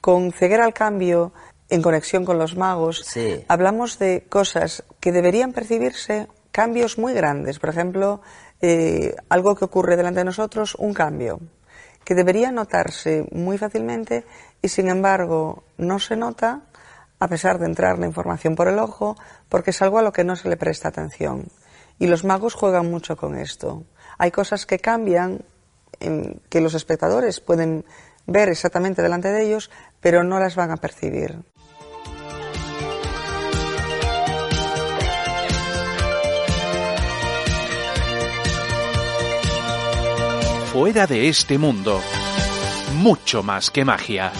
Con Ceguera al Cambio, en conexión con los magos, hablamos de cosas que deberían percibirse, cambios muy grandes. Por ejemplo, eh, algo que ocurre delante de nosotros, un cambio, que debería notarse muy fácilmente y sin embargo no se nota a pesar de entrar la información por el ojo, porque es algo a lo que no se le presta atención. Y los magos juegan mucho con esto. Hay cosas que cambian, que los espectadores pueden ver exactamente delante de ellos, pero no las van a percibir. Fuera de este mundo, mucho más que magia.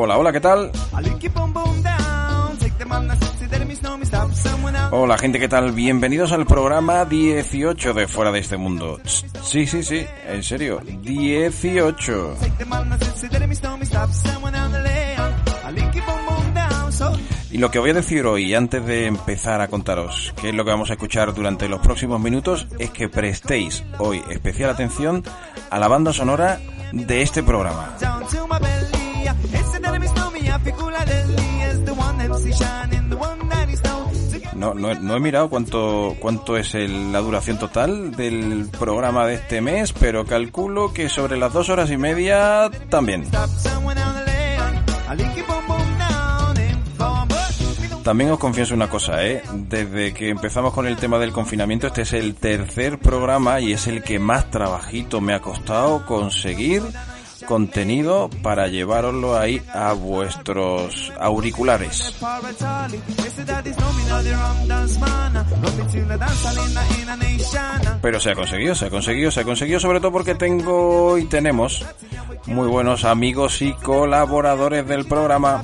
Hola, ¿qué tal? Hola gente, ¿qué tal? Bienvenidos al programa 18 de Fuera de este Mundo. Sí, sí, sí, en serio, 18. Y lo que voy a decir hoy, antes de empezar a contaros qué es lo que vamos a escuchar durante los próximos minutos, es que prestéis hoy especial atención a la banda sonora de este programa. No, no, no, he mirado cuánto, cuánto es la duración total del programa de este mes, pero calculo que sobre las dos horas y media también. También os confieso una cosa, ¿eh? Desde que empezamos con el tema del confinamiento, este es el tercer programa y es el que más trabajito me ha costado conseguir contenido para llevaroslo ahí a vuestros auriculares. Pero se ha conseguido, se ha conseguido, se ha conseguido sobre todo porque tengo y tenemos muy buenos amigos y colaboradores del programa.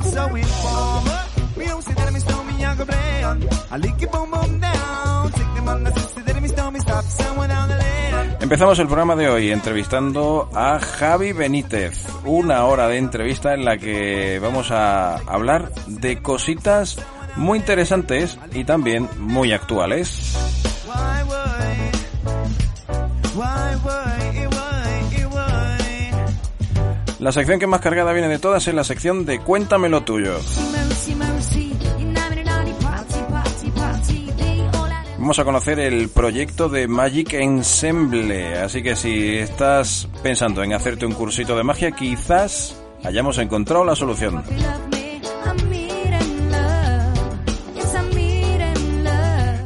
Empezamos el programa de hoy entrevistando a Javi Benítez. Una hora de entrevista en la que vamos a hablar de cositas muy interesantes y también muy actuales. La sección que más cargada viene de todas es la sección de Cuéntame lo tuyo. Vamos a conocer el proyecto de Magic Ensemble. Así que si estás pensando en hacerte un cursito de magia, quizás hayamos encontrado la solución.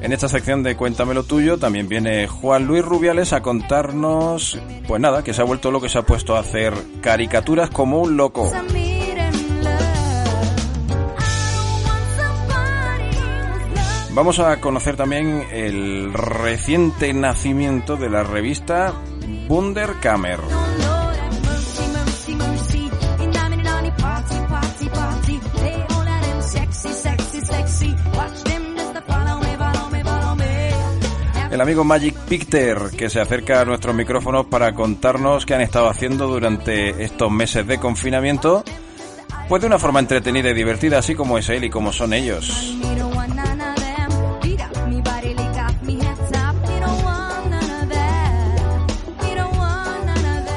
En esta sección de Cuéntamelo tuyo también viene Juan Luis Rubiales a contarnos, pues nada, que se ha vuelto lo que se ha puesto a hacer caricaturas como un loco. Vamos a conocer también el reciente nacimiento de la revista Wunderkammer. El amigo Magic Picter que se acerca a nuestros micrófonos para contarnos qué han estado haciendo durante estos meses de confinamiento, pues de una forma entretenida y divertida, así como es él y como son ellos.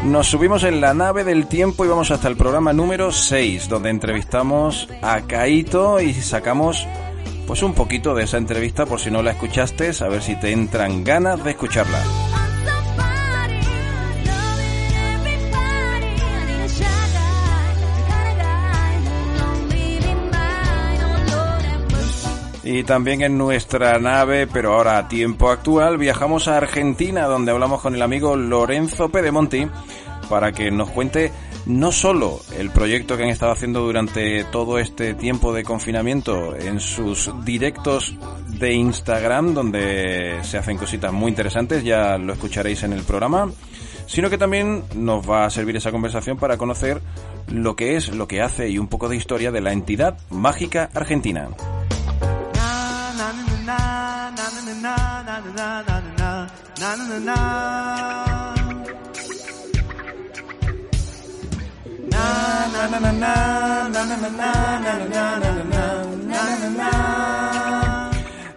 Nos subimos en la nave del tiempo y vamos hasta el programa número 6, donde entrevistamos a Kaito y sacamos pues un poquito de esa entrevista por si no la escuchaste, a ver si te entran ganas de escucharla. Y también en nuestra nave, pero ahora a tiempo actual, viajamos a Argentina, donde hablamos con el amigo Lorenzo Pedemonti para que nos cuente no solo el proyecto que han estado haciendo durante todo este tiempo de confinamiento en sus directos de Instagram, donde se hacen cositas muy interesantes, ya lo escucharéis en el programa, sino que también nos va a servir esa conversación para conocer lo que es, lo que hace y un poco de historia de la entidad mágica argentina.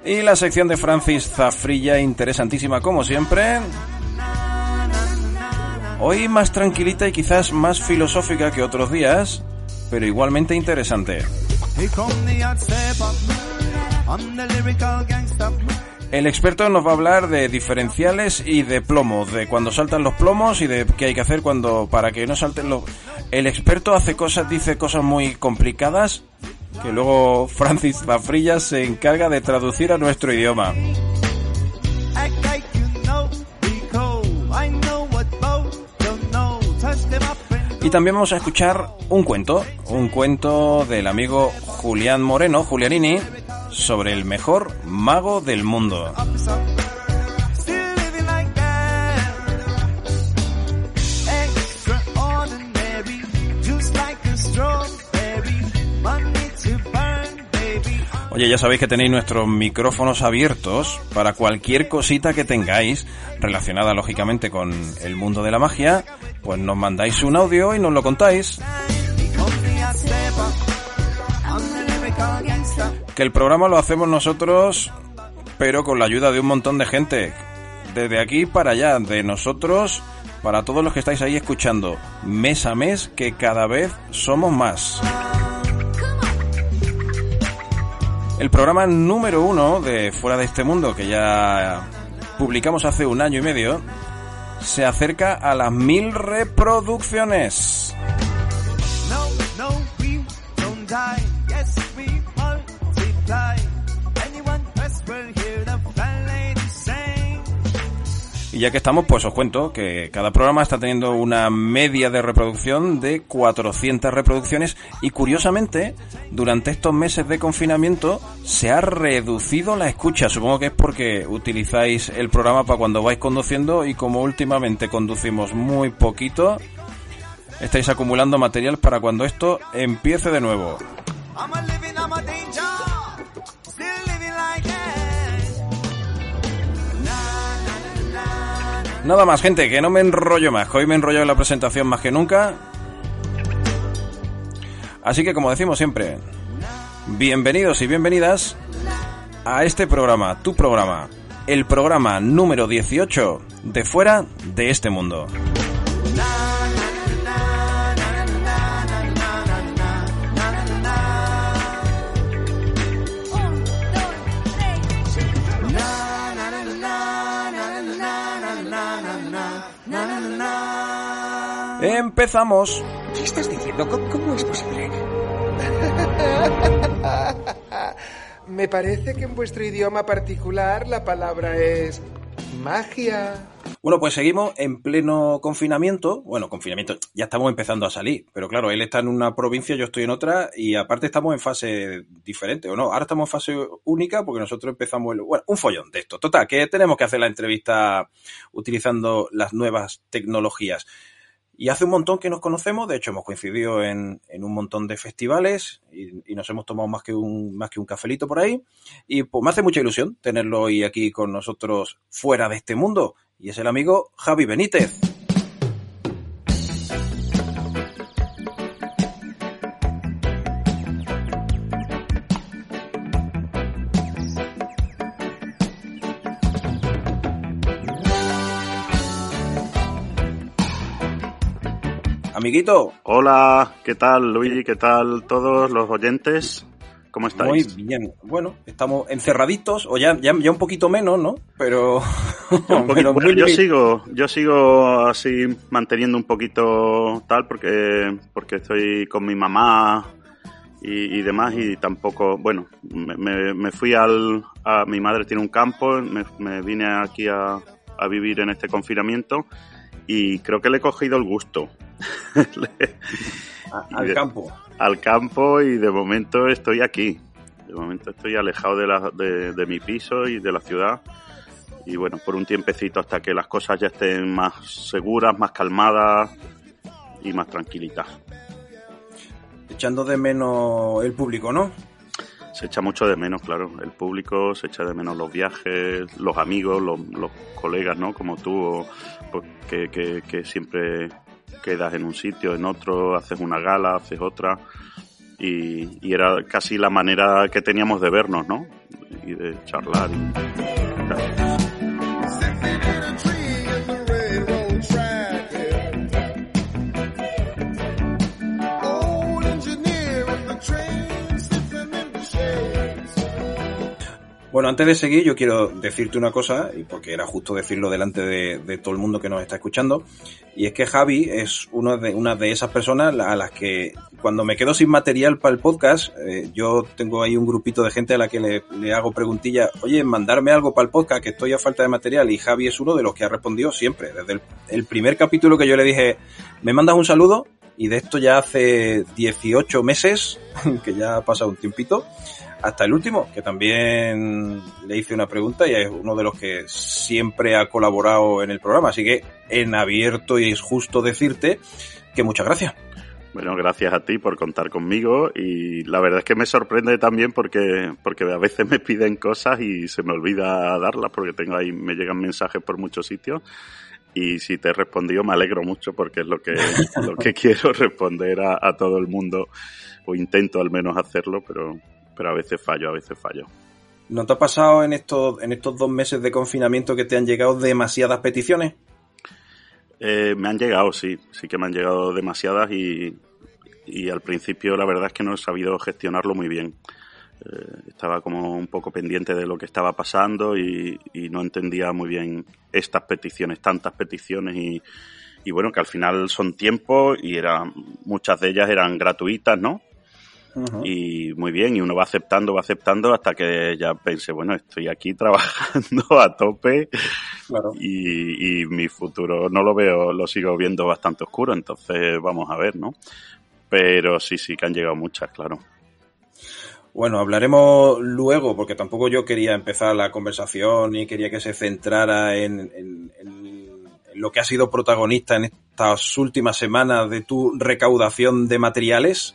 Y la sección de Francis Zafrilla, interesantísima como siempre. Hoy más tranquilita y quizás más filosófica que otros días, pero igualmente interesante. El experto nos va a hablar de diferenciales y de plomos, de cuando saltan los plomos y de qué hay que hacer cuando para que no salten los. El experto hace cosas, dice cosas muy complicadas que luego Francis Zafrilla se encarga de traducir a nuestro idioma. Y también vamos a escuchar un cuento, un cuento del amigo Julián Moreno, Julianini, sobre el mejor mago del mundo. Oye, ya sabéis que tenéis nuestros micrófonos abiertos para cualquier cosita que tengáis relacionada lógicamente con el mundo de la magia, pues nos mandáis un audio y nos lo contáis. Que el programa lo hacemos nosotros, pero con la ayuda de un montón de gente. Desde aquí para allá, de nosotros, para todos los que estáis ahí escuchando, mes a mes, que cada vez somos más. El programa número uno de Fuera de este Mundo, que ya publicamos hace un año y medio, se acerca a las mil reproducciones. Y ya que estamos, pues os cuento que cada programa está teniendo una media de reproducción de 400 reproducciones y curiosamente, durante estos meses de confinamiento se ha reducido la escucha. Supongo que es porque utilizáis el programa para cuando vais conduciendo y como últimamente conducimos muy poquito, estáis acumulando material para cuando esto empiece de nuevo. Nada más, gente, que no me enrollo más. Hoy me enrollo en la presentación más que nunca. Así que, como decimos siempre, bienvenidos y bienvenidas a este programa, tu programa, el programa número 18 de Fuera de este Mundo. Empezamos. ¿Qué estás diciendo? ¿Cómo, es posible? Me parece que en vuestro idioma particular la palabra es magia. Bueno, pues seguimos en pleno confinamiento. Bueno, confinamiento, ya estamos empezando a salir, pero claro, él está en una provincia, yo estoy en otra, y aparte estamos en fase diferente, ¿o no? Ahora estamos en fase única porque nosotros empezamos el... Bueno, un follón de esto. Total, que tenemos que hacer la entrevista utilizando las nuevas tecnologías. Y hace un montón que nos conocemos, de hecho hemos coincidido en, un montón de festivales y, nos hemos tomado más que un más que un cafelito por ahí. Y pues me hace mucha ilusión tenerlo hoy aquí con nosotros fuera de este mundo. Y es el amigo Javi Benítez. Amiguito. Hola, ¿qué tal Luigi? ¿Qué tal todos los oyentes? ¿Cómo estáis? Muy bien. Bueno, estamos encerraditos, o ya, ya, un poquito menos, ¿no? Pero... yo sigo, yo sigo así manteniendo un poquito tal porque, porque estoy con mi mamá y, demás y tampoco, bueno, me, me, fui al... A, mi madre tiene un campo, me, me vine aquí a, a vivir en este confinamiento y creo que le he cogido el gusto. al campo al campo y de momento estoy aquí. De momento estoy alejado de, la, de, mi piso y de la ciudad. Y bueno, por un tiempecito hasta que las cosas ya estén más seguras, más calmadas y más tranquilitas. Echando de menos el público, ¿no? Se echa mucho de menos, claro. El público, se echa de menos los viajes, los amigos, los, colegas, ¿no? Como tú, pues, que, siempre quedas en un sitio, en otro, haces una gala, haces otra. Y, era casi la manera que teníamos de vernos, ¿no? Y de charlar. Bueno, antes de seguir, yo quiero decirte una cosa, y porque era justo decirlo delante de, todo el mundo que nos está escuchando, y es que Javi es uno de, una de esas personas a las que cuando me quedo sin material para el podcast, eh, yo tengo ahí un grupito de gente a la que le, hago preguntillas, oye, mandarme algo para el podcast, que estoy a falta de material, y Javi es uno de los que ha respondido siempre. Desde el, primer capítulo que yo le dije, me mandas un saludo, y de esto ya hace 18 meses, que ya ha pasado un tiempito, hasta el último, que también le hice una pregunta y es uno de los que siempre ha colaborado en el programa. Así que en abierto y es justo decirte que muchas gracias. Bueno, gracias a ti por contar conmigo y la verdad es que me sorprende también porque, porque a veces me piden cosas y se me olvida darlas porque tengo ahí, me llegan mensajes por muchos sitios y si te he respondido me alegro mucho porque es lo que, lo que quiero responder a, a todo el mundo o intento al menos hacerlo, pero, pero a veces fallo, a veces fallo. ¿No te ha pasado en estos, en estos dos meses de confinamiento que te han llegado demasiadas peticiones? Eh, me han llegado, sí, sí que me han llegado demasiadas y, y al principio la verdad es que no he sabido gestionarlo muy bien. Eh, estaba como un poco pendiente de lo que estaba pasando y, y, no entendía muy bien estas peticiones, tantas peticiones y, y bueno, que al final son tiempo y eran, muchas de ellas eran gratuitas, ¿no? Y muy bien, y uno va aceptando, va aceptando hasta que ya pensé, bueno, estoy aquí trabajando a tope y, mi futuro no lo veo, lo sigo viendo bastante oscuro, entonces vamos a ver, ¿no? Pero sí, sí que han llegado muchas, claro. Bueno, hablaremos luego, porque tampoco yo quería empezar la conversación y quería que se centrara en, en, lo que ha sido protagonista en estas últimas semanas de tu recaudación de materiales.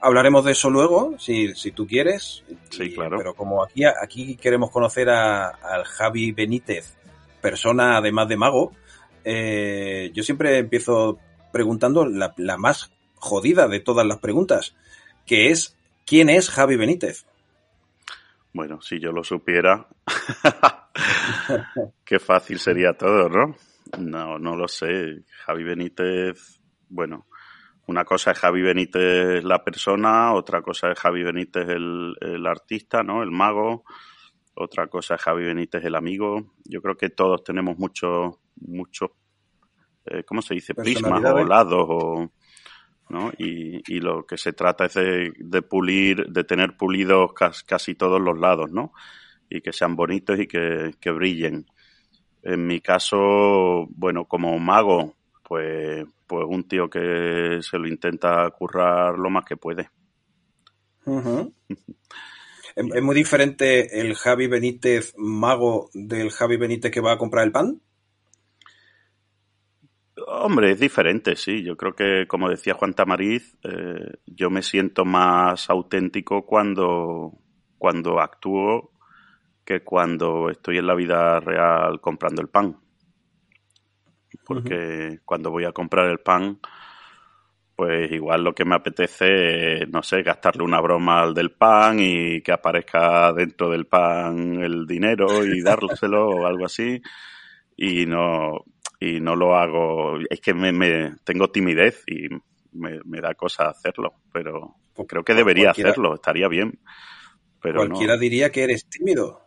Hablaremos de eso luego, si, si tú quieres. Sí, claro. Pero como aquí, aquí queremos conocer a, al Javi Benítez, persona además de mago, eh, yo siempre empiezo preguntando la, la, más jodida de todas las preguntas, que es, ¿quién es Javi Benítez? Bueno, si yo lo supiera, qué fácil sería todo, ¿no? No, no lo sé. Javi Benítez, bueno, una cosa es Javi Benítez la persona, otra cosa es Javi Benítez el, el artista, ¿no? El mago. Otra cosa es Javi Benítez el amigo. Yo creo que todos tenemos muchos, muchos, eh, ¿cómo se dice? Prismas o lados o, ¿no? Y, y, lo que se trata es de, de pulir, de tener pulidos casi todos los lados, ¿no? Y que sean bonitos y que, que brillen. En mi caso, bueno, como mago, pues, pues un tío que se lo intenta currar lo más que puede. ¿Es muy diferente el Javi Benítez mago del Javi Benítez que va a comprar el pan? Hombre, es diferente, sí. Yo creo que, como decía Juan Tamariz, eh, yo me siento más auténtico cuando, cuando actúo que cuando estoy en la vida real comprando el pan porque cuando voy a comprar el pan, pues igual lo que me apetece no sé, gastarle una broma al del pan y que aparezca dentro del pan el dinero y dárselo o algo así. Y no, y no lo hago, es que me, me tengo timidez y me, me da cosa hacerlo, pero, pues creo que debería hacerlo, estaría bien. Pero cualquiera diría que eres tímido.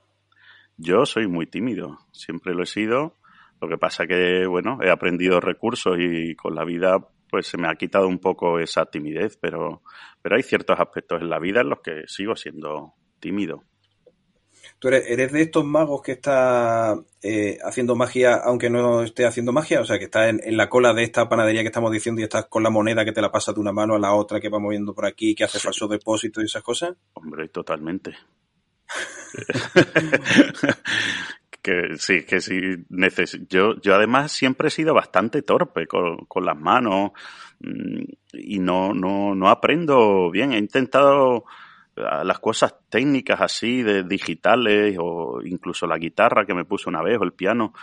Yo soy muy tímido, siempre lo he sido. Lo que pasa que, bueno, he aprendido recursos y con la vida pues se me ha quitado un poco esa timidez, pero, pero hay ciertos aspectos en la vida en los que sigo siendo tímido. ¿Tú eres, de estos magos que está eh, haciendo magia aunque no esté haciendo magia? O sea, que está en, la cola de esta panadería que estamos diciendo y estás con la moneda que te la pasa de una mano a la otra que va moviendo por aquí, que hace falso depósito y esas cosas. Hombre, totalmente. que sí, que sí. Yo, yo además siempre he sido bastante torpe con, con las manos mm, y no, no, no aprendo bien. He intentado las cosas técnicas así, de digitales, o incluso la guitarra que me puse una vez, o el piano,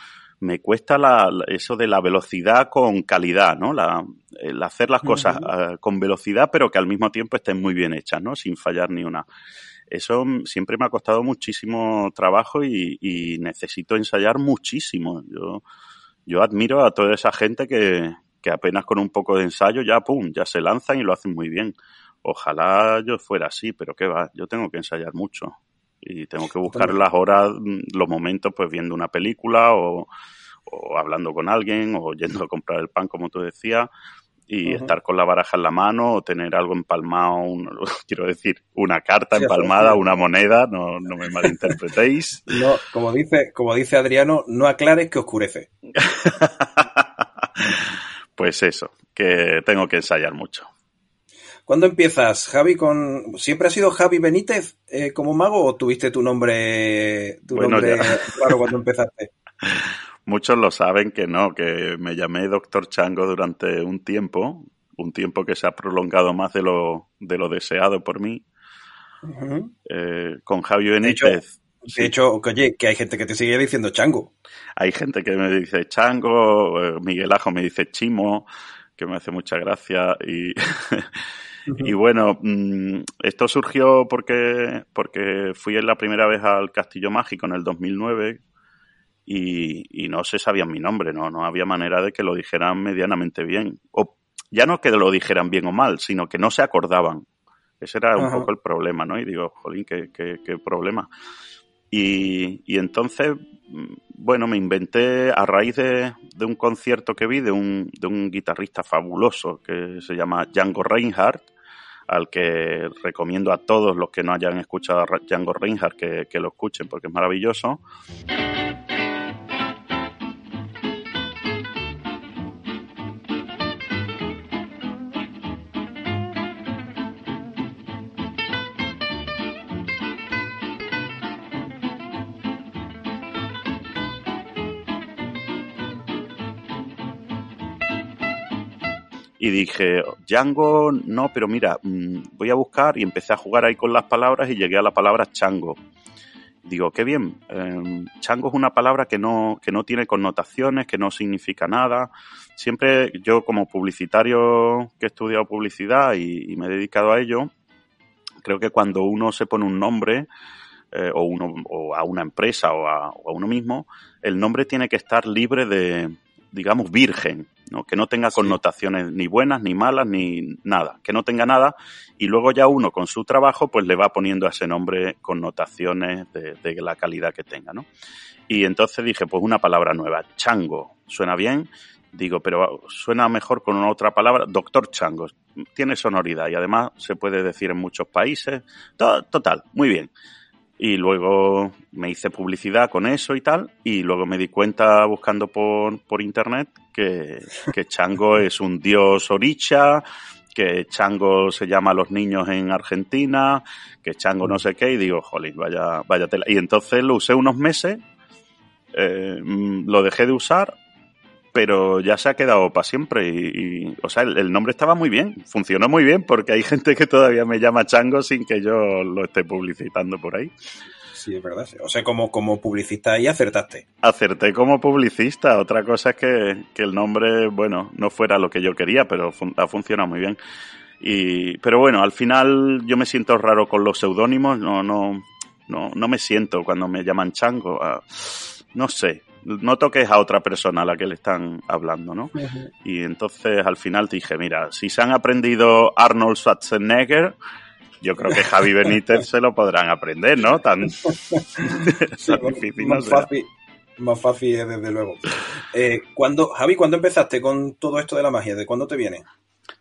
me cuesta la, eso de la velocidad con calidad, ¿no? La, el hacer las cosas ah, con velocidad, pero que al mismo tiempo estén muy bien hechas, ¿no? Sin fallar ni una. Eso siempre me ha costado muchísimo trabajo y, y necesito ensayar muchísimo. Yo, yo admiro a toda esa gente que, que apenas con un poco de ensayo ya, pum, ya se lanzan y lo hacen muy bien. Ojalá yo fuera así, pero qué va, yo tengo que ensayar mucho y tengo que buscar las horas, los momentos, pues viendo una película o, hablando con alguien o yendo a comprar el pan, como tú decías, y estar con la baraja en la mano o tener algo empalmado, quiero decir, una carta empalmada, una moneda, no, no me malinterpretéis. No, como dice, como dice Adriano, no aclares que oscurece. pues eso, que tengo que ensayar mucho. ¿Cuándo empiezas, Javi? Con ¿Siempre has sido Javi Benítez eh, como mago o tuviste tu nombre, tu nombre claro cuando empezaste? Muchos lo saben que no, que me llamé Doctor Chango durante un tiempo, un tiempo que se ha prolongado más de lo, de lo deseado por mí. Eh, con Javi Benítez. De hecho, oye, que hay gente que te sigue diciendo Chango. Hay gente que me dice Chango, eh, Miguel Ajo me dice Chimo, que me hace mucha gracia y Y bueno, mm, esto surgió porque, porque fui la primera vez al Castillo Mágico en el 2009 y, y no se sabían mi nombre, ¿no? No había manera de que lo dijeran medianamente bien. O ya no que lo dijeran bien o mal, sino que no se acordaban. Ese era un poco el problema, ¿no? Y digo, jolín, qué, qué, qué problema. Y, y, entonces, mm, bueno, me inventé a raíz de, de, un concierto que vi de un, de un guitarrista fabuloso que se llama Django Reinhardt, al que recomiendo a todos los que no hayan escuchado a Django Reinhardt que, que lo escuchen porque es maravilloso. Y dije, Django, no, pero mira, mm, voy a buscar y empecé a jugar ahí con las palabras y llegué a la palabra chango. Digo, qué bien, em, chango es una palabra que no, que no tiene connotaciones, que no significa nada. Siempre yo como publicitario que he estudiado publicidad y, me he dedicado a ello, creo que cuando uno se pone un nombre, eh, o, uno, o a una empresa o a, o a uno mismo, el nombre tiene que estar libre de, digamos, virgen, ¿no? que no tenga connotaciones ni buenas, ni malas, ni nada, que no tenga nada, y luego ya uno con su trabajo pues le va poniendo a ese nombre connotaciones de, la calidad que tenga, ¿no? Y entonces dije, pues una palabra nueva, chango, suena bien, digo, pero suena mejor con una otra palabra, doctor chango, tiene sonoridad y además se puede decir en muchos países, total, muy bien y luego me hice publicidad con eso y tal, y luego me di cuenta buscando por, por internet que, que Chango es un dios oricha, que Chango se llama a los niños en Argentina, que Chango no sé qué, y digo, jolín, vaya, vaya tela. Y entonces lo usé unos meses, eh, mm, lo dejé de usar pero ya se ha quedado para siempre. Y, o sea, el, nombre estaba muy bien, funcionó muy bien, porque hay gente que todavía me llama Chango sin que yo lo esté publicitando por ahí. Sí, es verdad. O sea, como, como publicista ahí acertaste. Acerté como publicista. Otra cosa es que, que el nombre, bueno, no fuera lo que yo quería, pero ha funcionado muy bien. Y, pero bueno, al final yo me siento raro con los seudónimos. No, no, no, no me siento cuando me llaman Chango. Ah, no sé, no toques a otra persona a la que le están hablando, ¿no? Y entonces al final dije, mira, si se han aprendido Arnold Schwarzenegger, yo creo que Javi Benítez se lo podrán aprender, ¿no? Tan, difícil más, fácil, más fácil es desde luego. Eh, Javi, ¿cuándo empezaste con todo esto de la magia? ¿De cuándo te viene?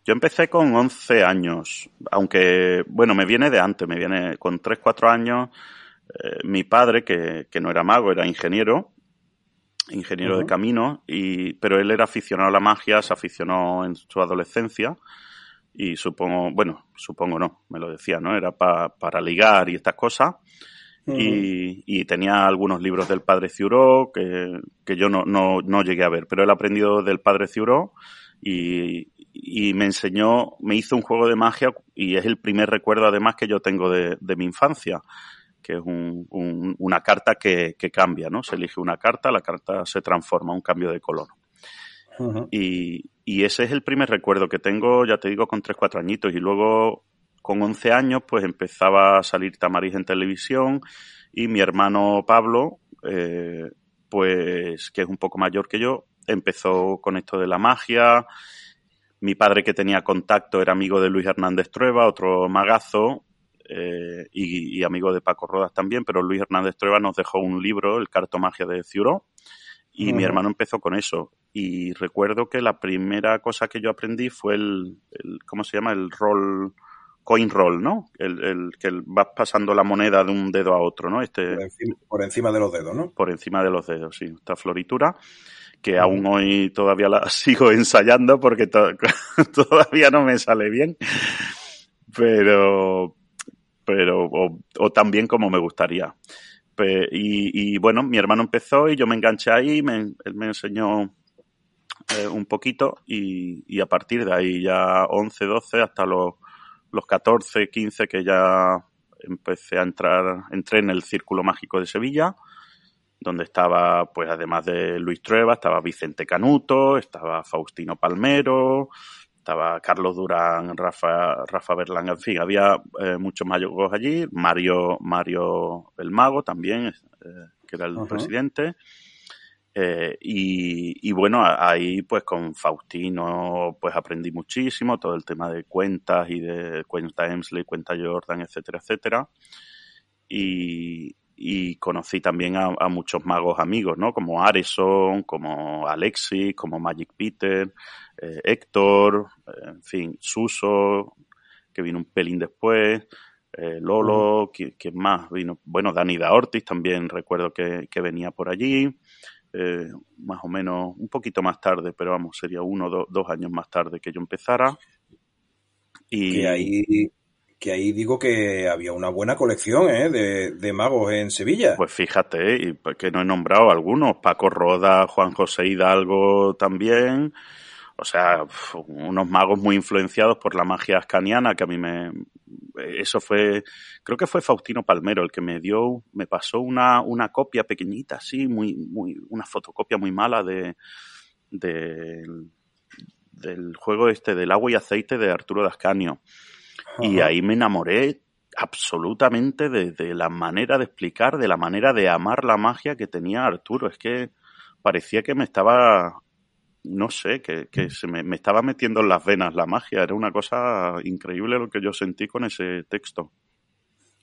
Yo empecé con 11 años, aunque, bueno, me viene de antes, me viene con 3, 4 años. Eh, mi padre, que, que, no era mago, era ingeniero, ingeniero de camino, y, pero él era aficionado a la magia, se aficionó en su adolescencia y supongo, bueno, supongo no, me lo decía, ¿no? Era para ligar y estas cosas. y, y, tenía algunos libros del padre Ciuró que, que yo no, no, no, llegué a ver, pero él aprendió del padre Ciuró y, y, me enseñó, me hizo un juego de magia y es el primer recuerdo además que yo tengo de, de mi infancia que es un, una carta que, que, cambia, ¿no? Se elige una carta, la carta se transforma, un cambio de color. y, y, ese es el primer recuerdo que tengo, ya te digo, con 3, 4 añitos. Y luego, con 11 años, pues empezaba a salir Tamariz en televisión y mi hermano Pablo, eh, pues que es un poco mayor que yo, empezó con esto de la magia. Mi padre que tenía contacto era amigo de Luis Hernández Trueba, otro magazo, eh, y, amigo de Paco Rodas también, pero Luis Hernández Trueba nos dejó un libro, El Cartomagia de Ciuró, y mi hermano empezó con eso. Y recuerdo que la primera cosa que yo aprendí fue el, ¿cómo se llama? El roll, coin roll, ¿no? El, el que vas pasando la moneda de un dedo a otro, ¿no? Este, por encima, de los dedos, ¿no? Por encima de los dedos, sí. Esta floritura que aún hoy todavía la sigo ensayando porque todavía no me sale bien. Pero, pero o, tan bien como me gustaría. y, bueno, mi hermano empezó y yo me enganché ahí, me, él me enseñó eh, un poquito y, y, a partir de ahí ya 11, 12 hasta los, los 14, 15 que ya empecé a entrar, entré en el Círculo Mágico de Sevilla, donde estaba, pues además de Luis Trueba, estaba Vicente Canuto, estaba Faustino Palmero, estaba Carlos Durán, Rafa, Rafa Berlanga, en fin, había eh, muchos magos allí, Mario, Mario el Mago también, eh, que era el presidente. Eh, y, y, bueno, ahí pues con Faustino pues aprendí muchísimo, todo el tema de cuentas y de cuenta Emsley, cuenta Jordan, etcétera, etcétera. Y, y conocí también a, a, muchos magos amigos, ¿no? Como Areson, como Alexis, como Magic Peter, eh, Héctor, eh, en fin, Suso, que vino un pelín después, eh, Lolo, ¿quién, más vino? Bueno, Danida Ortiz también recuerdo que, que venía por allí, eh, más o menos un poquito más tarde, pero vamos, sería uno o dos años más tarde que yo empezara. Y ahí que ahí digo que había una buena colección ¿eh? de, magos en Sevilla. Pues fíjate, y que no he nombrado algunos, Paco Roda, Juan José Hidalgo también, o sea, unos magos muy influenciados por la magia ascaniana, que a mí me... Eso fue, creo que fue Faustino Palmero el que me dio, me pasó una, una copia pequeñita, así, muy, muy, una fotocopia muy mala de, de del juego este del agua y aceite de Arturo de Y ahí me enamoré absolutamente de, la manera de explicar, de la manera de amar la magia que tenía Arturo. Es que parecía que me estaba, no sé, que, que se me, me, estaba metiendo en las venas la magia. Era una cosa increíble lo que yo sentí con ese texto.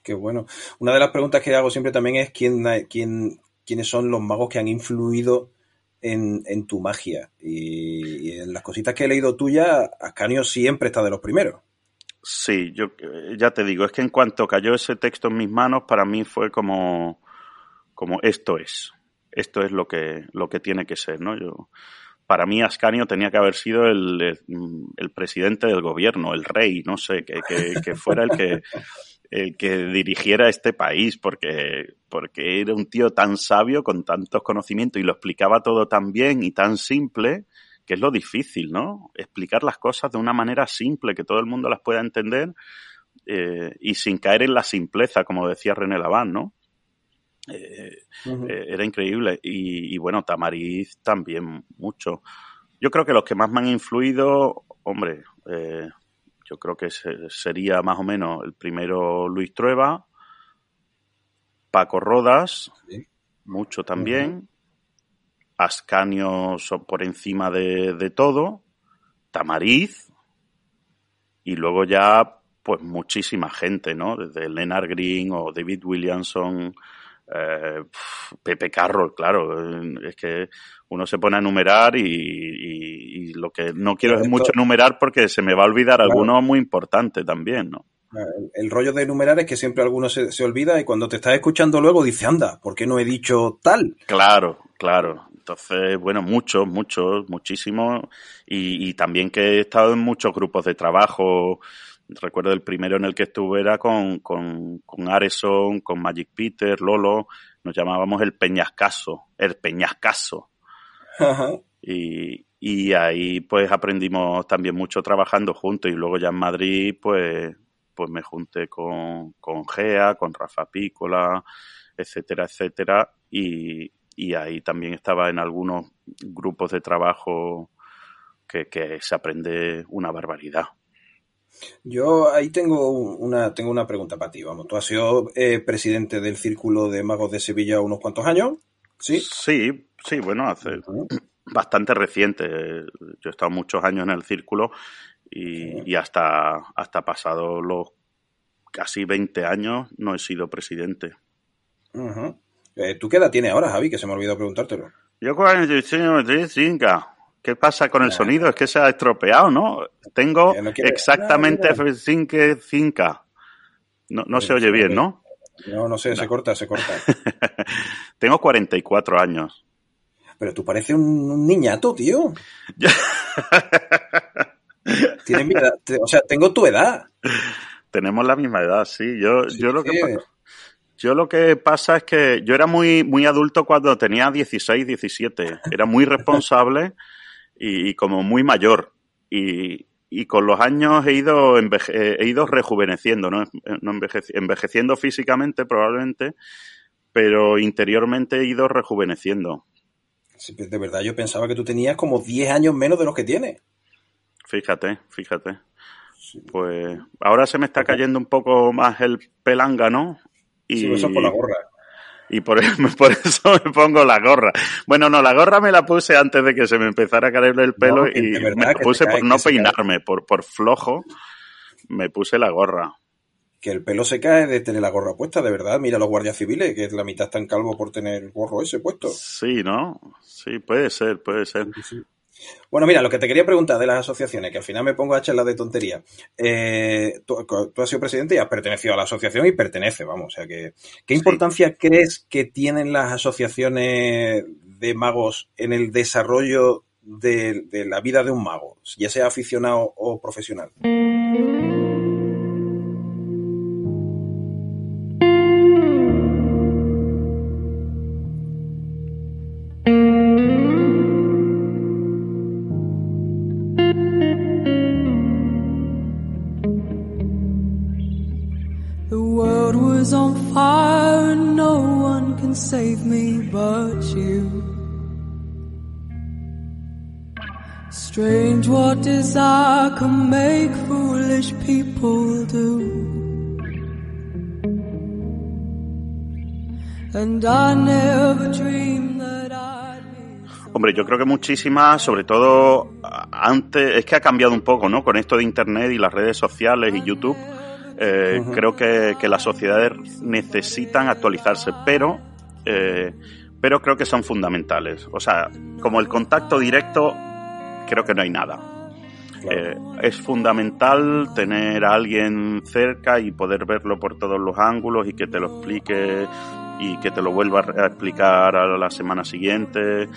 Qué bueno. Una de las preguntas que hago siempre también es quién, quién, quiénes son los magos que han influido en, en tu magia. Y, y, en las cositas que he leído tuya, Ascanio siempre está de los primeros. Sí, yo eh, ya te digo, es que en cuanto cayó ese texto en mis manos, para mí fue como, como esto es, esto es lo que, lo que tiene que ser, ¿no? Yo, para mí Ascanio tenía que haber sido el, el, presidente del gobierno, el rey, no sé, que, que, que fuera el que, el que dirigiera este país, porque, porque era un tío tan sabio, con tantos conocimientos y lo explicaba todo tan bien y tan simple, que es lo difícil, ¿no? Explicar las cosas de una manera simple, que todo el mundo las pueda entender eh, y sin caer en la simpleza, como decía René Laván, ¿no? Eh, eh, era increíble. Y, y, bueno, Tamariz también mucho. Yo creo que los que más me han influido, hombre, yo creo que se, sería más o menos el primero Luis Trueba, Paco Rodas, ¿Sí? mucho también. Ascanio por encima de, de todo, Tamariz, y luego ya pues muchísima gente, ¿no? Desde Leonard Green o David Williamson, eh, Pepe Carroll, claro. Es que uno se pone a enumerar y, lo que no quiero es mucho enumerar porque se me va a olvidar alguno muy importante también, ¿no? El, rollo de enumerar es que siempre alguno se, se, olvida y cuando te estás escuchando luego dice, anda, ¿por qué no he dicho tal? Claro, claro. Entonces, bueno, muchos, muchos, muchísimos. Y, y también que he estado en muchos grupos de trabajo recuerdo el primero en el que estuve era con, con, con Areson, con Magic Peter, Lolo, nos llamábamos el Peñascaso, el Peñascaso. Y, y ahí pues aprendimos también mucho trabajando juntos y luego ya en Madrid pues, pues me junté con, con Gea, con Rafa Pícola, etcétera, etcétera. Y, y ahí también estaba en algunos grupos de trabajo que, que se aprende una barbaridad. Yo ahí tengo una, tengo una pregunta para ti. Vamos, tú has sido eh, presidente del Círculo de Magos de Sevilla unos cuantos años, ¿sí? Sí, sí, bueno, hace bastante reciente. Yo he estado muchos años en el Círculo y, hasta, hasta pasado los casi 20 años no he sido presidente. Eh, ¿Tú qué edad tienes ahora, Javi? Que se me ha olvidado preguntártelo. Yo 45. ¿Qué pasa con el sonido? Es que se ha estropeado, ¿no? Tengo exactamente F5. No, no se oye bien, ¿no? No, no sé, se corta, se corta. Tengo 44 años. Pero tú pareces un, niñato, tío. Tienes mi edad, o sea, tengo tu edad. Tenemos la misma edad, sí. Yo, yo lo que yo lo que pasa es que yo era muy, muy adulto cuando tenía 16, 17. Era muy responsable y, como muy mayor. Y, y, con los años he ido, he ido rejuveneciendo, ¿no? no envejeciendo físicamente probablemente, pero interiormente he ido rejuveneciendo. De verdad, yo pensaba que tú tenías como 10 años menos de los que tienes. Fíjate, fíjate. Pues ahora se me está cayendo un poco más el pelanga, ¿no? Y, sí, eso por la gorra y por, por, eso me pongo la gorra. Bueno, no, la gorra me la puse antes de que se me empezara a caer el pelo y me la puse por no peinarme, por, por flojo, me puse la gorra. Que el pelo se cae de tener la gorra puesta, de verdad. Mira los guardias civiles, que la mitad están calvos por tener el gorro ese puesto. Sí, ¿no? Sí, puede ser, puede ser. Bueno, mira, lo que te quería preguntar de las asociaciones, que al final me pongo a charla de tontería. Eh, tú, has sido presidente y has pertenecido a la asociación y pertenece, vamos. O sea que, ¿qué importancia crees que tienen las asociaciones de magos en el desarrollo de la vida de un mago, ya sea aficionado o profesional? Strange what desire can make foolish people do. And I never dreamed that I'd Hombre, yo creo que muchísimas, sobre todo antes, es que ha cambiado un poco, ¿no? Con esto de Internet y las redes sociales y YouTube, eh, uh -huh. creo que, que, las sociedades necesitan actualizarse, pero, eh, pero creo que son fundamentales. O sea, como el contacto directo creo que no hay nada. Eh, es fundamental tener a alguien cerca y poder verlo por todos los ángulos y que te lo explique y que te lo vuelva a explicar a la semana siguiente.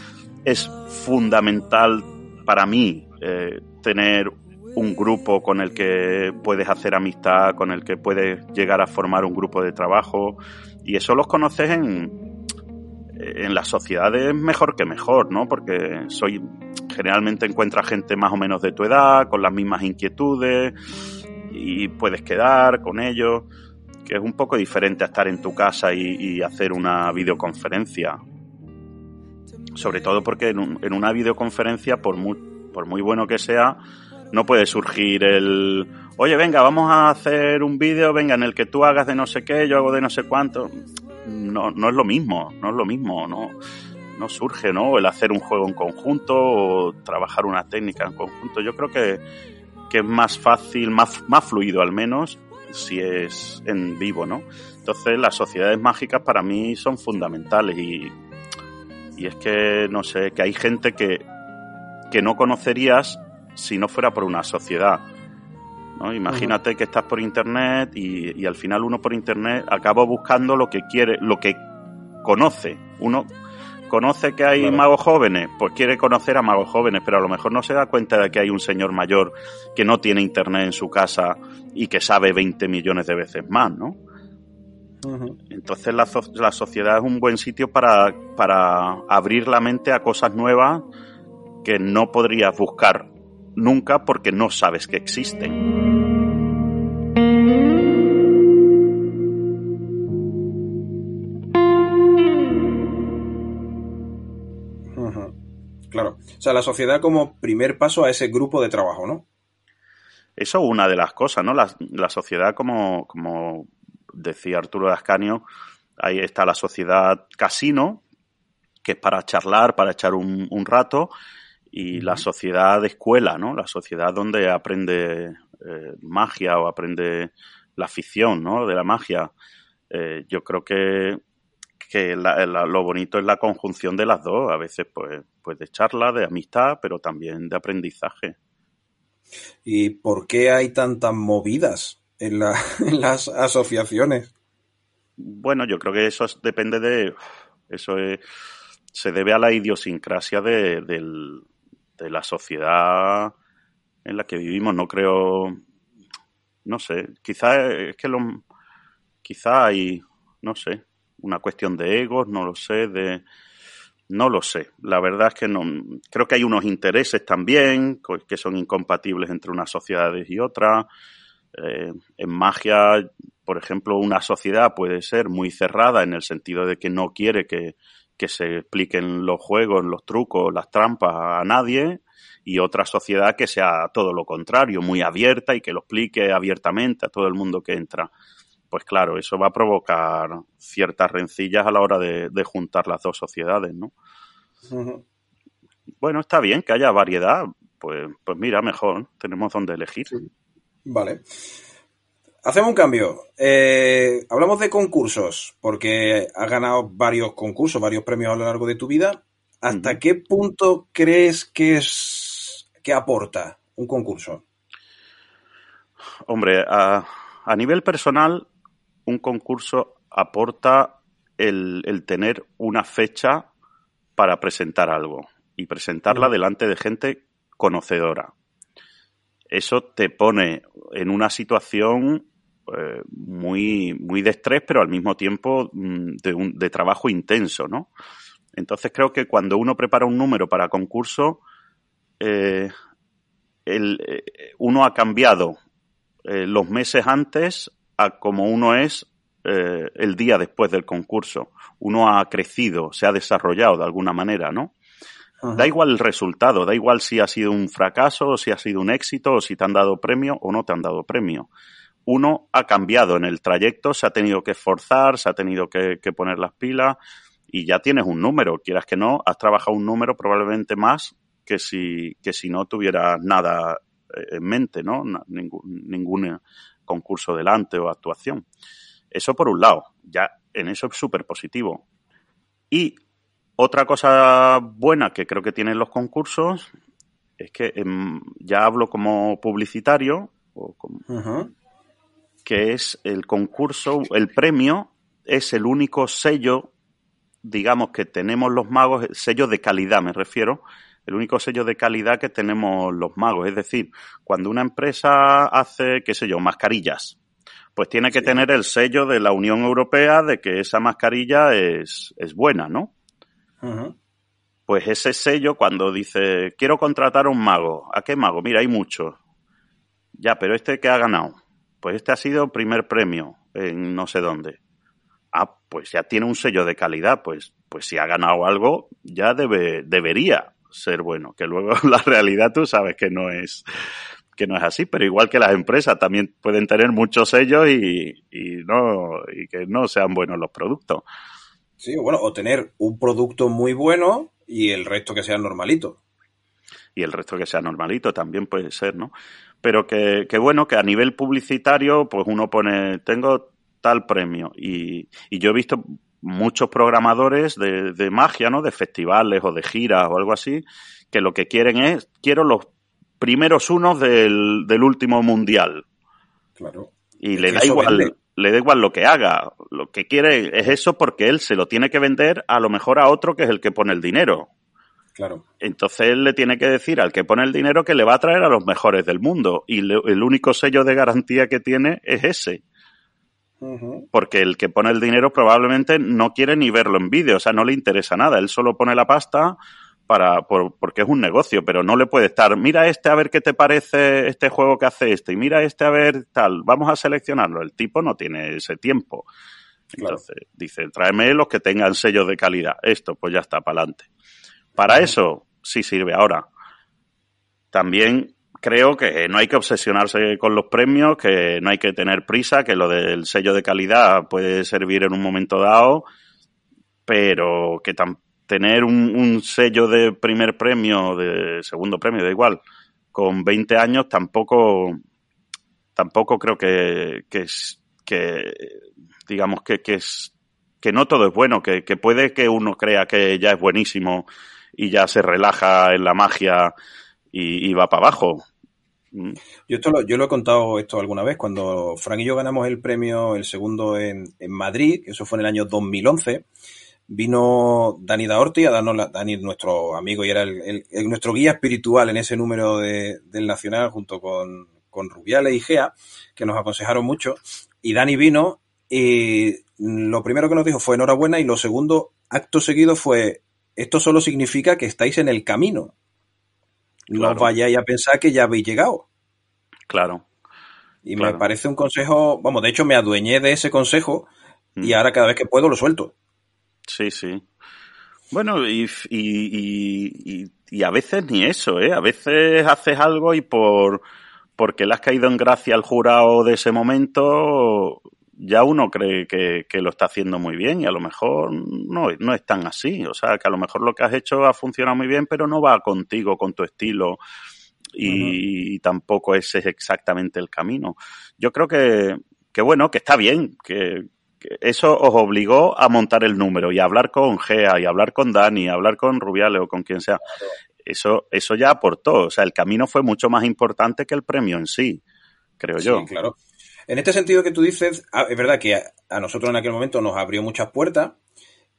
Es fundamental para mí eh, tener un grupo con el que puedes hacer amistad, con el que puedes llegar a formar un grupo de trabajo y eso los conoces en, en las sociedades mejor que mejor, ¿no? Porque soy generalmente encuentras gente más o menos de tu edad, con las mismas inquietudes y puedes quedar con ellos, que es un poco diferente a estar en tu casa y, hacer una videoconferencia. Sobre todo porque en, una videoconferencia, por muy, por muy bueno que sea, no puede surgir el, oye, venga, vamos a hacer un vídeo, venga, en el que tú hagas de no sé qué, yo hago de no sé cuánto. No, no es lo mismo, no es lo mismo, no no surge, ¿no? El hacer un juego en conjunto o trabajar una técnica en conjunto. Yo creo que, que es más fácil, más, más fluido al menos, si es en vivo, ¿no? Entonces las sociedades mágicas para mí son fundamentales y, y es que, no sé, que hay gente que, que no conocerías si no fuera por una sociedad. ¿No? Imagínate que estás por internet y, y, al final uno por internet acaba buscando lo que quiere, lo que conoce. Uno conoce que hay magos jóvenes, pues quiere conocer a magos jóvenes, pero a lo mejor no se da cuenta de que hay un señor mayor que no tiene internet en su casa y que sabe 20 millones de veces más, ¿no? Entonces la, la, sociedad es un buen sitio para, para abrir la mente a cosas nuevas que no podrías buscar nunca porque no sabes que existen. Claro. O sea, la sociedad como primer paso a ese grupo de trabajo, ¿no? Eso es una de las cosas, ¿no? La, la sociedad, como, como decía Arturo Ascanio, ahí está la sociedad casino, que es para charlar, para echar un, un rato, y la sociedad de escuela, ¿no? La sociedad donde aprende eh, magia o aprende la afición, ¿no? De la magia. Eh, yo creo que, que la, la, lo bonito es la conjunción de las dos, a veces pues, pues de charla, de amistad, pero también de aprendizaje. ¿Y por qué hay tantas movidas en, la, en las asociaciones? Bueno, yo creo que eso depende de... Eso es, se debe a la idiosincrasia de, del, de la sociedad en la que vivimos. No creo, no sé, quizá es que lo, quizá hay, no sé, una cuestión de egos, no lo sé, de, no lo sé. La verdad es que no, creo que hay unos intereses también que son incompatibles entre unas sociedades y otras. Eh, en magia, por ejemplo, una sociedad puede ser muy cerrada en el sentido de que no quiere que, que se expliquen los juegos, los trucos, las trampas a nadie y otra sociedad que sea todo lo contrario, muy abierta y que lo explique abiertamente a todo el mundo que entra. Pues claro, eso va a provocar ciertas rencillas a la hora de, de juntar las dos sociedades, ¿no? Uh -huh. Bueno, está bien que haya variedad, pues, pues mira, mejor, tenemos donde elegir. Sí. Vale. Hacemos un cambio. Eh, hablamos de concursos, porque has ganado varios concursos, varios premios a lo largo de tu vida. ¿Hasta qué punto crees que es que aporta un concurso? Hombre, a, a nivel personal, un concurso aporta el, el, tener una fecha para presentar algo y presentarla delante de gente conocedora. Eso te pone en una situación eh, muy, muy de estrés, pero al mismo tiempo mm, de, un, de trabajo intenso, ¿no? Entonces creo que cuando uno prepara un número para concurso, eh, el, eh, uno ha cambiado eh, los meses antes a como uno es el día después del concurso. Uno ha crecido, se ha desarrollado de alguna manera, ¿no? Ajá. Da igual el resultado, da igual si ha sido un fracaso, o si ha sido un éxito, o si te han dado premio o no te han dado premio uno ha cambiado en el trayecto, se ha tenido que esforzar, se ha tenido que, poner las pilas y ya tienes un número, quieras que no, has trabajado un número probablemente más que si, que si no tuvieras nada eh, en mente, ¿no? Ningún, ningún concurso delante o actuación. Eso por un lado, ya en eso es súper positivo. Y otra cosa buena que creo que tienen los concursos es que eh, ya hablo como publicitario o como, que es el concurso, el premio es el único sello, digamos, que tenemos los magos, sello de calidad me refiero, el único sello de calidad que tenemos los magos. Es decir, cuando una empresa hace, qué sé yo, mascarillas, pues tiene que sí. tener el sello de la Unión Europea de que esa mascarilla es, es buena, ¿no? Uh -huh. Pues ese sello, cuando dice, quiero contratar a un mago, ¿a qué mago? Mira, hay muchos. Ya, pero este que ha ganado pues este ha sido primer premio en no sé dónde. Ah, pues ya tiene un sello de calidad, pues, pues si ha ganado algo, ya debe, debería ser bueno. Que luego la realidad tú sabes que no es, que no es así, pero igual que las empresas también pueden tener muchos sellos y, y no, y que no sean buenos los productos. Sí, bueno, o tener un producto muy bueno y el resto que sea normalito. y el resto que sea normalito también puede ser, ¿no? Pero que, que bueno, que a nivel publicitario, pues uno pone, tengo tal premio y, y yo he visto muchos programadores de, de magia, ¿no? De festivales o de giras o algo así, que lo que quieren es, quiero los primeros unos del, del último mundial. Claro. Y le da igual, le da igual lo que haga. Lo que quiere es eso porque él se lo tiene que vender a lo mejor a otro que es el que pone el dinero. Claro. Entonces él le tiene que decir al que pone el dinero que le va a traer a los mejores del mundo. Y le, el único sello de garantía que tiene es ese. Porque el que pone el dinero probablemente no quiere ni verlo en vídeo, o sea, no le interesa nada. Él solo pone la pasta para, por, porque es un negocio, pero no le puede estar, mira este a ver qué te parece este juego que hace este, y mira este a ver tal, vamos a seleccionarlo. El tipo no tiene ese tiempo. Claro. Entonces, dice, tráeme los que tengan sellos de calidad. Esto, pues ya está, para adelante. Para eso sí sirve ahora. También creo que no hay que obsesionarse con los premios, que no hay que tener prisa, que lo del sello de calidad puede servir en un momento dado, pero que tener un, un sello de primer premio, de segundo premio, da igual, con 20 años tampoco tampoco creo que, que que digamos que, que es que no todo es bueno, que, que puede que uno crea que ya es buenísimo y ya se relaja en la magia y, va para abajo. Mm, Yo, esto lo, yo lo he contado esto alguna vez, cuando Frank y yo ganamos el premio, el segundo en, en Madrid, eso fue en el año 2011, vino Dani Daorti a darnos, la, Dani nuestro amigo y era el- nuestro guía espiritual en ese número de- del Nacional junto con, con Rubiales y Gea, que nos aconsejaron mucho, y Dani vino y lo primero que nos dijo fue enhorabuena y lo segundo, acto seguido fue, esto solo significa que estáis en el camino. No Claro. vayáis a pensar que ya habéis llegado. claro. Y Claro. me parece un consejo, vamos, de hecho me adueñé de ese consejo y Mm. ahora cada vez que puedo lo suelto. Sí, sí. Bueno, y, y, y, y- y a veces ni eso, ¿eh? A veces haces algo y por porque le has caído en gracia al jurado de ese momento, ya uno cree que, que lo está haciendo muy bien y a lo mejor no, no es tan así. O sea, que a lo mejor lo que has hecho ha funcionado muy bien, pero no va contigo, con tu estilo y, tampoco ese es exactamente el camino. Yo creo que, que bueno, que está bien, que, que eso os obligó a montar el número y a hablar con Gea y a hablar con Dani, a hablar con Rubiales o con quien sea. Eso, eso ya aportó. O sea, el camino fue mucho más importante que el premio en sí, creo yo. Sí, claro. En este sentido que tú dices, ah, es verdad que a, nosotros en aquel momento nos abrió muchas puertas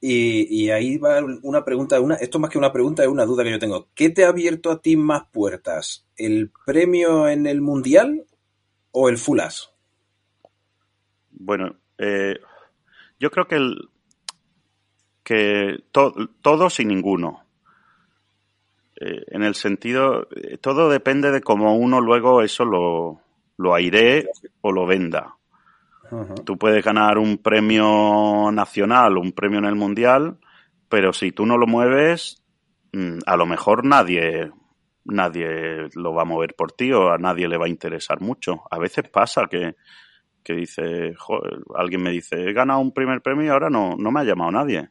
y, y ahí va una pregunta, una, esto más que una pregunta es una duda que yo tengo. ¿Qué te ha abierto a ti más puertas? ¿El premio en el Mundial o el Fulas? Bueno, eh, yo creo que el que to- todos y ninguno. Eh, en el sentido, eh, todo depende de cómo uno luego eso lo, lo airee o lo venda. Tú puedes ganar un premio nacional, un premio en el mundial, pero si tú no lo mueves, mm, a lo mejor nadie, nadie lo va a mover por ti o a nadie le va a interesar mucho. A veces pasa que, que dice, "Joder", alguien me dice, he ganado un primer premio y ahora no, no me ha llamado nadie.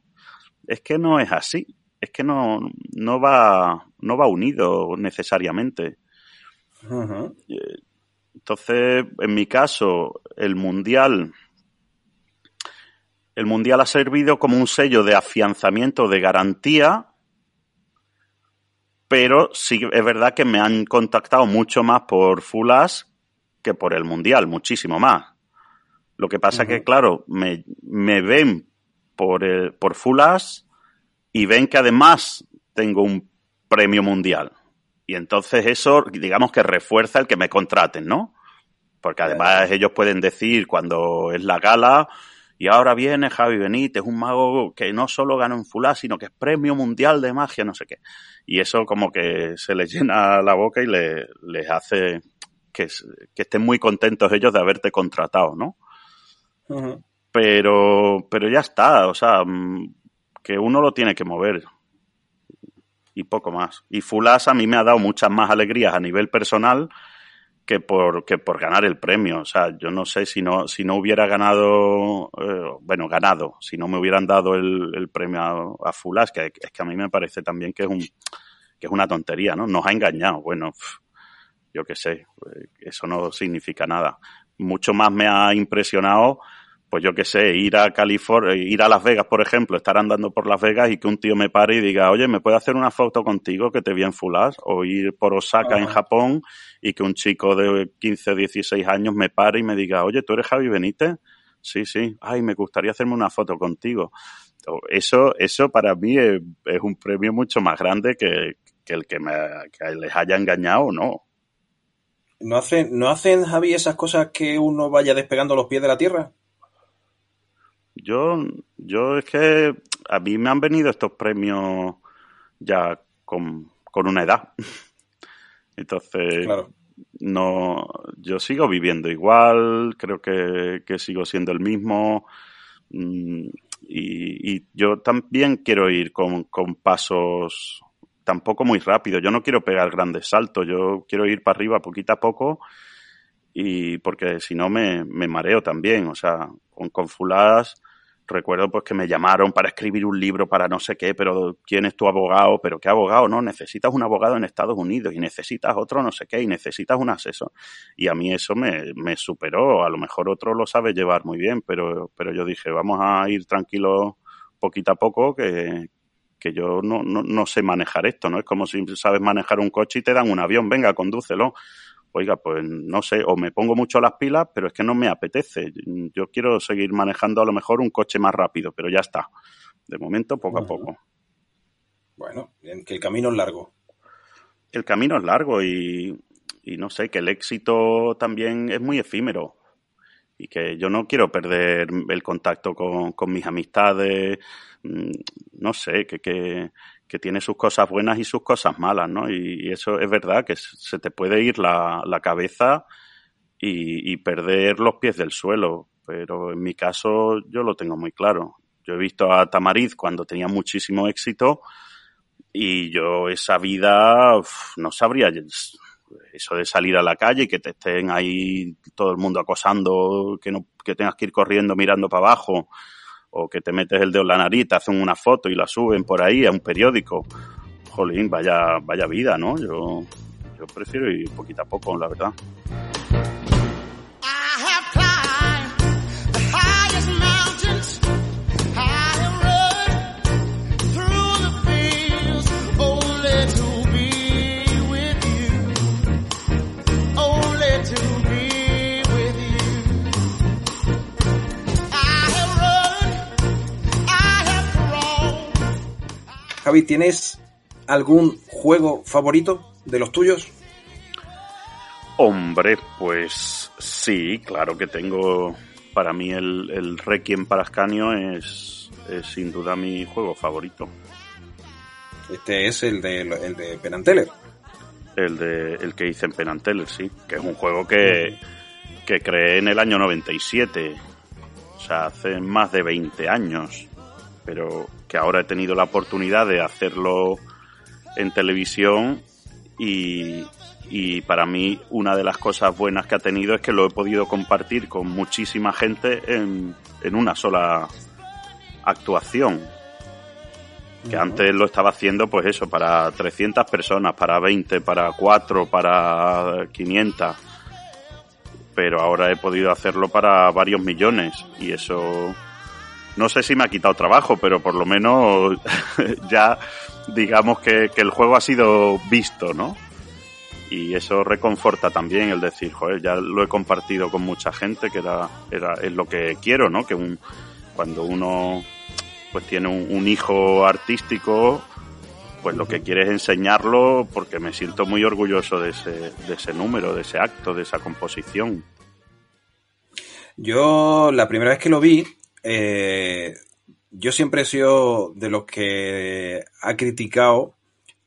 Es que no es así. Es que no, no va, no va unido necesariamente. Ujú. Entonces, en mi caso, el mundial, el mundial ha servido como un sello de afianzamiento, de garantía, pero sí es verdad que me han contactado mucho más por Fulas que por el mundial, muchísimo más. Lo que pasa que, claro, me, me ven por, el- por Fulas y ven que además tengo un premio mundial. Y entonces eso, digamos que refuerza el que me contraten, ¿no? Porque además ellos pueden decir cuando es la gala, y ahora viene Javi Benítez, un mago que no solo gana un fulá, sino que es premio mundial de magia, no sé qué. Y eso como que se les llena la boca y le- les hace que, estén muy contentos ellos de haberte contratado, ¿no? Pero, pero ya está, o sea, mm, que uno lo tiene que mover. Y poco más. Y Fulas a mí me ha dado muchas más alegrías a nivel personal que por, que por ganar el premio. O sea, yo no sé si no, si no hubiera ganado, eh, bueno, ganado, si no me hubieran dado el, el premio a, a Fulas, que es que a mí me parece también que es un, que es una tontería, ¿no? Nos ha engañado. Bueno, yo qué sé, eh, eso no significa nada. Mucho más me ha impresionado pues yo qué sé, ir a California, ir a Las Vegas, por ejemplo, estar andando por Las Vegas y que un tío me pare y diga, oye, ¿me puede hacer una foto contigo que te vi en Fulas? O ir por Osaka, en Japón, y que un chico de 15, 16 años me pare y me diga, oye, ¿tú eres Javi Benítez? Sí, sí. Ay, me gustaría hacerme una foto contigo. Eso, eso para mí es, un premio mucho más grande que, el que, me, que les haya engañado o no. ¿No hacen, ¿No hacen, Javi, esas cosas que uno vaya despegando los pies de la tierra? Yo, yo es que a mí me han venido estos premios ya con, una edad. Entonces, no, yo sigo viviendo igual, creo que, sigo siendo el mismo. Mm, y, y, yo también quiero ir con, con pasos tampoco muy rápido. Yo no quiero pegar grandes saltos, yo quiero ir para arriba poquito a poco y porque si no me, me mareo también. O sea, con, con Fulas recuerdo pues que me llamaron para escribir un libro para no sé qué, pero ¿quién es tu abogado? Pero ¿qué abogado? No, necesitas un abogado en Estados Unidos y necesitas otro no sé qué y necesitas un asesor. Y a mí eso me, me superó, a lo mejor otro lo sabe llevar muy bien, pero, pero yo dije, vamos a ir tranquilos poquito a poco que, que yo no, no, no sé manejar esto, ¿no? Es como si sabes manejar un coche y te dan un avión, venga, condúcelo oiga, pues no sé, o me pongo mucho las pilas, pero es que no me apetece. Yo quiero seguir manejando a lo mejor un coche más rápido, pero ya está. De momento, poco a poco. Bueno, que el camino es largo. El camino es largo y, no sé, que el éxito también es muy efímero y que yo no quiero perder el contacto con, con mis amistades, mm, no sé, que, que, que tiene sus cosas buenas y sus cosas malas, ¿no? Y, eso es verdad, que se te puede ir la, la cabeza y, perder los pies del suelo, pero en mi caso yo lo tengo muy claro. Yo he visto a Tamariz cuando tenía muchísimo éxito y yo esa vida no sabría eso de salir a la calle y que te estén ahí todo el mundo acosando, que no que tengas que ir corriendo mirando para abajo o que te metes el dedo en la nariz, te hacen una foto y la suben por ahí a un periódico. Jolín, vaya, vaya vida, ¿no? Yo, yo prefiero ir poquito a poco, la verdad. Javi, ¿tienes algún juego favorito de los tuyos? Hombre, pues sí, claro que tengo. Para mí el, el Requiem para Ascanio es, sin duda mi juego favorito. Este es el de, el de Penanteller. El, de, el que hice en Penanteller, sí. Que es un juego que, que creé en el año 97. O sea, hace más de 20 años pero que ahora he tenido la oportunidad de hacerlo en televisión y, para mí una de las cosas buenas que ha tenido es que lo he podido compartir con muchísima gente en, una sola actuación. Que antes lo estaba haciendo, pues eso, para 300 personas, para 20, para 4, para 500. Pero ahora he podido hacerlo para varios millones y eso no sé si me ha quitado trabajo, pero por lo menos ya digamos que, el juego ha sido visto, ¿no? Y eso reconforta también el decir, joder, ya lo he compartido con mucha gente, que era, era es lo que quiero, ¿no? Que un, cuando uno pues tiene un, hijo artístico, pues lo que quiere es enseñarlo porque me siento muy orgulloso de ese, de ese número, de ese acto, de esa composición. Yo la primera vez que lo vi, eh, yo siempre he sido de los que ha criticado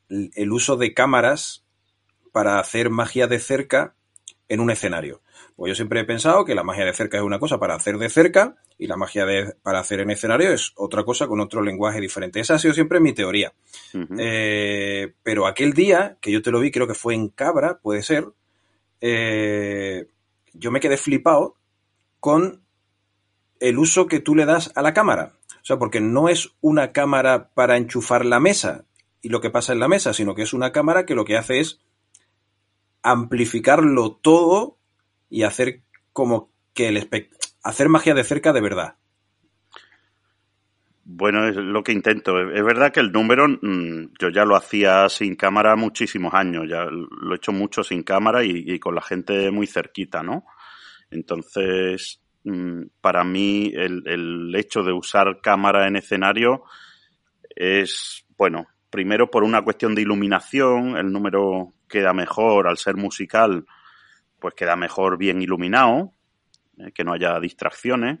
el uso de cámaras para hacer magia de cerca en un escenario. Pues yo siempre he pensado que la magia de cerca es una cosa para hacer de cerca y la magia de, para hacer en escenario es otra cosa con otro lenguaje diferente. Esa ha sido siempre mi teoría. Eh, pero aquel día, que yo te lo vi, creo que fue en Cabra, puede ser, eh, yo me quedé flipado con el uso que tú le das a la cámara. O sea, porque no es una cámara para enchufar la mesa, y lo que pasa en la mesa, sino que es una cámara que lo que hace es amplificarlo todo y hacer como que el hacer magia de cerca de verdad. Bueno, es lo que intento. Es verdad que el número mm, yo ya lo hacía sin cámara muchísimos años, ya lo he hecho mucho sin cámara y, con la gente muy cerquita, ¿no? Entonces, para mí el, el hecho de usar cámara en escenario es, bueno, primero por una cuestión de iluminación, el número queda mejor al ser musical, pues queda mejor bien iluminado, eh, que no haya distracciones.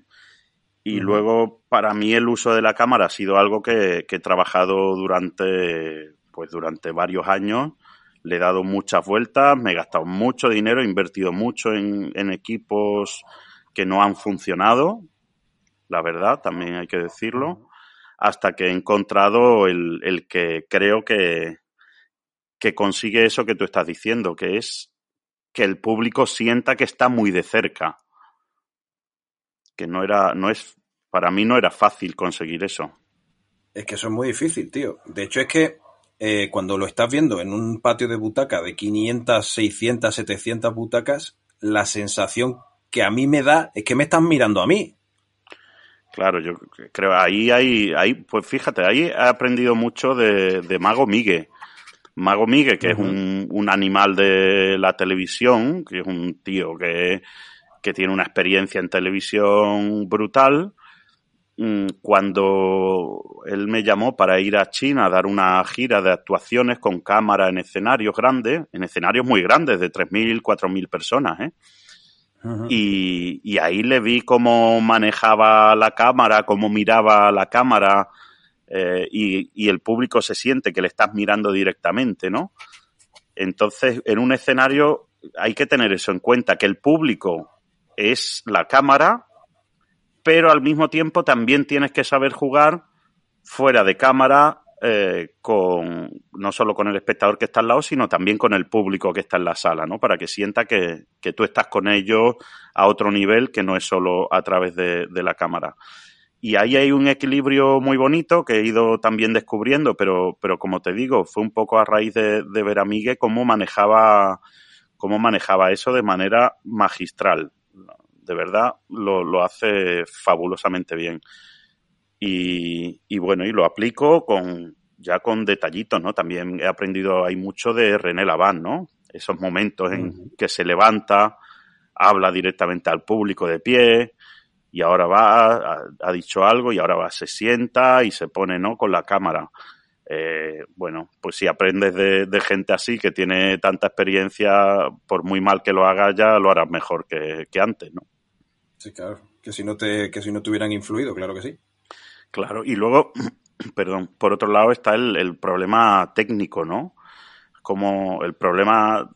Y luego, para mí, el uso de la cámara ha sido algo que, he trabajado durante, pues durante varios años. Le he dado muchas vueltas, me he gastado mucho dinero, he invertido mucho en, en equipos que no han funcionado, la verdad, también hay que decirlo, hasta que he encontrado el, el que creo que, que consigue eso que tú estás diciendo, que es que el público sienta que está muy de cerca. Que no era, no es, para mí no era fácil conseguir eso. Es que eso es muy difícil, tío. De hecho, es que eh, cuando lo estás viendo en un patio de butaca de 500, 600, 700 butacas, la sensación que a mí me da es que me están mirando a mí. Claro, yo creo, ahí hay, ahí, pues fíjate, ahí he aprendido mucho de, de Mago Migue. Mago Migue, que es un, un, animal de la televisión, que es un tío que, que tiene una experiencia en televisión brutal, mm, cuando él me llamó para ir a China a dar una gira de actuaciones con cámara en escenarios grandes, en escenarios muy grandes, de 3.000, 4.000 personas, ¿eh? Y, ahí le vi cómo manejaba la cámara, cómo miraba la cámara, eh, y, el público se siente que le estás mirando directamente, ¿no? Entonces, en un escenario hay que tener eso en cuenta, que el público es la cámara, pero al mismo tiempo también tienes que saber jugar fuera de cámara eh, con no solo con el espectador que está al lado, sino también con el público que está en la sala, ¿no? Para que sienta que, que tú estás con ellos a otro nivel que no es solo a través de, la cámara. Y ahí hay un equilibrio muy bonito que he ido también descubriendo, pero, pero como te digo, fue un poco a raíz de, de ver a Miguel cómo manejaba, cómo manejaba eso de manera magistral. De verdad, lo, lo hace fabulosamente bien. Y, y, bueno, y lo aplico con, ya con detallitos, ¿no? También he aprendido, hay mucho de René Laván, ¿no? Esos momentos en que se levanta, habla directamente al público de pie, y ahora va, ha, dicho algo y ahora va, se sienta y se pone, ¿no? Con la cámara. Eh, bueno, pues si aprendes de, gente así que tiene tanta experiencia, por muy mal que lo haga ya lo harás mejor que, antes, ¿no? Sí, claro. Que si no te, que si no te hubieran influido, claro que sí. Claro, y luego, perdón, por otro lado está el, problema técnico, ¿no? Como el problema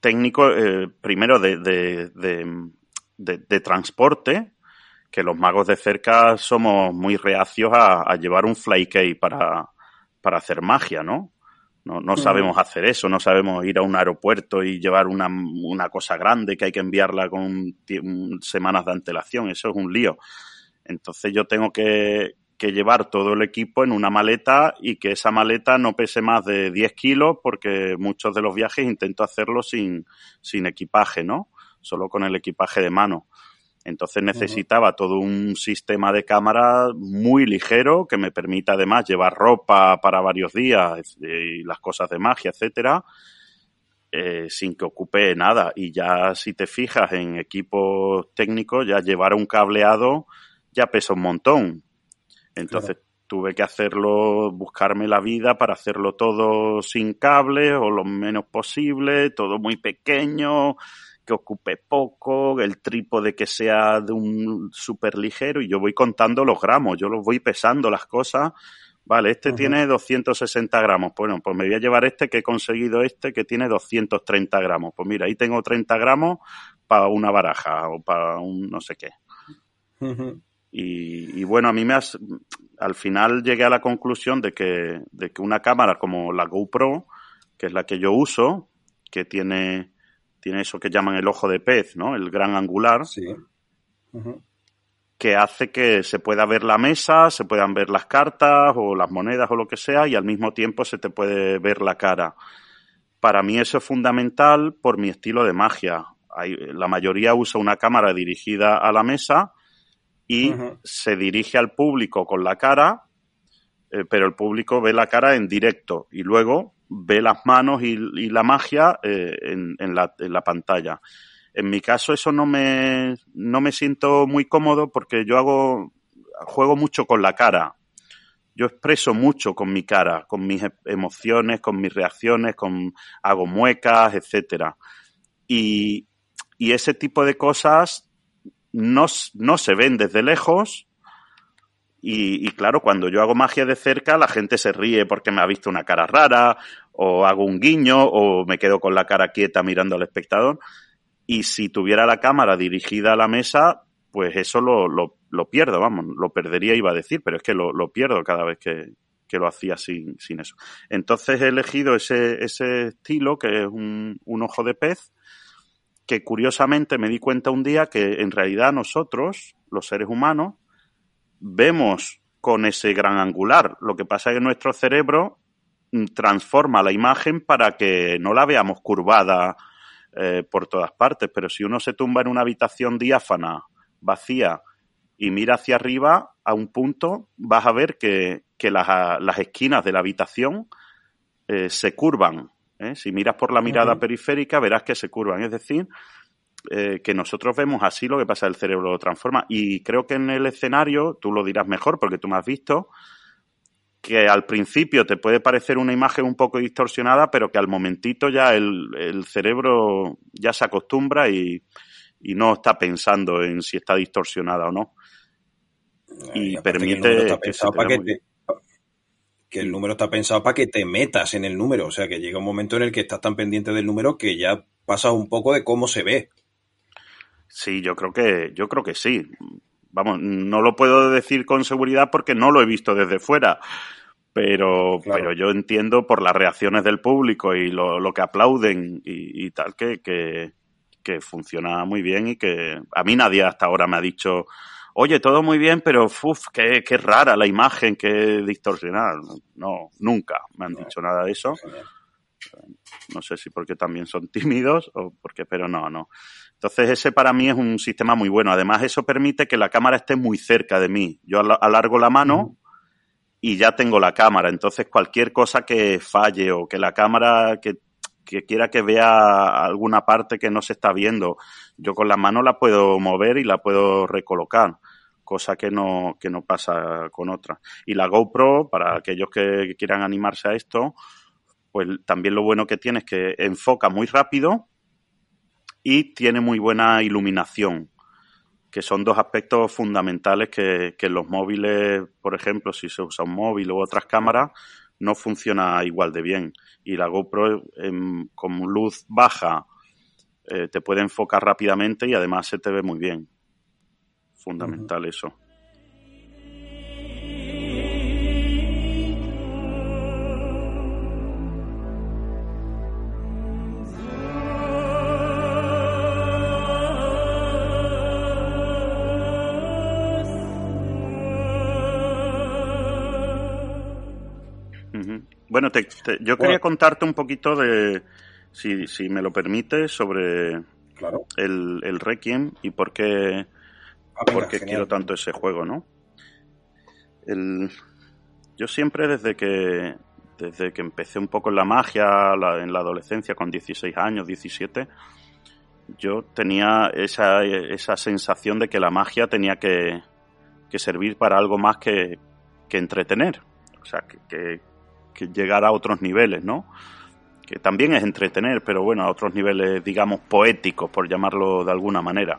técnico, eh, primero de, de de, transporte, que los magos de cerca somos muy reacios a, llevar un flykey para, para hacer magia, ¿no? No, no sabemos hacer eso, no sabemos ir a un aeropuerto y llevar una, una cosa grande que hay que enviarla con semanas de antelación, eso es un lío. Entonces yo tengo que, que llevar todo el equipo en una maleta y que esa maleta no pese más de 10 kilos porque muchos de los viajes intento hacerlo sin, sin equipaje, ¿no? solo con el equipaje de mano. Entonces necesitaba todo un sistema de cámara muy ligero que me permita además llevar ropa para varios días y las cosas de magia, etcétera, eh, sin que ocupe nada. Y ya si te fijas en equipos técnicos, ya llevar un cableado ya pesa un montón. Entonces tuve que hacerlo, buscarme la vida para hacerlo todo sin cable o lo menos posible, todo muy pequeño que ocupe poco, el trípode que sea de un súper ligero y yo voy contando los gramos, yo los voy pesando las cosas. Vale, este tiene 260 gramos. Bueno, pues me voy a llevar este que he conseguido este que tiene 230 gramos. Pues mira, ahí tengo 30 gramos para una baraja o para un no sé qué. Y, y, bueno, a mí me has, al final llegué a la conclusión de que, de que una cámara como la GoPro, que es la que yo uso, que tiene tiene eso que llaman el ojo de pez, ¿no? El gran angular. Sí. que hace que se pueda ver la mesa, se puedan ver las cartas o las monedas o lo que sea y al mismo tiempo se te puede ver la cara. Para mí eso es fundamental por mi estilo de magia. la mayoría usa una cámara dirigida a la mesa y se dirige al público con la cara, eh, pero el público ve la cara en directo y luego ve las manos y, la magia eh, en, la, en la pantalla. En mi caso eso no me, no me siento muy cómodo porque yo hago, juego mucho con la cara. Yo expreso mucho con mi cara, con mis emociones, con mis reacciones, con, hago muecas, etcétera. Y, y ese tipo de cosas no, no se ven desde lejos, y, claro, cuando yo hago magia de cerca, la gente se ríe porque me ha visto una cara rara, o hago un guiño, o me quedo con la cara quieta mirando al espectador. Y si tuviera la cámara dirigida a la mesa, pues eso lo, lo, lo pierdo, vamos, lo perdería iba a decir, pero es que lo, lo pierdo cada vez que, que lo hacía sin, sin, eso. Entonces he elegido ese, ese estilo, que es un, un, ojo de pez, que curiosamente me di cuenta un día que en realidad nosotros, los seres humanos, vemos con ese gran angular. Lo que pasa es que nuestro cerebro mm, transforma la imagen para que no la veamos curvada eh, por todas partes, pero si uno se tumba en una habitación diáfana, vacía, y mira hacia arriba a un punto, vas a ver que, que las, las, esquinas de la habitación eh, se curvan. ¿Eh? Si miras por la mirada uh -huh. periférica, verás que se curvan. Es decir, eh, que nosotros vemos así lo que pasa, el cerebro lo transforma. Y creo que en el escenario, tú lo dirás mejor porque tú me has visto, que al principio te puede parecer una imagen un poco distorsionada, pero que al momentito ya el, el cerebro ya se acostumbra y, y, no está pensando en si está distorsionada o no. Y, y permite que, que, te, que, el número está pensado para que te metas en el número, o sea que llega un momento en el que estás tan pendiente del número que ya pasas un poco de cómo se ve. Sí, yo creo que yo creo que sí vamos, no lo puedo decir con seguridad porque no lo he visto desde fuera, pero, claro. pero yo entiendo por las reacciones del público y lo, lo que aplauden y, y tal que, que, que, funciona muy bien y que a mí nadie hasta ahora me ha dicho, oye, todo muy bien, pero uf, qué, qué rara la imagen, qué distorsionada. No, nunca me han dicho nada de eso. No sé si porque también son tímidos o porque, pero no, no. Entonces ese para mí es un sistema muy bueno. Además eso permite que la cámara esté muy cerca de mí. Yo alargo la mano y ya tengo la cámara. Entonces cualquier cosa que falle o que la cámara que, que quiera que vea alguna parte que no se está viendo, yo con la mano la puedo mover y la puedo recolocar cosa que no, que no pasa con otras. Y la GoPro, para aquellos que quieran animarse a esto, pues también lo bueno que tiene es que enfoca muy rápido y tiene muy buena iluminación, que son dos aspectos fundamentales que, que los móviles, por ejemplo, si se usa un móvil u otras cámaras, no funciona igual de bien. Y la GoPro en, con luz baja eh, te puede enfocar rápidamente y además se te ve muy bien. Fundamental uh -huh. eso. Bueno, te, te, yo quería bueno. contarte un poquito de, si, si me lo permite, sobre claro. el, el Requiem y por qué, ah, por qué quiero tanto ese juego, ¿no? El, yo siempre desde que, desde que empecé un poco en la magia, la, en la adolescencia, con 16 años, 17, yo tenía esa, esa sensación de que la magia tenía que, que servir para algo más que, que entretener. O sea, que, que, que llegar a otros niveles, ¿no? Que también es entretener, pero bueno, a otros niveles, digamos, poéticos, por llamarlo de alguna manera.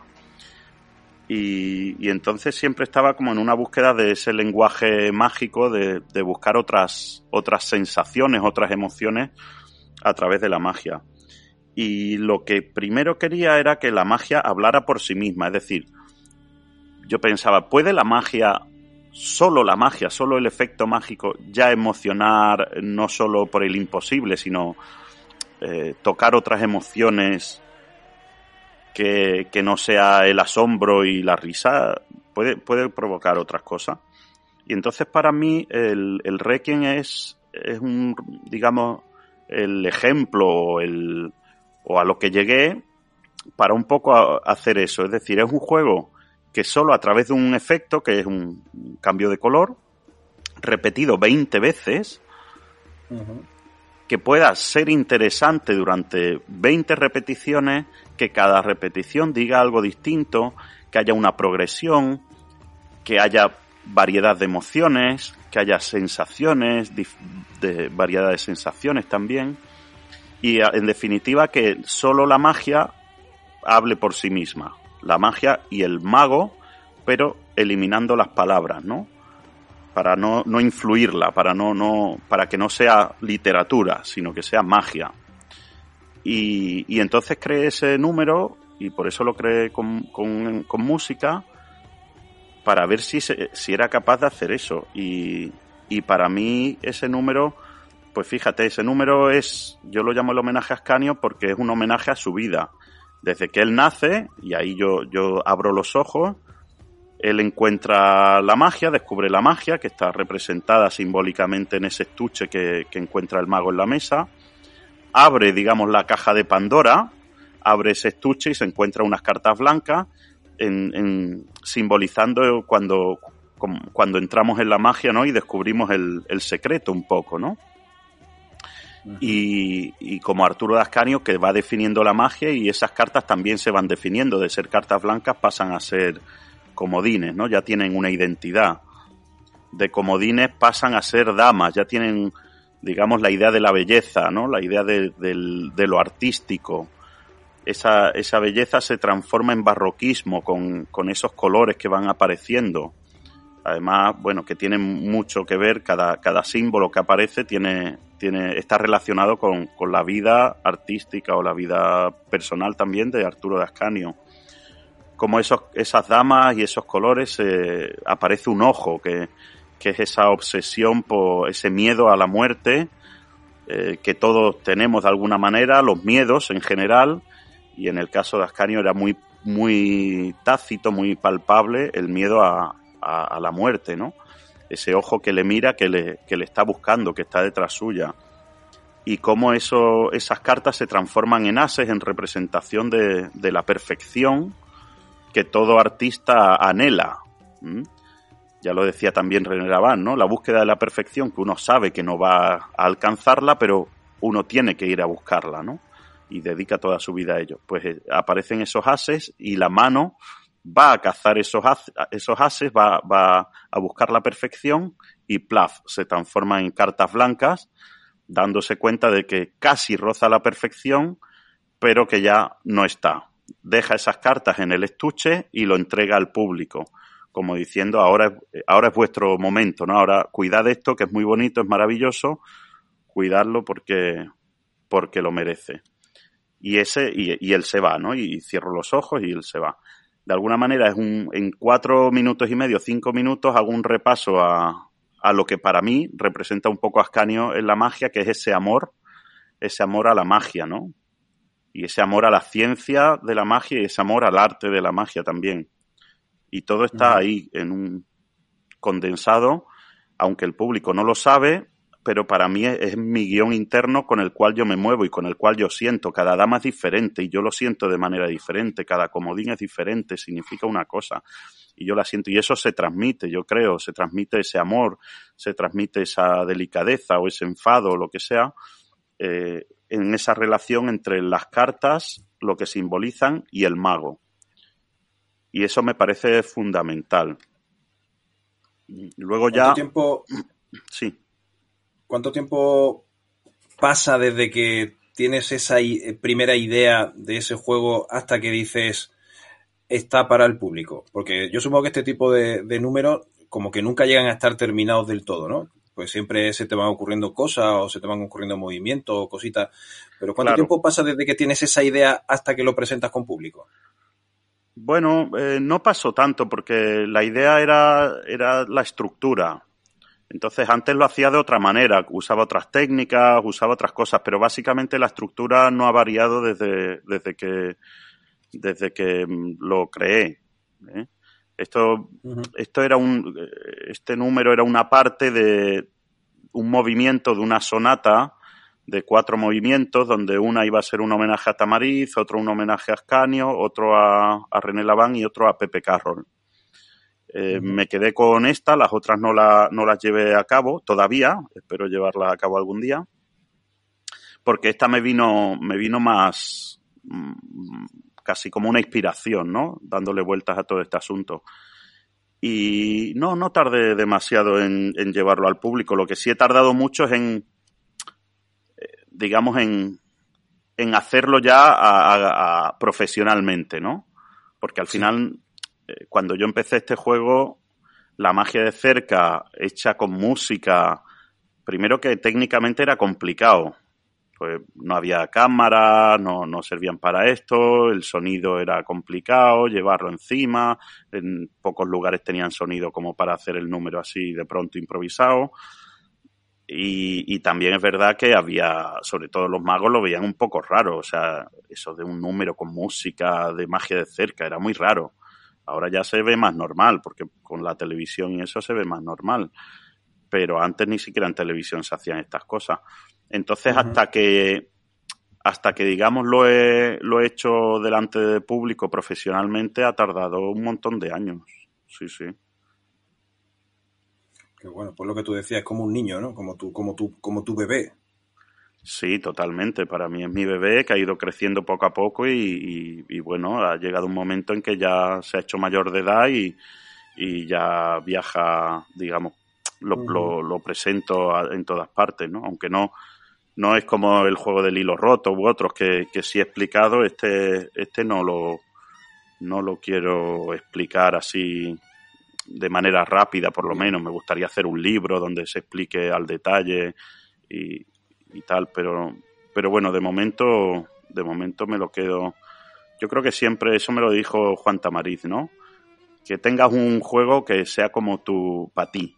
Y, y, entonces siempre estaba como en una búsqueda de ese lenguaje mágico, de, de, buscar otras, otras sensaciones, otras emociones a través de la magia. Y lo que primero quería era que la magia hablara por sí misma, es decir, yo pensaba, ¿puede la magia solo la magia, solo el efecto mágico ya emocionar, no solo por el imposible, sino eh, tocar otras emociones que, no sea el asombro y la risa. puede, puede provocar otras cosas. Y entonces para mí el, el Requiem es, es un, digamos, el ejemplo o, el, o a lo que llegué para un poco hacer eso. Es decir, es un juego que solo a través de un efecto, que es un cambio de color, repetido 20 veces, que pueda ser interesante durante 20 repeticiones, que cada repetición diga algo distinto, que haya una progresión, que haya variedad de emociones, que haya sensaciones, de variedad de sensaciones también, y en definitiva que solo la magia hable por sí misma, la magia y el mago, pero eliminando las palabras, ¿no? Para no, no influirla, para no, no, para que no sea literatura, sino que sea magia. Y, y entonces creé ese número, y por eso lo creé con, con, música, para ver si, si era capaz de hacer eso. Y, y para mí ese número, pues fíjate, ese número es, yo lo llamo el homenaje a Ascanio porque es un homenaje a su vida. Desde que él nace, y ahí yo, yo abro los ojos, él encuentra la magia, descubre la magia, que está representada simbólicamente en ese estuche que, que encuentra el mago en la mesa, abre, digamos, la caja de Pandora, abre ese estuche y se encuentra unas cartas blancas, en, simbolizando cuando, cuando entramos en la magia, ¿no? Y descubrimos el, el secreto un poco, ¿no? y, y, como Arturo Dascanio que va definiendo la magia y esas cartas también se van definiendo, de ser cartas blancas pasan a ser comodines, ¿no? Ya tienen una identidad. De comodines pasan a ser damas, ya tienen, digamos, la idea de la belleza, ¿no? La idea de, lo artístico, esa, esa belleza se transforma en barroquismo con, con, esos colores que van apareciendo. Además, bueno, que tienen mucho que ver, cada, cada símbolo que aparece tiene, tiene, está relacionado con, con la vida artística o la vida personal también de Arturo de Ascanio. Como esos, esas damas y esos colores, eh, aparece un ojo, que, que es esa obsesión por ese miedo a la muerte, eh, que todos tenemos de alguna manera, los miedos en general, y en el caso de Ascanio era muy, muy tácito, muy palpable el miedo a, la muerte, ¿no? Ese ojo que le mira, que le, que le está buscando, que está detrás suya. Y cómo eso, esas cartas se transforman en ases, en representación de, de la perfección que todo artista anhela. Ya lo decía también René Raván, ¿no? La búsqueda de la perfección, que uno sabe que no va a alcanzarla, pero uno tiene que ir a buscarla, ¿no? y dedica toda su vida a ello. Pues eh, aparecen esos ases y la mano va a cazar esos, esos ases, va, va a buscar la perfección y plaf, se transforma en cartas blancas, dándose cuenta de que casi roza la perfección, pero que ya no está. Deja esas cartas en el estuche y lo entrega al público, como diciendo, ahora, ahora es vuestro momento, ¿no? Ahora cuidad esto, que es muy bonito, es maravilloso, cuidarlo porque, porque lo merece y ese y, él se va, ¿no? Y cierro los ojos y él se va. De alguna manera es un en cuatro minutos y medio, cinco minutos hago un repaso a, a lo que para mí representa un poco Ascanio en la magia, que es ese amor, ese amor a la magia, ¿no? Y ese amor a la ciencia de la magia y ese amor al arte de la magia también. Y todo está ahí en un condensado, aunque el público no lo sabe, pero para mí es, mi guion interno con el cual yo me muevo y con el cual yo siento. Cada dama es diferente y yo lo siento de manera diferente. Cada comodín es diferente, significa una cosa. Y yo la siento. Y eso se transmite, yo creo. Se transmite ese amor, se transmite esa delicadeza o ese enfado o lo que sea. Eh, en esa relación entre las cartas, lo que simbolizan, y el mago. Y eso me parece fundamental. Luego ya. tiempo? Sí. ¿Cuánto tiempo pasa desde que tienes esa eh, primera idea de ese juego hasta que dices está para el público? Porque yo supongo que este tipo de, números como que nunca llegan a estar terminados del todo, ¿no? Pues siempre se te van ocurriendo cosas o se te van ocurriendo movimientos o cositas. Pero ¿cuánto tiempo pasa desde que tienes esa idea hasta que lo presentas con público? Bueno, eh, no pasó tanto porque la idea era, era la estructura. Entonces antes lo hacía de otra manera, usaba otras técnicas, usaba otras cosas, pero básicamente la estructura no ha variado desde, desde que desde que mm, lo creé. ¿eh? Esto, esto era un, este número era una parte de un movimiento de una sonata de cuatro movimientos, donde una iba a ser un homenaje a Tamariz, otro un homenaje a Ascanio, otro a, René Laván y otro a Pepe Carroll. Eh, me quedé con esta, las otras no, la, no las llevé a cabo todavía, espero llevarlas a cabo algún día, porque esta me vino, me vino más, mm, casi como una inspiración, ¿no? Dándole vueltas a todo este asunto. Y no, no tardé demasiado en, llevarlo al público. Lo que sí he tardado mucho es en, eh, digamos, en, en hacerlo ya profesionalmente, ¿no? Porque al final, eh, cuando yo empecé este juego, la magia de cerca, hecha con música, primero que técnicamente era complicado pues no había cámara, no, no servían para esto, el sonido era complicado, llevarlo encima, en pocos lugares tenían sonido como para hacer el número así de pronto improvisado. Y, y, también es verdad que había, sobre todo los magos lo veían un poco raro, o sea, eso de un número con música, de magia de cerca, era muy raro. Ahora ya se ve más normal, porque con la televisión y eso se ve más normal. Pero antes ni siquiera en televisión se hacían estas cosas. Entonces, hasta que hasta que digamos lo he, lo he hecho delante de público profesionalmente ha tardado un montón de años. Sí, sí. Bueno, pues lo que tú decías como un niño, ¿no? Como tu, como tu, como tu bebé. Sí, totalmente. Para mí es mi bebé que ha ido creciendo poco a poco y, y, bueno, ha llegado un momento en que ya se ha hecho mayor de edad y, y ya viaja, digamos, lo, lo, lo presento en todas partes, ¿no? Aunque no, no es como el juego del hilo roto u otros que, que sí he explicado, este, este no lo, no lo quiero explicar así de manera rápida, por lo menos. Me gustaría hacer un libro donde se explique al detalle y, y tal, pero, pero bueno, de momento, de momento me lo quedo. Yo creo que siempre, eso me lo dijo Juan Tamariz, ¿no? Que tengas un juego que sea como tu, para ti.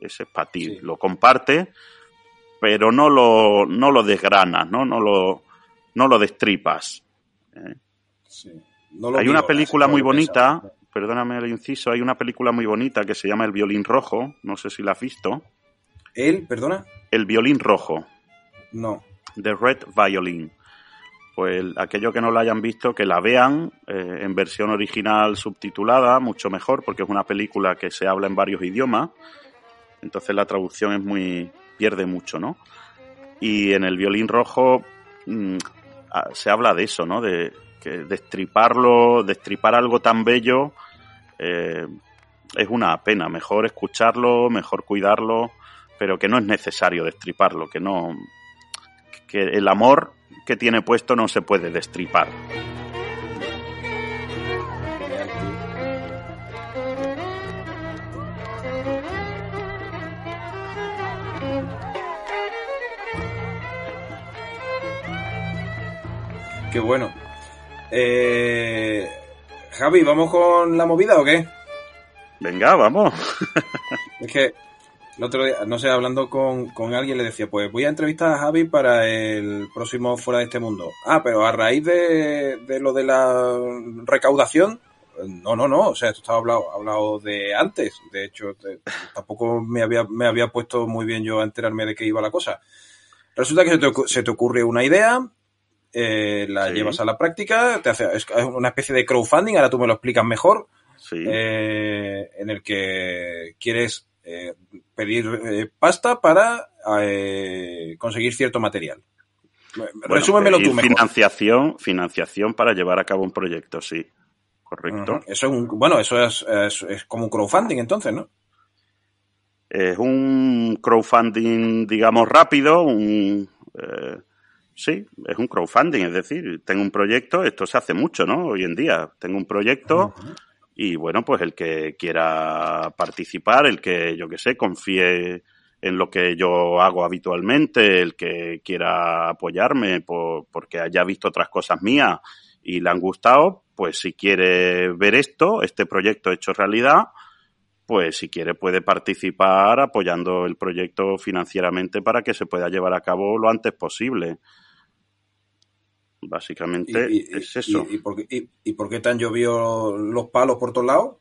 Ese es para ti. Lo comparte pero no lo, no lo desgranas, ¿no? No lo, no lo destripas. ¿eh? hay una película muy bonita, perdóname el inciso, hay una película muy bonita que se llama El violín rojo, no sé si la has visto. ¿El, perdona? El violín rojo. No. The Red Violin. Pues aquellos que no la hayan visto, que la vean eh, en versión original subtitulada, mucho mejor, porque es una película que se habla en varios idiomas. Entonces la traducción es muy, pierde mucho, ¿no? Y en el violín rojo mm, se habla de eso, ¿no? De que destriparlo, destripar algo tan bello eh, es una pena. Mejor escucharlo, mejor cuidarlo, pero que no es necesario destriparlo, que no, que el amor que tiene puesto no se puede destripar. Qué bueno. Eh, Javi, ¿vamos con la movida o qué? Venga, vamos. es que el otro día, no sé, hablando con, alguien le decía, pues voy a entrevistar a Javi para el próximo Fuera de este Mundo. Ah, pero a raíz de, lo de la recaudación, no, no, no, o sea, esto estaba hablado, hablado de antes. De hecho, tampoco me había, me había puesto muy bien yo a enterarme de qué iba la cosa. Resulta que se te, se te ocurre una idea, eh, la llevas a la práctica, te hace, es una especie de crowdfunding, ahora tú me lo explicas mejor, eh, en el que quieres eh, pedir pasta para conseguir cierto material. Resúmemelo tú mejor. Financiación, financiación para llevar a cabo un proyecto, sí. Correcto. Eso es un, bueno, eso es, es, como un crowdfunding entonces, ¿no? Es un crowdfunding, digamos, rápido, un, Sí, es un crowdfunding, es decir, tengo un proyecto, esto se hace mucho, ¿no? Hoy en día, tengo un proyecto y bueno, pues el que quiera participar, el que, yo qué sé, confíe en lo que yo hago habitualmente, el que quiera apoyarme por, porque haya visto otras cosas mías y le han gustado, pues si quiere ver esto, este proyecto hecho realidad, pues si quiere puede participar apoyando el proyecto financieramente para que se pueda llevar a cabo lo antes posible. Básicamente es eso. Y, por, qué te han llovido los palos por todos lados?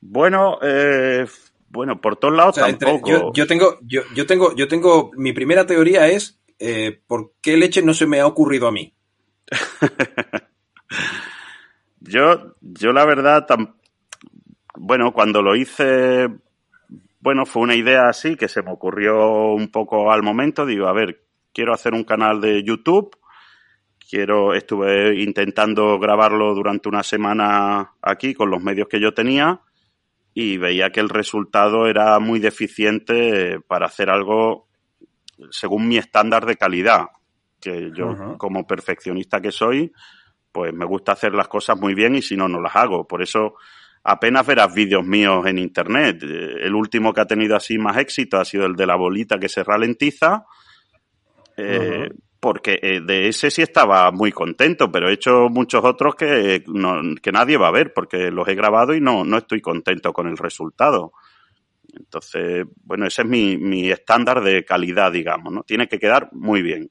Bueno, eh, bueno, por todos lados tampoco. yo, tengo, yo, yo, tengo, yo tengo, mi primera teoría es eh, ¿por qué leche no se me ha ocurrido a mí? yo, yo la verdad, bueno, cuando lo hice, bueno, fue una idea así que se me ocurrió un poco al momento. Digo, a ver, quiero hacer un canal de YouTube. Quiero, estuve intentando grabarlo durante una semana aquí con los medios que yo tenía y veía que el resultado era muy deficiente para hacer algo según mi estándar de calidad, que yo como perfeccionista que soy, pues me gusta hacer las cosas muy bien y si no, no las hago. Por eso apenas verás vídeos míos en internet. Eh, el último que ha tenido así más éxito ha sido el de la bolita que se ralentiza. Eh, porque eh, de ese sí estaba muy contento, pero he hecho muchos otros que, que nadie va a ver porque los he grabado y no, no estoy contento con el resultado. Entonces, bueno, ese es mi, mi estándar de calidad, digamos, ¿no? Tiene que quedar muy bien.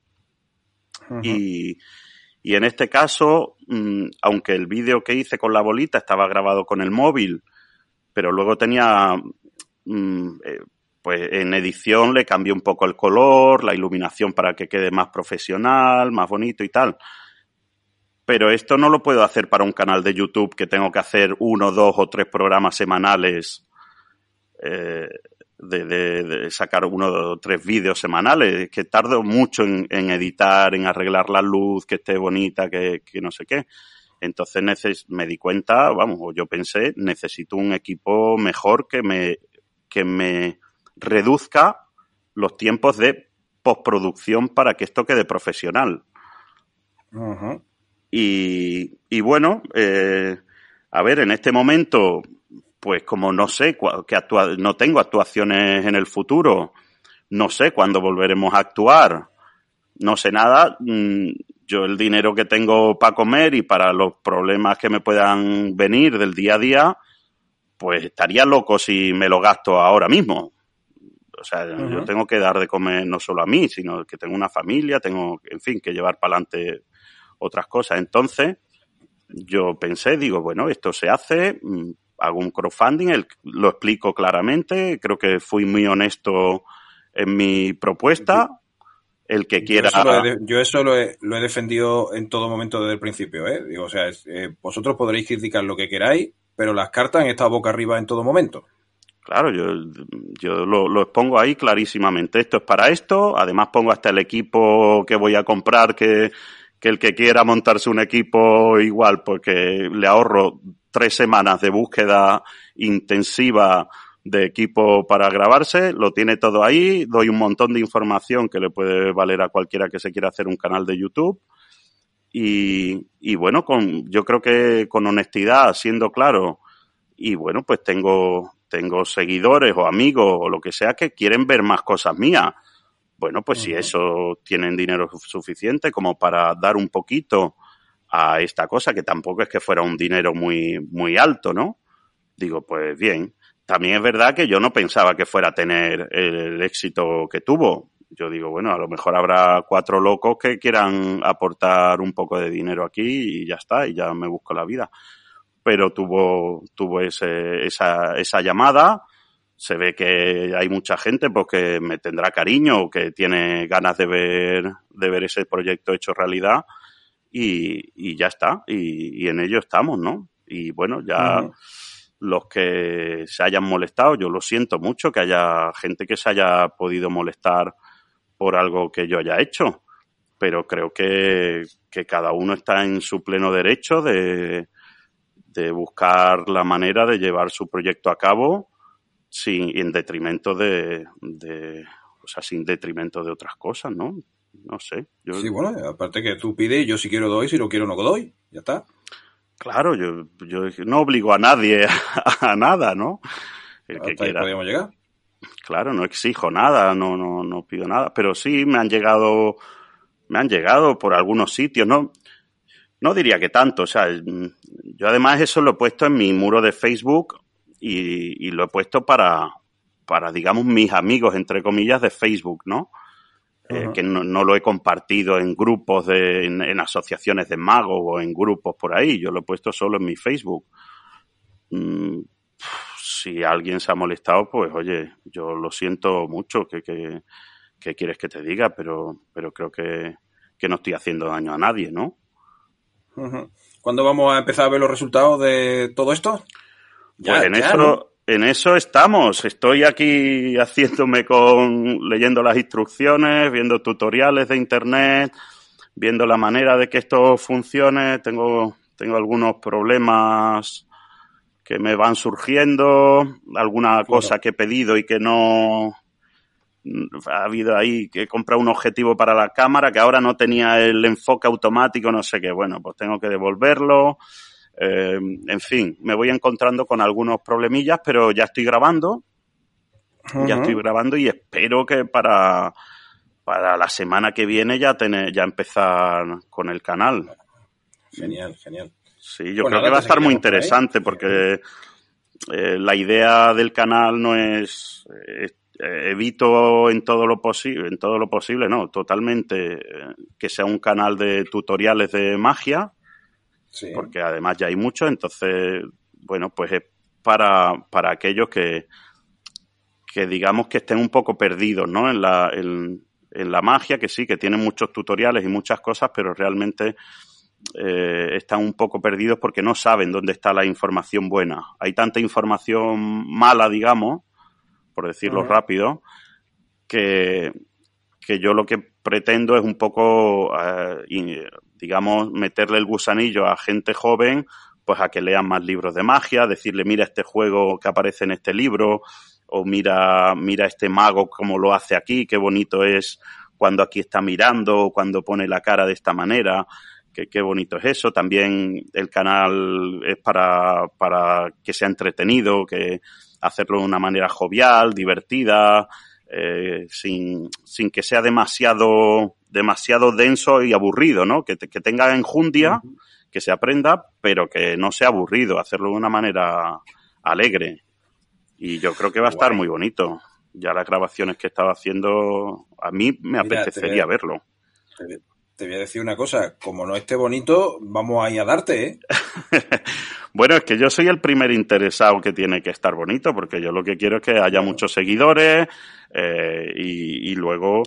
y, y, en este caso, mm, aunque el vídeo que hice con la bolita estaba grabado con el móvil, pero luego tenía, mm, eh, pues en edición le cambié un poco el color, la iluminación para que quede más profesional, más bonito y tal. Pero esto no lo puedo hacer para un canal de YouTube que tengo que hacer uno, dos o tres programas semanales eh, de, sacar uno o tres vídeos semanales, que tardo mucho en, editar, en arreglar la luz, que esté bonita, que, no sé qué. Entonces me di cuenta, vamos, yo pensé, necesito un equipo mejor que me, que me reduzca los tiempos de postproducción para que esto quede profesional. y, y, bueno, eh, a ver, en este momento pues como no sé que no tengo actuaciones en el futuro, no sé cuándo volveremos a actuar, no sé nada, mm, yo el dinero que tengo para comer y para los problemas que me puedan venir del día a día, pues estaría loco si me lo gasto ahora mismo. O sea, yo tengo que dar de comer no solo a mí, sino que tengo una familia, tengo, en fin, que llevar para adelante otras cosas. Entonces, yo pensé, digo, bueno, esto se hace, mm, hago un crowdfunding, lo explico claramente, creo que fui muy honesto en mi propuesta. El que quiera. Yo eso lo he, lo he, defendido en todo momento desde el principio, ¿eh? Digo, o sea, eh, vosotros podréis criticar lo que queráis, pero las cartas han estado boca arriba en todo momento. Claro, yo, yo lo, lo, expongo ahí clarísimamente. Esto es para esto. Además pongo hasta el equipo que voy a comprar que, que el que quiera montarse un equipo igual, porque le ahorro tres semanas de búsqueda intensiva de equipo para grabarse, lo tiene todo ahí, doy un montón de información que le puede valer a cualquiera que se quiera hacer un canal de YouTube. Y, y bueno, con, yo creo que con honestidad, siendo claro, y bueno, pues tengo, tengo seguidores o amigos o lo que sea que quieren ver más cosas mías. Bueno, pues si eso tienen dinero suficiente como para dar un poquito a esta cosa, que tampoco es que fuera un dinero muy, muy alto, ¿no? Digo, pues bien. También es verdad que yo no pensaba que fuera a tener el éxito que tuvo. Yo digo, bueno, a lo mejor habrá cuatro locos que quieran aportar un poco de dinero aquí y ya está, y ya me busco la vida. Pero tuvo, tuvo ese, esa, esa llamada, se ve que hay mucha gente pues que me tendrá cariño o que tiene ganas de ver de ver ese proyecto hecho realidad. Y, ya está, y, en ello estamos, ¿no? Y bueno, ya los que se hayan molestado, yo lo siento mucho que haya gente que se haya podido molestar por algo que yo haya hecho, pero creo que, que cada uno está en su pleno derecho de, de buscar la manera de llevar su proyecto a cabo sin en detrimento de, de o sea, sin detrimento de otras cosas, ¿no? no sé. Yo... Sí, bueno, aparte que tú pides, yo si quiero doy, si no quiero no doy, ya está. Claro, yo, yo no obligo a nadie a, nada, ¿no? El que quiera. podríamos llegar. Claro, no exijo nada, no, no, no pido nada, pero sí me han llegado, me han llegado por algunos sitios, ¿no? No diría que tanto, o sea, yo además eso lo he puesto en mi muro de Facebook y, y lo he puesto para, para, digamos, mis amigos, entre comillas, de Facebook, ¿no? Eh, que no, lo he compartido en grupos, de, en, asociaciones de magos o en grupos por ahí. Yo lo he puesto solo en mi Facebook. Mm, si alguien se ha molestado, pues oye, yo lo siento mucho, que, que, quieres que te diga, pero, pero creo que, no estoy haciendo daño a nadie, ¿no? ¿Cuándo vamos a empezar a ver los resultados de todo esto? pues en eso, en eso estamos. Estoy aquí haciéndome con, leyendo las instrucciones, viendo tutoriales de internet, viendo la manera de que esto funcione. Tengo, tengo algunos problemas que me van surgiendo, alguna cosa que he pedido y que no ha habido ahí que he comprado un objetivo para la cámara que ahora no tenía el enfoque automático, no sé qué, bueno, pues tengo que devolverlo. Eh, en fin, me voy encontrando con algunos problemillas, pero ya estoy grabando. Ya estoy grabando y espero que para, para la semana que viene ya tener, ya empezar con el canal. Genial, genial. Sí, yo creo que va a estar muy interesante porque eh, la idea del canal no es eh, evito en todo lo posible, en todo lo posible, no, totalmente eh, que sea un canal de tutoriales de magia, porque además ya hay mucho, entonces, bueno, pues es para, para aquellos que, que digamos que estén un poco perdidos, ¿no? En la, en la magia, que sí, que tienen muchos tutoriales y muchas cosas, pero realmente eh, están un poco perdidos porque no saben dónde está la información buena. Hay tanta información mala, digamos, por decirlo rápido, que, que, yo lo que pretendo es un poco, eh, digamos, meterle el gusanillo a gente joven, pues a que lean más libros de magia, decirle, mira este juego que aparece en este libro, o mira, mira este mago como lo hace aquí, qué bonito es cuando aquí está mirando, o cuando pone la cara de esta manera qué bonito es eso. También el canal es para, para que sea entretenido, que hacerlo de una manera jovial, divertida, eh, sin, sin que sea demasiado, demasiado denso y aburrido, ¿no? Que, que tenga enjundia, que se aprenda, pero que no sea aburrido, hacerlo de una manera alegre. Y yo creo que va a estar muy bonito. Ya las grabaciones que estaba haciendo, a mí me apetecería verlo te voy a decir una cosa, como no esté bonito, vamos ahí a darte, ¿eh? bueno, es que yo soy el primer interesado que tiene que estar bonito, porque yo lo que quiero es que haya muchos seguidores eh, y, luego,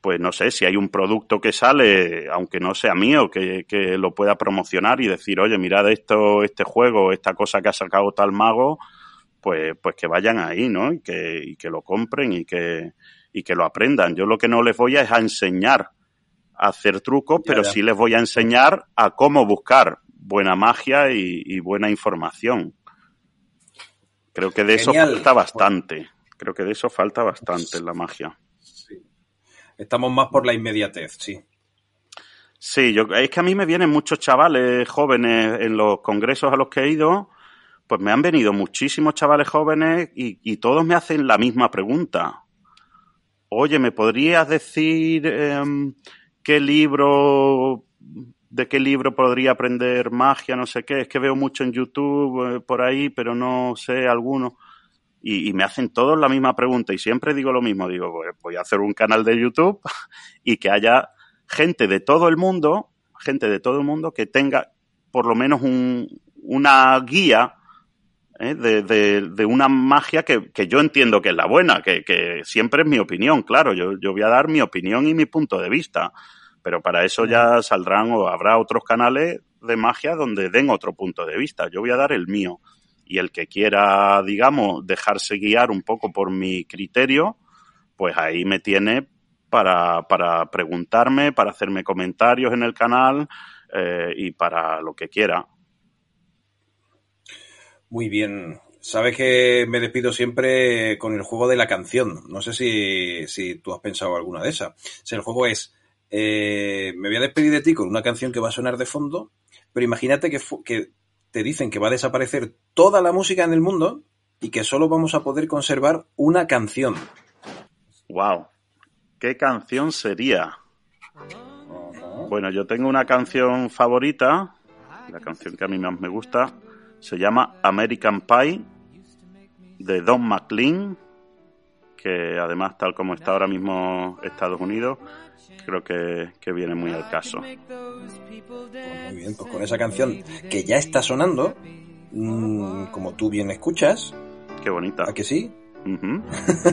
pues no sé, si hay un producto que sale, aunque no sea mío, que, que lo pueda promocionar y decir, oye, mirad esto, este juego, esta cosa que ha sacado tal mago, pues, pues que vayan ahí, ¿no? Y que, y que lo compren y que, y que lo aprendan. Yo lo que no les voy a es a enseñar hacer trucos, pero sí les voy a enseñar a cómo buscar buena magia y, buena información. Creo que de eso falta bastante. Creo que de eso falta bastante en la magia. Estamos más por la inmediatez, sí. Sí, yo, es que a mí me vienen muchos chavales jóvenes en los congresos a los que he ido, pues me han venido muchísimos chavales jóvenes y, todos me hacen la misma pregunta. Oye, ¿me podrías decir em, qué libro, de qué libro podría aprender magia, no sé qué. Es que veo mucho en YouTube eh, por ahí, pero no sé alguno. Y, me hacen todos la misma pregunta y siempre digo lo mismo. Digo, pues voy a hacer un canal de YouTube y que haya gente de todo el mundo, gente de todo el mundo que tenga por lo menos un, una guía ¿eh? de, de, una magia que, que, yo entiendo que es la buena, que, que siempre es mi opinión, claro, yo, yo voy a dar mi opinión y mi punto de vista, pero para eso ya saldrán o habrá otros canales de magia donde den otro punto de vista, yo voy a dar el mío. Y el que quiera, digamos, dejarse guiar un poco por mi criterio, pues ahí me tiene para, para preguntarme, para hacerme comentarios en el canal eh, y para lo que quiera. Muy bien. Sabes que me despido siempre con el juego de la canción. No sé si, si tú has pensado alguna de esas. Si el juego es, eh, me voy a despedir de ti con una canción que va a sonar de fondo, pero imagínate que, que te dicen que va a desaparecer toda la música en el mundo y que solo vamos a poder conservar una canción. ¡Wow! ¿Qué canción sería? Bueno, yo tengo una canción favorita, la canción que a mí más me gusta, se llama American Pie de Don McLean, que además tal como está ahora mismo Estados Unidos, creo que, viene muy al caso. Muy bien, pues con esa canción que ya está sonando, mm, como tú bien escuchas, qué bonita. ¿A que sí?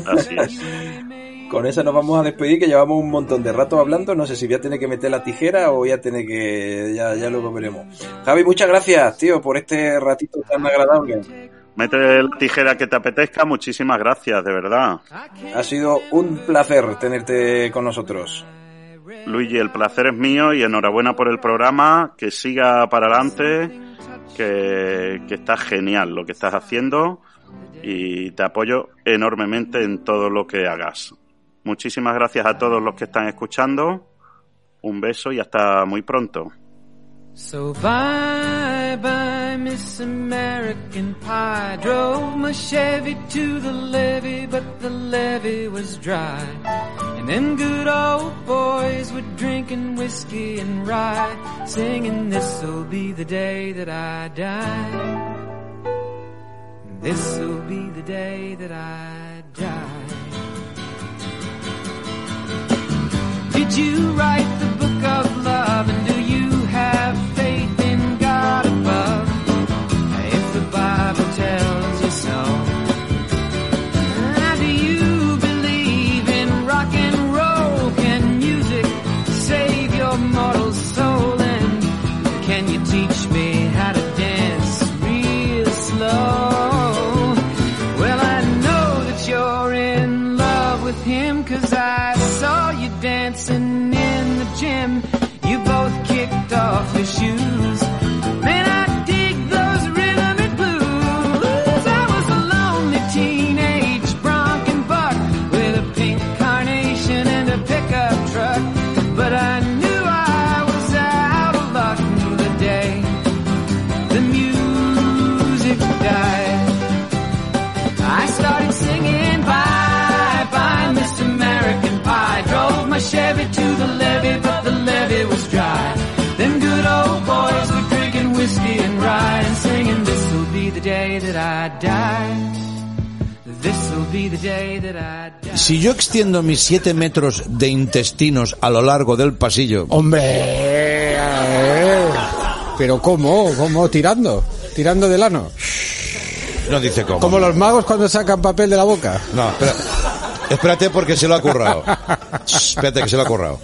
Así es. Con esa nos vamos a despedir, que llevamos un montón de rato hablando. No sé si voy a tener que meter la tijera o voy a tener que. Ya, ya luego veremos. Javi, muchas gracias, tío, por este ratito tan agradable. Mete la tijera que te apetezca. Muchísimas gracias, de verdad. Ha sido un placer tenerte con nosotros. Luigi, el placer es mío y enhorabuena por el programa. Que siga para adelante, que, que está genial lo que estás haciendo y te apoyo enormemente en todo lo que hagas. Muchísimas gracias a todos los que están escuchando. Un beso y hasta muy pronto. So bye bye, Miss American Pie. Drove my Chevy to the levee, but the levee was dry. And them good old boys were drinking whiskey and rye, singing, This'll be the day that I die. This'll be the day that I die. You write the book of love? And do you Si yo extiendo mis 7 metros de intestinos a lo largo del pasillo, Hombre, pero ¿cómo? ¿Cómo? ¿Tirando? ¿Tirando del ano? no dice cómo. Como los magos cuando sacan papel de la boca. No, espera. Espérate porque se lo ha currado. Espérate que se lo ha currado.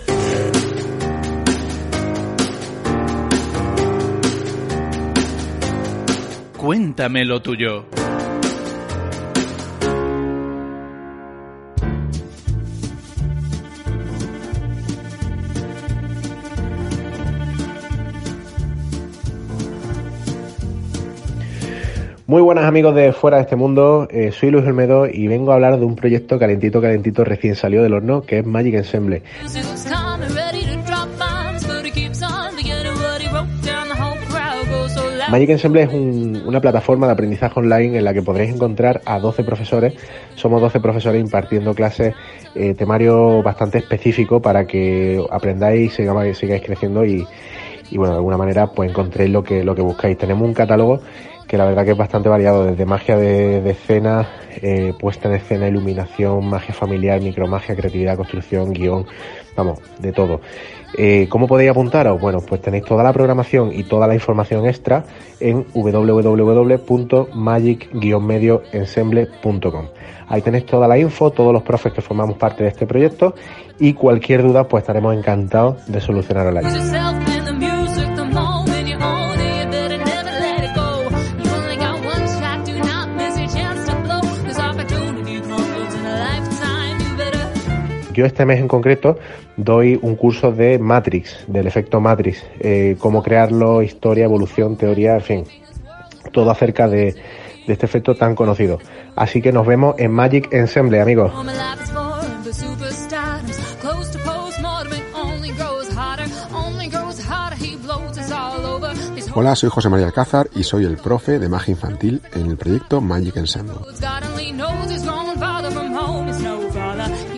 Cuéntame lo tuyo. Muy buenas amigos de Fuera de este Mundo, eh, soy Luis Olmedo y vengo a hablar de un proyecto calentito, calentito, recién salió del horno, que es Magic Ensemble. Magic Ensemble es un- una plataforma de aprendizaje online en la que podréis encontrar a 12 profesores. Somos 12 profesores impartiendo clases, eh, temario bastante específico para que aprendáis, sigáis, sigáis creciendo y, y, bueno, de alguna manera pues encontréis lo que, lo que buscáis. Tenemos un catálogo que la verdad que es bastante variado, desde magia de, escena, eh, puesta en escena, iluminación, magia familiar, micromagia, creatividad, construcción, guion, vamos, de todo. Eh, ¿Cómo podéis apuntaros? Bueno, pues tenéis toda la programación y toda la información extra en www.magic-medioensemble.com. Ahí tenéis toda la info, todos los profes que formamos parte de este proyecto y cualquier duda pues estaremos encantados de solucionar Yo este mes en concreto doy un curso de Matrix, del efecto Matrix, eh, cómo crearlo, historia, evolución, teoría, en fin, todo acerca de, de este efecto tan conocido. Así que nos vemos en Magic Ensemble, amigos. Hola, soy José María Alcázar y soy el profe de magia infantil en el proyecto Magic Ensemble.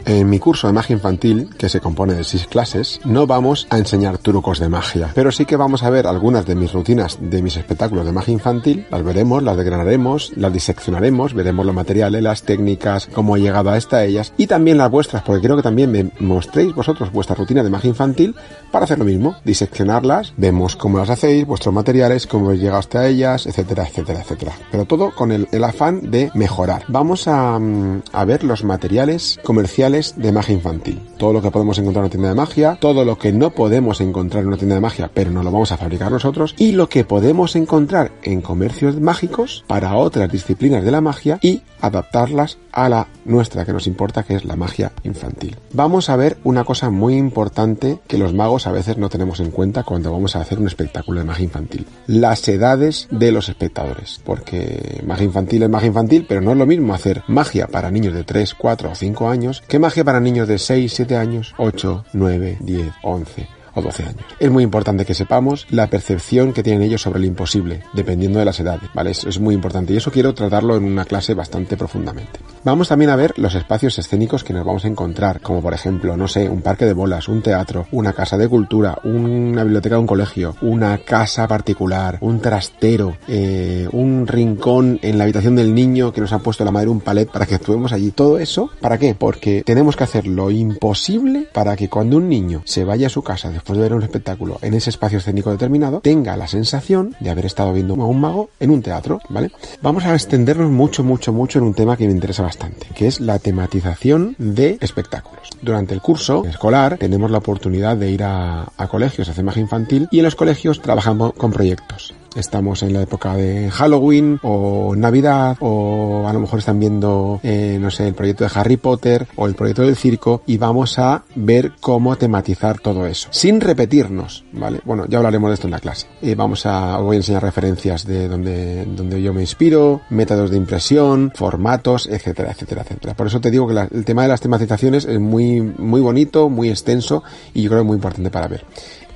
En mi curso de magia infantil, que se compone de seis clases, no vamos a enseñar trucos de magia, pero sí que vamos a ver algunas de mis rutinas de mis espectáculos de magia infantil, las veremos, las desgranaremos, las diseccionaremos, veremos los materiales, las técnicas, cómo he llegado hasta ellas y también las vuestras, porque creo que también me mostréis vosotros vuestra rutina de magia infantil para hacer lo mismo, diseccionarlas, vemos cómo las hacéis, vuestros materiales, cómo habéis llegado hasta ellas, etcétera, etcétera, etcétera. Pero todo con el, afán de mejorar. Vamos a, mm, a ver los materiales comerciales de magia infantil. Todo lo que podemos encontrar en una tienda de magia, todo lo que no podemos encontrar en una tienda de magia, pero no lo vamos a fabricar nosotros, y lo que podemos encontrar en comercios mágicos para otras disciplinas de la magia y adaptarlas a la nuestra que nos importa, que es la magia infantil. Vamos a ver una cosa muy importante que los magos a veces no tenemos en cuenta cuando vamos a hacer un espectáculo de magia infantil. Las edades de los espectadores. Porque magia infantil es magia infantil, pero no es lo mismo hacer magia para niños de 3, 4 o 5 años que magia para niños de 6, 7 años, 8, 9, 10, 11 o 12 años. Es muy importante que sepamos la percepción que tienen ellos sobre lo imposible, dependiendo de las edades, ¿vale? Es, es muy importante y eso quiero tratarlo en una clase bastante profundamente. Vamos también a ver los espacios escénicos que nos vamos a encontrar, como por ejemplo, no sé, un parque de bolas, un teatro, una casa de cultura, una biblioteca de un colegio, una casa particular, un trastero, eh, un rincón en la habitación del niño que nos ha puesto la madre un palet para que actuemos allí. Todo eso, ¿para qué? Porque tenemos que hacer lo imposible para que cuando un niño se vaya a su casa después de ver un espectáculo en ese espacio escénico determinado, tenga la sensación de haber estado viendo a un mago en un teatro, ¿vale? Vamos a extendernos mucho, mucho, mucho en un tema que me interesa bastante, que es la tematización de espectáculos. Durante el curso escolar tenemos la oportunidad de ir a, a colegios hacer magia infantil y en los colegios trabajamos con proyectos. Estamos en la época de Halloween o Navidad o a lo mejor están viendo, eh, no sé, el proyecto de Harry Potter o el proyecto del circo y vamos a ver cómo tematizar todo eso. Sin repetirnos, ¿vale? Bueno, ya hablaremos de esto en la clase. Eh, vamos a, os voy a enseñar referencias de donde, donde yo me inspiro, métodos de impresión, formatos, etcétera, etcétera, etcétera. Por eso te digo que el tema de las tematizaciones es muy, muy bonito, muy extenso y yo creo que muy importante para ver.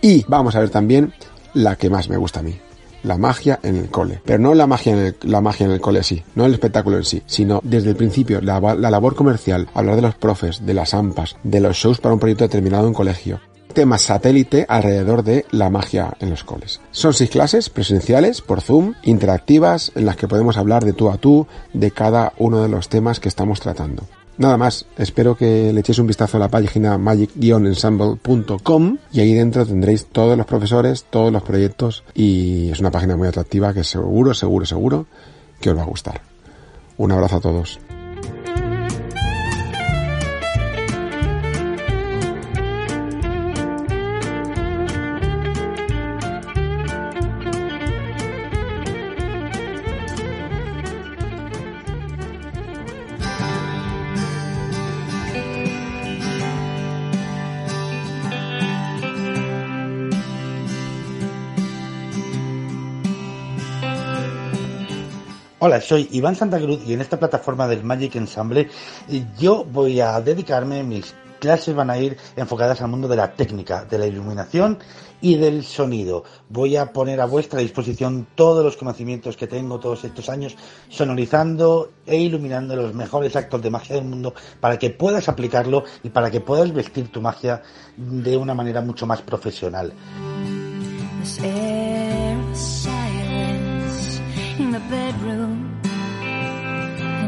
Y vamos a ver también la que más me gusta a mí, la magia en el cole. Pero no la magia en el, la magia en el cole sí, no el espectáculo en sí, sino desde el principio la, la labor comercial, hablar de los profes, de las AMPAs, de los shows para un proyecto determinado en colegio. Temas satélite alrededor de la magia en los coles. Son seis clases presenciales por Zoom, interactivas, en las que podemos hablar de tú a tú de cada uno de los temas que estamos tratando. Nada más, espero que le echéis un vistazo a la página magic-ensemble.com y ahí dentro tendréis todos los profesores, todos los proyectos y es una página muy atractiva que seguro, seguro, seguro que os va a gustar. Un abrazo a todos. Soy Iván Santa Cruz y en esta plataforma del Magic Ensemble eh, yo voy a dedicarme, mis clases van a ir enfocadas al mundo de la técnica, de la iluminación y del sonido. Voy a poner a vuestra disposición todos los conocimientos que tengo todos estos años sonorizando e iluminando los mejores actos de magia del mundo para que puedas aplicarlo y para que puedas vestir tu magia de una manera mucho más profesional.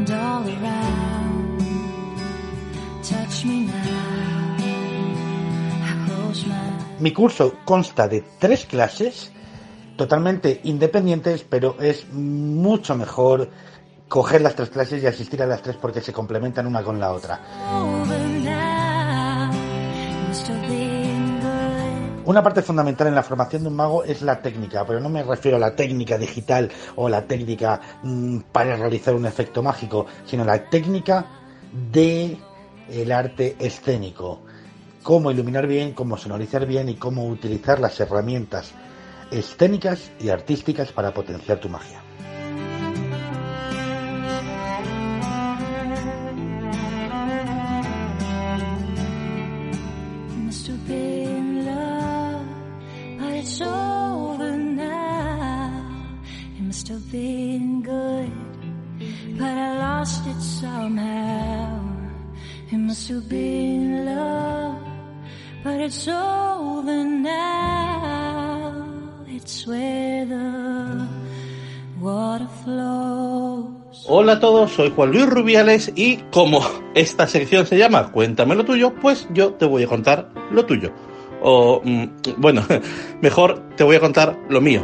And all around. Touch me now. I close my Mi curso consta de tres clases totalmente independientes, pero es mucho mejor coger las tres clases y asistir a las tres porque se complementan una con la otra. Una parte fundamental en la formación de un mago es la técnica, pero no me refiero a la técnica digital o la técnica mm, para realizar un efecto mágico, sino la técnica de el arte escénico. Cómo iluminar bien, cómo sonorizar bien y cómo utilizar las herramientas escénicas y artísticas para potenciar tu magia. It's over now. It must have been good, but I lost it somehow. It must have been love, but it's over now. It's where the water flows. Hola a todos, soy Juan Luis Rubiales y como esta sección se llama Cuéntame lo tuyo, pues yo te voy a contar lo tuyo. O, mm, bueno, mejor te voy a contar lo mío.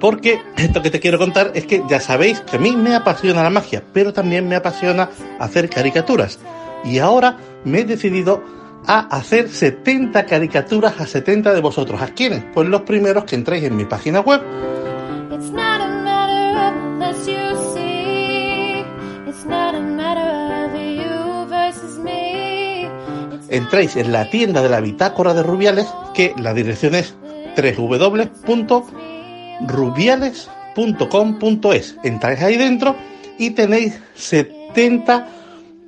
Porque esto que te quiero contar es que ya sabéis que a mí me apasiona la magia, pero también me apasiona hacer caricaturas. Y ahora me he decidido a hacer 70 caricaturas a 70 de vosotros. ¿A quiénes? Pues los primeros que entréis en mi página web entréis en la tienda de la bitácora de Rubiales, que la dirección es www.rubiales.com.es. Entráis ahí dentro y tenéis 70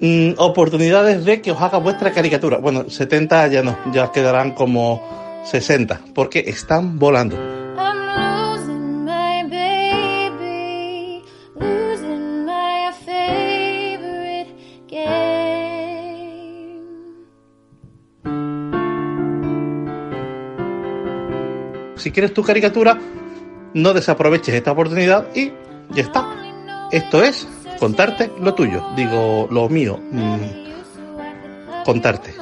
mm, oportunidades de que os haga vuestra caricatura. Bueno, 70 ya no, ya quedarán como 60, porque están volando. Si quieres tu caricatura, no desaproveches esta oportunidad y ya está. Esto es contarte lo tuyo, digo lo mío, mm, contarte.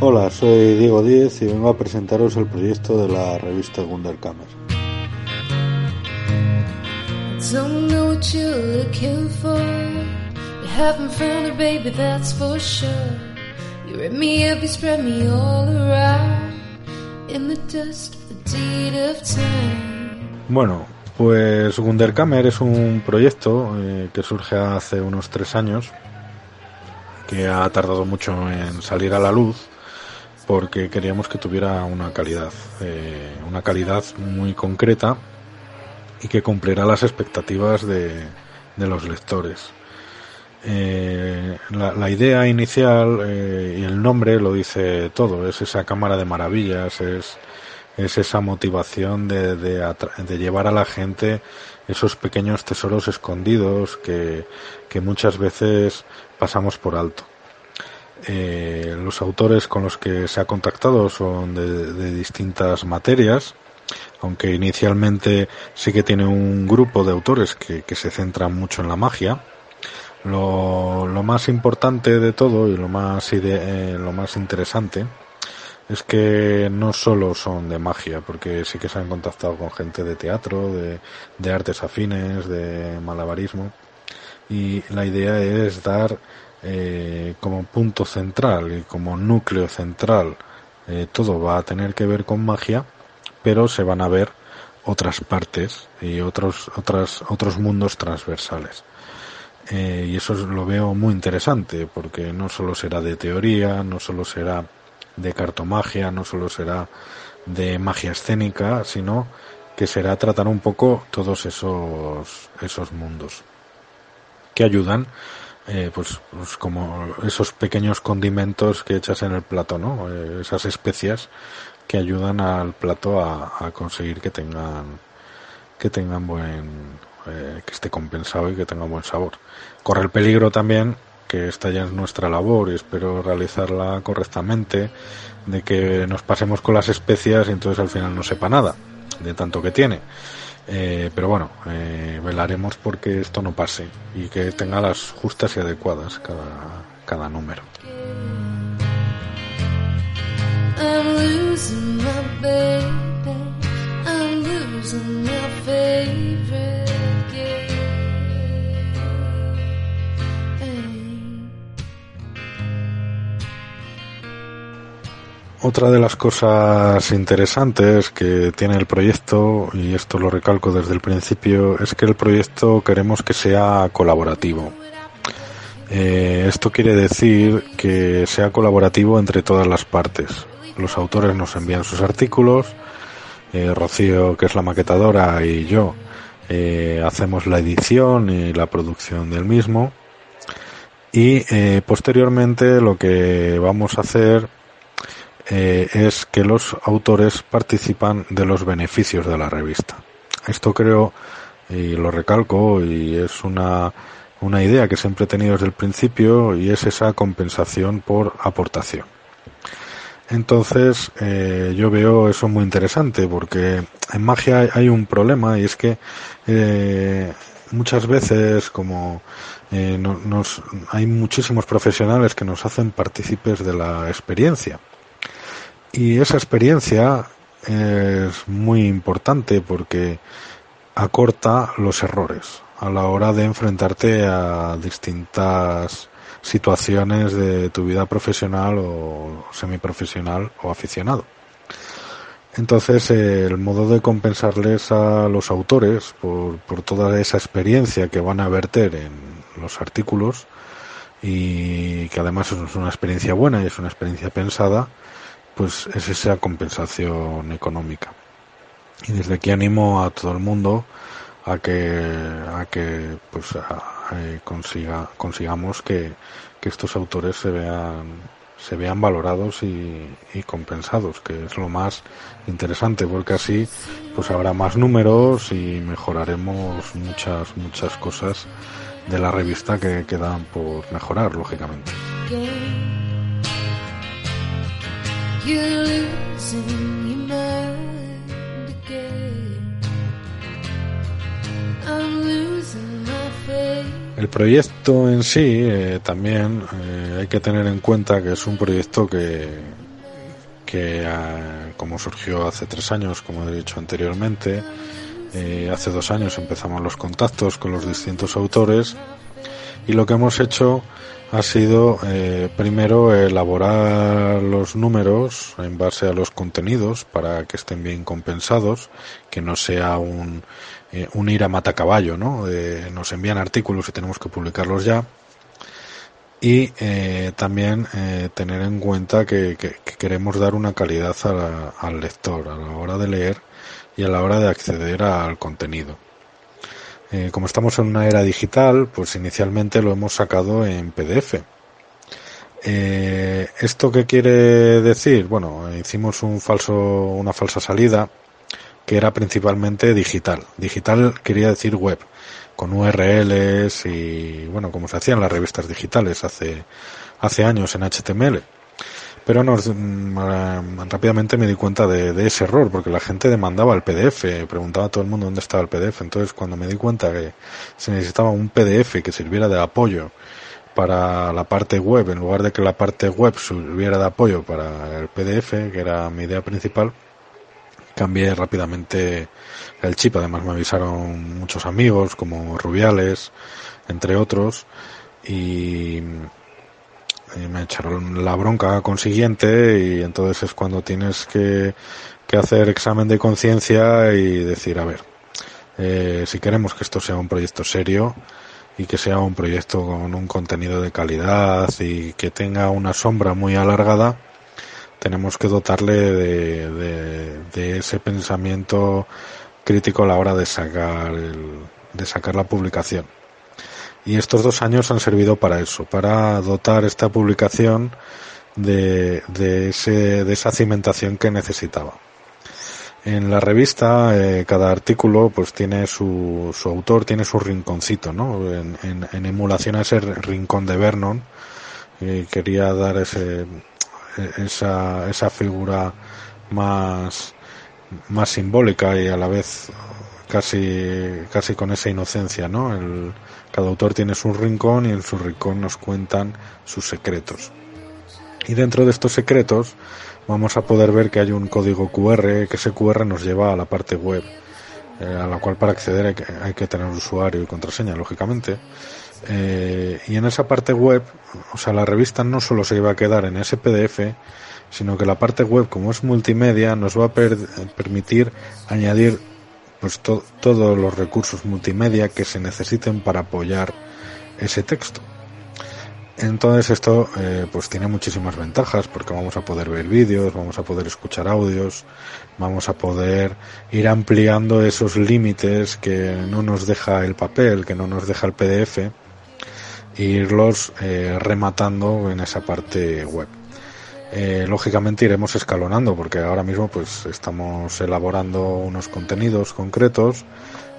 Hola, soy Diego Díez y vengo a presentaros el proyecto de la revista Wunderkammer. Don't know what you're looking for. Haven't found baby, that's for sure. You rip me spread me all around in the time. Bueno, pues Wunderkammer es un proyecto eh, que surge hace unos tres años, que ha tardado mucho en salir a la luz, porque queríamos que tuviera una calidad, eh, una calidad muy concreta y que cumpliera las expectativas de los lectores. Eh, la, idea inicial eh, y el nombre lo dice todo, es esa cámara de maravillas, es, es esa motivación de, de llevar a la gente esos pequeños tesoros escondidos que, que muchas veces pasamos por alto. Eh, los autores con los que se ha contactado son de, de distintas materias, aunque inicialmente sí que tiene un grupo de autores que, que se centran mucho en la magia. Lo, lo más importante de todo y lo más, ide- eh, lo más interesante es que no solo son de magia, porque sí que se han contactado con gente de teatro, de, de artes afines, de malabarismo, y la idea es dar eh, como punto central y como núcleo central, eh, todo va a tener que ver con magia, pero se van a ver otras partes y otros, otras, otros mundos transversales. Eh, y eso es- lo veo muy interesante porque no solo será de teoría, no solo será de cartomagia, no solo será de magia escénica, sino que será tratar un poco todos esos, esos mundos que ayudan, eh, pues, pues como esos pequeños condimentos que echas en el plato, ¿no? Eh, esas especias que ayudan al plato a, conseguir que tengan que tengan buen que esté compensado y que tenga buen sabor. Corre el peligro también que esta ya es nuestra labor y espero realizarla correctamente de que nos pasemos con las especias y entonces al final no sepa nada de tanto que tiene. Eh, pero bueno, eh, velaremos porque esto no pase y que tenga las justas y adecuadas cada, cada número. Otra de las cosas interesantes que tiene el proyecto, y esto lo recalco desde el principio, es que el proyecto queremos que sea colaborativo. Eh, esto quiere decir que sea colaborativo entre todas las partes. los autores nos envían sus artículos, eh, Rocío, que es la maquetadora, y yo eh, hacemos la edición y la producción del mismo. Y posteriormente lo que vamos a hacer eh, es que los autores participan de los beneficios de la revista. Esto creo, y lo recalco, y es una, una idea que siempre he tenido desde el principio, y es esa compensación por aportación. Entonces, eh, yo veo eso muy interesante porque en magia hay- un problema y es que eh, muchas veces, como eh, no- nos, hay muchísimos profesionales que nos hacen partícipes de la experiencia. Y esa experiencia es muy importante porque acorta los errores a la hora de enfrentarte a distintas situaciones de tu vida profesional o semiprofesional o aficionado. Entonces, eh, el modo de compensarles a los autores por, por toda esa experiencia que van a verter en los artículos y que además es una experiencia buena y es una experiencia pensada, pues es esa compensación económica. Y desde aquí animo a todo el mundo a que, a que pues a- consiga, consigamos que, que estos autores se vean se vean valorados y, compensados, que es lo más interesante, porque así pues habrá más números y mejoraremos muchas, muchas cosas de la revista que quedan por mejorar, lógicamente. El proyecto en sí eh, también eh, hay que tener en cuenta que es un proyecto que, que como surgió hace tres años, como he dicho anteriormente, eh, hace dos años empezamos los contactos con los distintos autores y lo que hemos hecho ha sido eh, primero elaborar los números en base a los contenidos para que estén bien compensados, que no sea un, eh, un ir a matacaballo, ¿no? Eh, nos envían artículos y tenemos que publicarlos ya. Y también tener en cuenta que, que- que queremos dar una calidad al lector a la hora de leer y a la hora de acceder al contenido. Eh, como estamos en una era digital, pues inicialmente lo hemos sacado en PDF. Eh, ¿Esto qué quiere decir? Bueno, hicimos un falso, una falsa salida que era principalmente digital. Digital quería decir web, con URLs y, bueno, como se hacían las revistas digitales hace, hace años en HTML. Pero nos, mm, rápidamente me di cuenta de, de ese error, porque la gente demandaba el PDF, preguntaba a todo el mundo dónde estaba el PDF. Entonces, cuando me di cuenta que se necesitaba un PDF que sirviera de apoyo para la parte web, en lugar de que la parte web sirviera de apoyo para el PDF, que era mi idea principal, cambié rápidamente el chip. Además, me avisaron muchos amigos, como Rubiales, entre otros, y y me echaron la bronca consiguiente y entonces es cuando tienes que, que hacer examen de conciencia y decir, a ver, eh, si queremos que esto sea un proyecto serio y que sea un proyecto con un contenido de calidad y que tenga una sombra muy alargada, tenemos que dotarle de, de- de ese pensamiento crítico a la hora de sacar el- de sacar la publicación. Y estos dos años han servido para eso, para dotar esta publicación de, de, ese, de esa cimentación que necesitaba. En la revista, eh, cada artículo pues tiene su, su autor, tiene su rinconcito, ¿no? En, emulación a ese rincón de Vernon, eh, quería dar ese, esa, esa figura más simbólica y a la vez casi, casi con esa inocencia, ¿no? El, cada autor tiene su rincón y en su rincón nos cuentan sus secretos. Y dentro de estos secretos vamos a poder ver que hay un código QR, que ese QR nos lleva a la parte web, eh, a la cual para acceder hay que, hay que tener usuario y contraseña, lógicamente. Eh, y en esa parte web, o sea, la revista no solo se iba a quedar en ese PDF, sino que la parte web, como es multimedia, nos va a per- permitir añadir pues to- todos los recursos multimedia que se necesiten para apoyar ese texto. Entonces esto eh, pues tiene muchísimas ventajas porque vamos a poder ver vídeos, vamos a poder escuchar audios, vamos a poder ir ampliando esos límites que no nos deja el papel, que no nos deja el PDF, e irlos eh, rematando en esa parte web. Eh, lógicamente iremos escalonando porque ahora mismo pues estamos elaborando unos contenidos concretos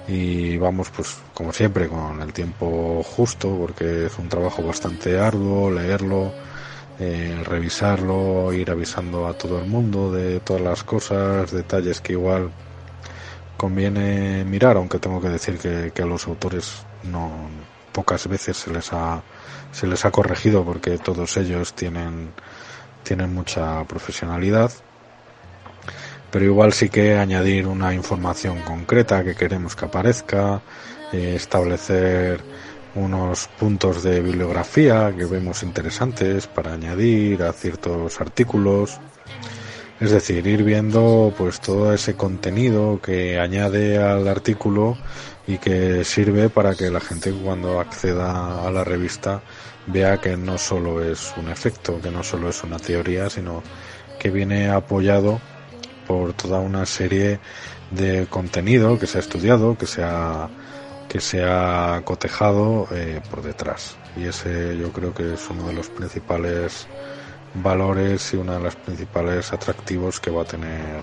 y vamos pues como siempre con el tiempo justo porque es un trabajo bastante arduo leerlo eh, revisarlo ir avisando a todo el mundo de todas las cosas detalles que igual conviene mirar aunque tengo que decir que, que a los autores no pocas veces se les ha se les ha corregido porque todos ellos tienen tienen mucha profesionalidad pero igual sí que añadir una información concreta que queremos que aparezca, eh, establecer unos puntos de bibliografía que vemos interesantes para añadir a ciertos artículos. Es decir, ir viendo pues todo ese contenido que añade al artículo y que sirve para que la gente cuando acceda a la revista vea que no solo es un efecto, que no solo es una teoría, sino que viene apoyado por toda una serie de contenido que se ha estudiado, que se ha, que se ha cotejado eh, por detrás. Y ese yo creo que es uno de los principales valores y uno de los principales atractivos que va a tener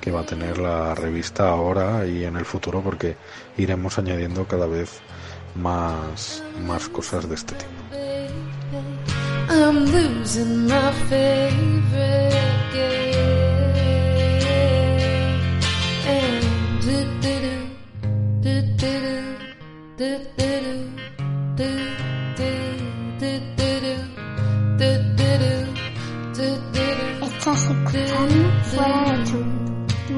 que va a tener la revista ahora y en el futuro porque iremos añadiendo cada vez más, más cosas de este tipo. I'm losing my favorite game. And do do do do do do do do do Estás escuchando fuera de tu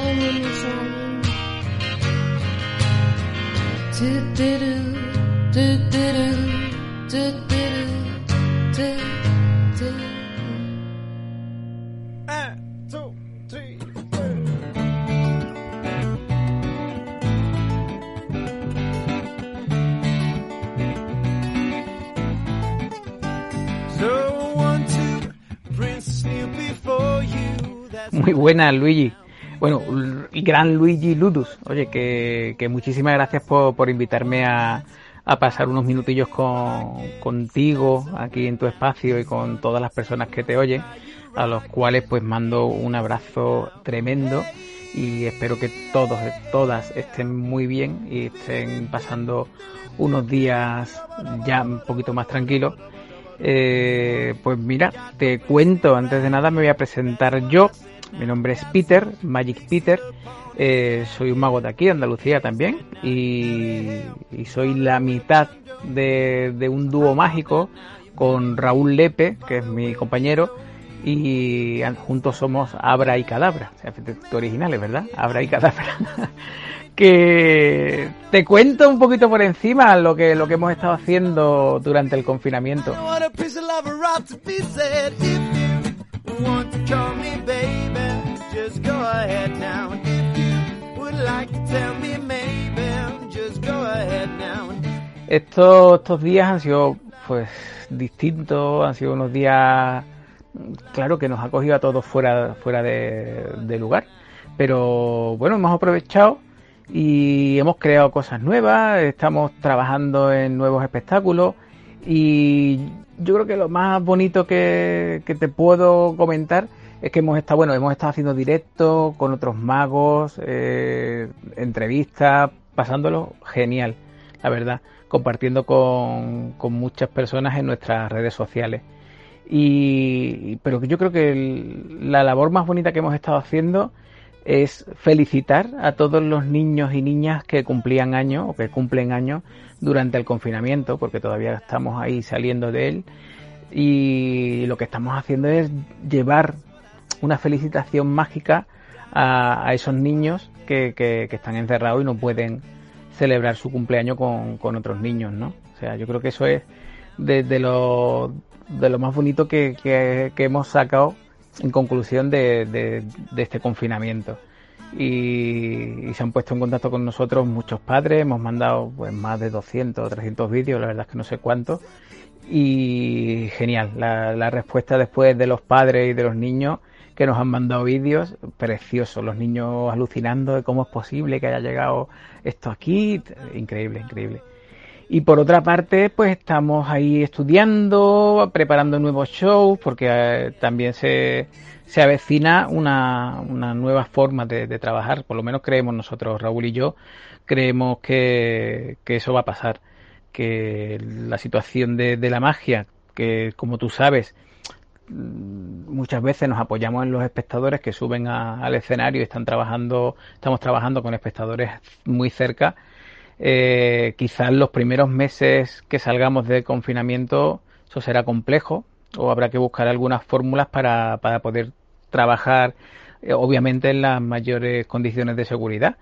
en emisión. Muy buena, Luigi. Bueno, gran Luigi Ludus. Oye, que, que muchísimas gracias por, por invitarme a, a pasar unos minutillos con, contigo aquí en tu espacio y con todas las personas que te oyen, a los cuales pues mando un abrazo tremendo y espero que todos, todas estén muy bien y estén pasando unos días ya un poquito más tranquilos. Eh, pues mira, te cuento, antes de nada me voy a presentar yo. Mi nombre es Peter, Magic Peter. Eh, soy un mago de aquí, Andalucía también. Y, soy la mitad de, un dúo mágico con Raúl Lepe, que es mi compañero. Y juntos somos Abra y Cadabra. O originales, ¿verdad? Abra y Cadabra. que te cuento un poquito por encima lo que, lo que hemos estado haciendo durante el confinamiento. Estos, estos días han sido pues distintos, han sido unos días, claro que nos ha cogido a todos fuera, fuera de, lugar, pero bueno, hemos aprovechado y hemos creado cosas nuevas, estamos trabajando en nuevos espectáculos y yo creo que lo más bonito que, que te puedo comentar es que hemos estado, bueno, hemos estado haciendo directos con otros magos, eh, entrevistas, pasándolo genial, la verdad, compartiendo con, con muchas personas en nuestras redes sociales. Y, pero yo creo que la labor más bonita que hemos estado haciendo es felicitar a todos los niños y niñas que cumplían años o que cumplen años durante el confinamiento, porque todavía estamos ahí saliendo de él. Y lo que estamos haciendo es llevar una felicitación mágica a, esos niños que, que- están encerrados y no pueden celebrar su cumpleaños con, con otros niños, ¿no? O sea, yo creo que eso es de, de lo, de lo más bonito que, que- hemos sacado en conclusión de, de- este confinamiento. y, y se han puesto en contacto con nosotros muchos padres, hemos mandado pues más de 200 o 300 vídeos, la verdad es que no sé cuántos, y genial, la respuesta después de los padres y de los niños que nos han mandado vídeos preciosos, los niños alucinando de cómo es posible que haya llegado esto aquí, increíble, increíble. Y por otra parte, pues estamos ahí estudiando, preparando nuevos shows, porque eh, también se, se avecina una, nueva forma de, de trabajar, por lo menos creemos nosotros, Raúl y yo, creemos que, que eso va a pasar, que la situación de, de la magia, que como tú sabes, muchas veces nos apoyamos en los espectadores que suben a- al escenario y están trabajando, estamos trabajando con espectadores muy cerca. Eh, quizás los primeros meses que salgamos de confinamiento eso será complejo o habrá que buscar algunas fórmulas para, para poder trabajar eh, obviamente en las mayores condiciones de seguridad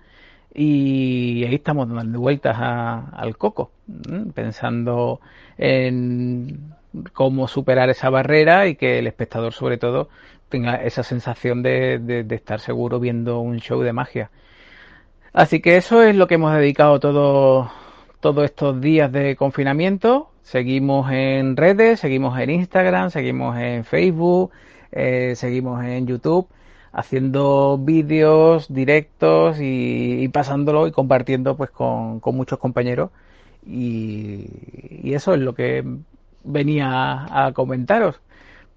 y ahí estamos dando vueltas a- al coco, pensando en cómo superar esa barrera y que el espectador sobre todo tenga esa sensación de, de- estar seguro viendo un show de magia. Así que eso es lo que hemos dedicado todo, todos estos días de confinamiento. Seguimos en redes, seguimos en Instagram, seguimos en Facebook, eh, seguimos en YouTube, haciendo vídeos directos y, pasándolo y compartiendo pues con, con muchos compañeros. Y eso es lo que venía a, comentaros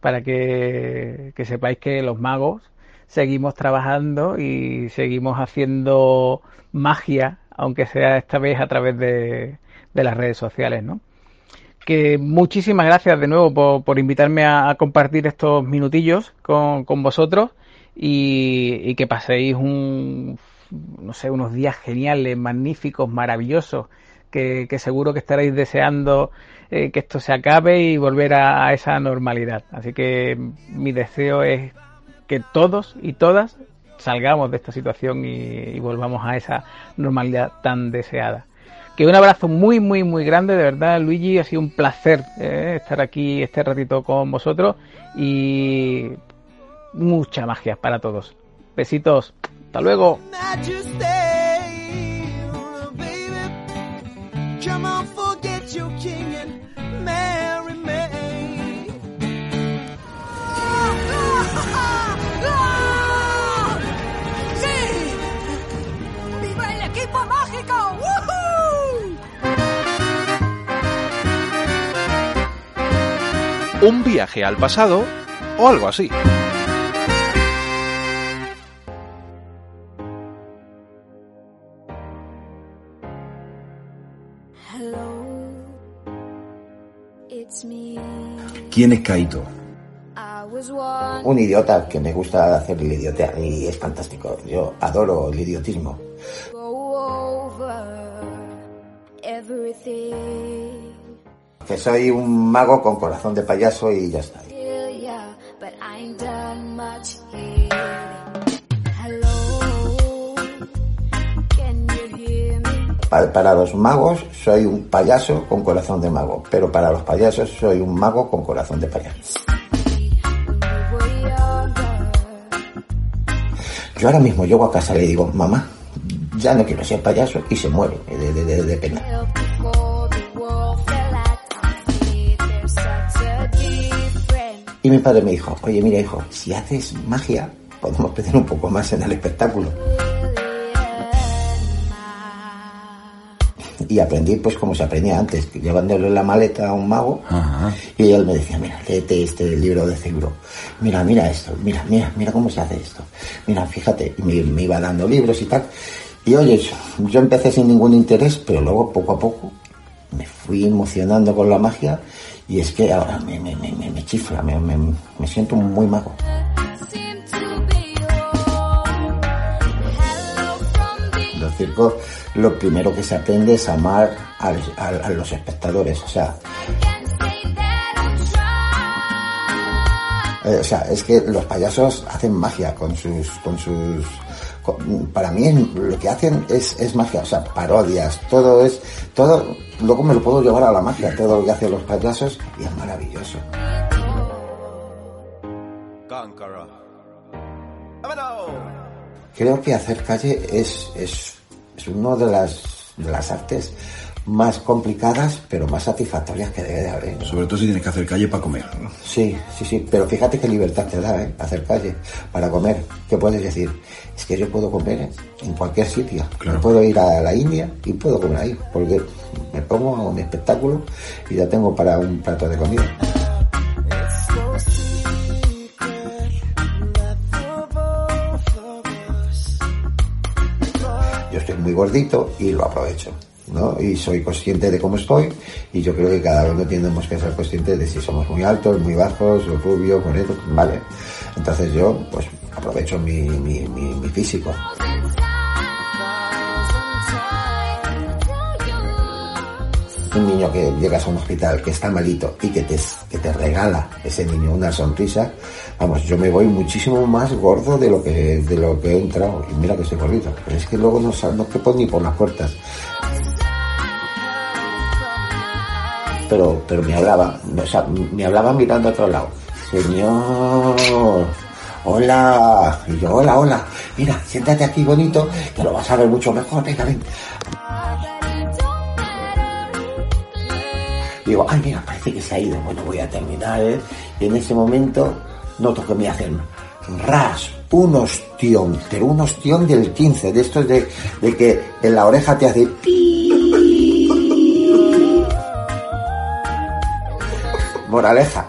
para que, que sepáis que los magos seguimos trabajando y seguimos haciendo magia, aunque sea esta vez a través de, de las redes sociales, ¿no? Que muchísimas gracias de nuevo por, por invitarme a, compartir estos minutillos con, con vosotros y, y que paséis un, no sé, unos días geniales, magníficos, maravillosos, que, que seguro que estaréis deseando eh, que esto se acabe y volver a, esa normalidad. Así que mi deseo es que todos y todas salgamos de esta situación y, y volvamos a esa normalidad tan deseada. Que un abrazo muy, muy, muy grande, de verdad, Luigi, ha sido un placer eh, estar aquí este ratito con vosotros y mucha magia para todos. Besitos, hasta luego. Marry me. ¡Sí! ¡Viva el equipo mágico! ¡Woohoo! Un viaje al pasado o algo así. ¿Quién es Kaito? Un idiota que me gusta hacer el idiota y es fantástico. Yo adoro el idiotismo. Que soy un mago con corazón de payaso y ya está. Para los magos soy un payaso con corazón de mago, pero para los payasos soy un mago con corazón de payaso. Yo ahora mismo llego a casa y le digo, mamá, ya no quiero ser payaso y se muere de, de- pena. Y mi padre me dijo, oye mira hijo, si haces magia, podemos pedir un poco más en el espectáculo. Y aprendí pues como se aprendía antes, llevándole la maleta a un mago y él me decía, mira, léete este libro de Cibro, mira, mira esto, mira, mira, mira cómo se hace esto, mira, fíjate, y me, me iba dando libros y tal. Y oye, yo, yo empecé sin ningún interés, pero luego poco a poco me fui emocionando con la magia y es que ahora me, me, me, me- me chifla, me, me- me siento muy mago. Los circos lo primero que se aprende es amar al- al- a, los espectadores, o sea... eh, o sea, es que los payasos hacen magia con sus... Con sus con- para mí lo que hacen es, es magia, o sea, parodias, todo es... todo Luego me lo puedo llevar a la magia, todo lo que hacen los payasos y es maravilloso. Creo que hacer calle es, es, es una de las, de las artes más complicadas, pero más satisfactorias que debe de haber. ¿no? Sobre todo si tienes que hacer calle para comer. ¿no? Sí, sí, sí, pero fíjate qué libertad te da, ¿eh? Hacer calle para comer. ¿Qué puedes decir? Es que yo puedo comer en cualquier sitio. Yo puedo ir a la India y puedo comer ahí, porque me pongo, hago mi espectáculo y ya tengo para un plato de comida. Muy gordito y lo aprovecho. ¿no? Y soy consciente de cómo estoy y yo creo que cada uno tenemos que ser conscientes de si somos muy altos, muy bajos, rubios, morenos, vale. Entonces yo pues aprovecho mi, mi, mi, mi físico. Un niño que llegas a un hospital que está malito y que te, que te regala ese niño una sonrisa, vamos, yo me voy muchísimo más gordo de lo que, de lo que he entrado. Y mira que estoy gordito. Pero es que luego no, no quepo ni por las puertas. pero, pero me hablaba, o sea, me hablaba mirando a otro lado. Señor, hola. Y yo, hola, hola. Mira, siéntate aquí bonito, que lo vas a ver mucho mejor. Venga, ven. Digo, ay, mira, parece que se ha ido. Bueno, voy a terminar, ¿eh? Y en ese momento noto que me hacen ras, un ostión, pero un ostión del 15, de estos de, de que en la oreja te hace Moraleja,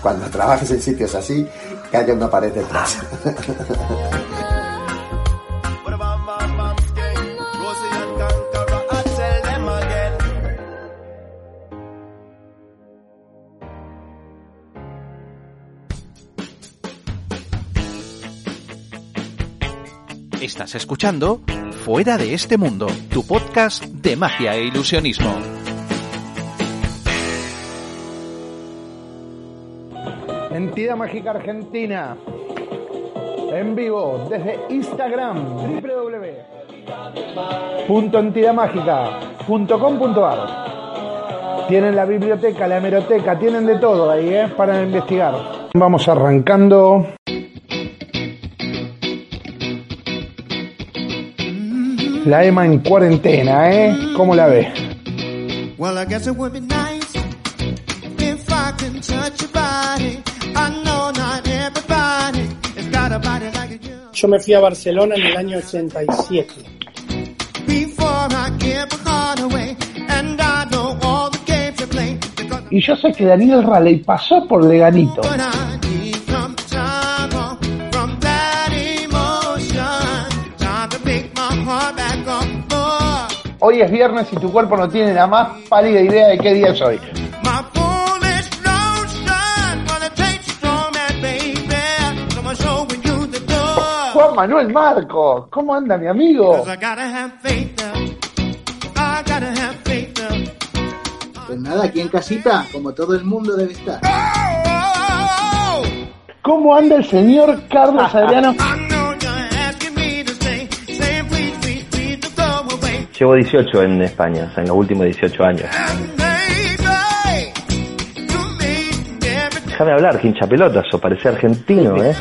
cuando trabajes en sitios así, que haya una pared detrás. Estás escuchando Fuera de este mundo, tu podcast de magia e ilusionismo. Entidad Mágica Argentina. En vivo desde Instagram. www.entidadmágica.com.ar Tienen la biblioteca, la hemeroteca, tienen de todo ahí, ¿eh? Para investigar. Vamos arrancando. La Emma en cuarentena, ¿eh? ¿Cómo la ve? Well, I guess it would be nice if I can touch your body. I know not everybody has got a body like you. Yo me fui a Barcelona en el año 87. Before I give my heart away, and I know all the games you play. Because Y yo sé que Daniel Raleigh pasó por Leganito. Hoy es viernes y tu cuerpo no tiene la más pálida idea de qué día es hoy. Juan Manuel Marco, ¿cómo anda mi amigo? Pues nada, aquí en casita, como todo el mundo debe estar. ¿Cómo anda el señor Carlos Adriano? Llevo 18 en España, o sea, en los últimos 18 años. Déjame hablar, hincha pelotas, o parece argentino, ¿eh?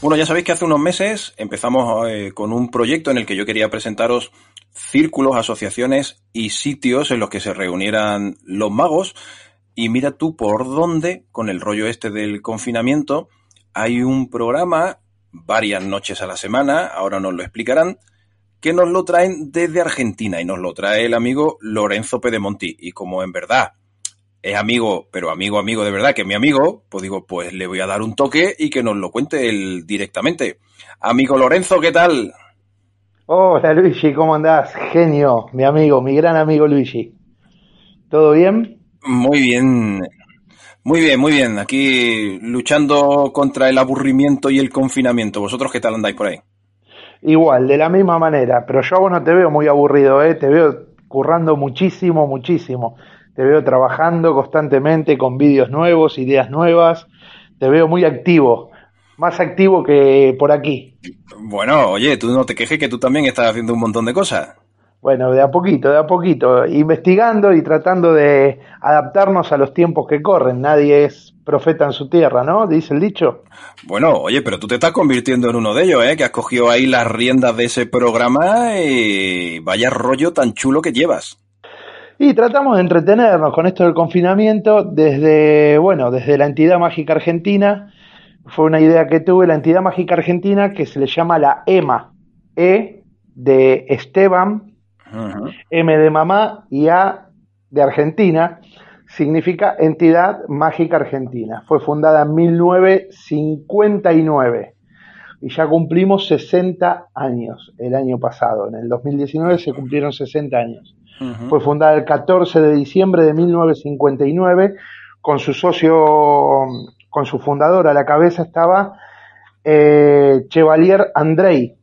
Bueno, ya sabéis que hace unos meses empezamos eh, con un proyecto en el que yo quería presentaros círculos, asociaciones y sitios en los que se reunieran los magos. Y mira tú por dónde, con el rollo este del confinamiento, hay un programa varias noches a la semana, ahora nos lo explicarán, que nos lo traen desde Argentina y nos lo trae el amigo Lorenzo Pedemonti. Y como en verdad es amigo, pero amigo, amigo de verdad, que es mi amigo, pues digo, pues le voy a dar un toque y que nos lo cuente él directamente. Amigo Lorenzo, ¿qué tal? Hola Luigi, ¿cómo andás? Genio, mi amigo, mi gran amigo Luigi. ¿Todo bien? Muy bien, muy bien, muy bien. Aquí luchando contra el aburrimiento y el confinamiento. ¿Vosotros qué tal andáis por ahí? Igual, de la misma manera, pero yo a vos no te veo muy aburrido, ¿eh? Te veo currando muchísimo, muchísimo. Te veo trabajando constantemente con vídeos nuevos, ideas nuevas. Te veo muy activo, más activo que por aquí. Bueno, oye, tú no te quejes que tú también estás haciendo un montón de cosas. Bueno, de a poquito, de a poquito, investigando y tratando de adaptarnos a los tiempos que corren. Nadie es profeta en su tierra, ¿no? Dice el dicho. Bueno, oye, pero tú te estás convirtiendo en uno de ellos, ¿eh? Que has cogido ahí las riendas de ese programa y vaya rollo tan chulo que llevas. Y tratamos de entretenernos con esto del confinamiento desde, bueno, desde la entidad mágica argentina. Fue una idea que tuve, la entidad mágica argentina que se le llama la EMA. E de Esteban, M de mamá y A de Argentina. Significa Entidad Mágica Argentina. Fue fundada en 1959 y ya cumplimos 60 años el año pasado. En el 2019 se cumplieron 60 años. Fue fundada el 14 de diciembre de 1959 con su socio, con su fundador a la cabeza estaba eh, Chevalier Andrei.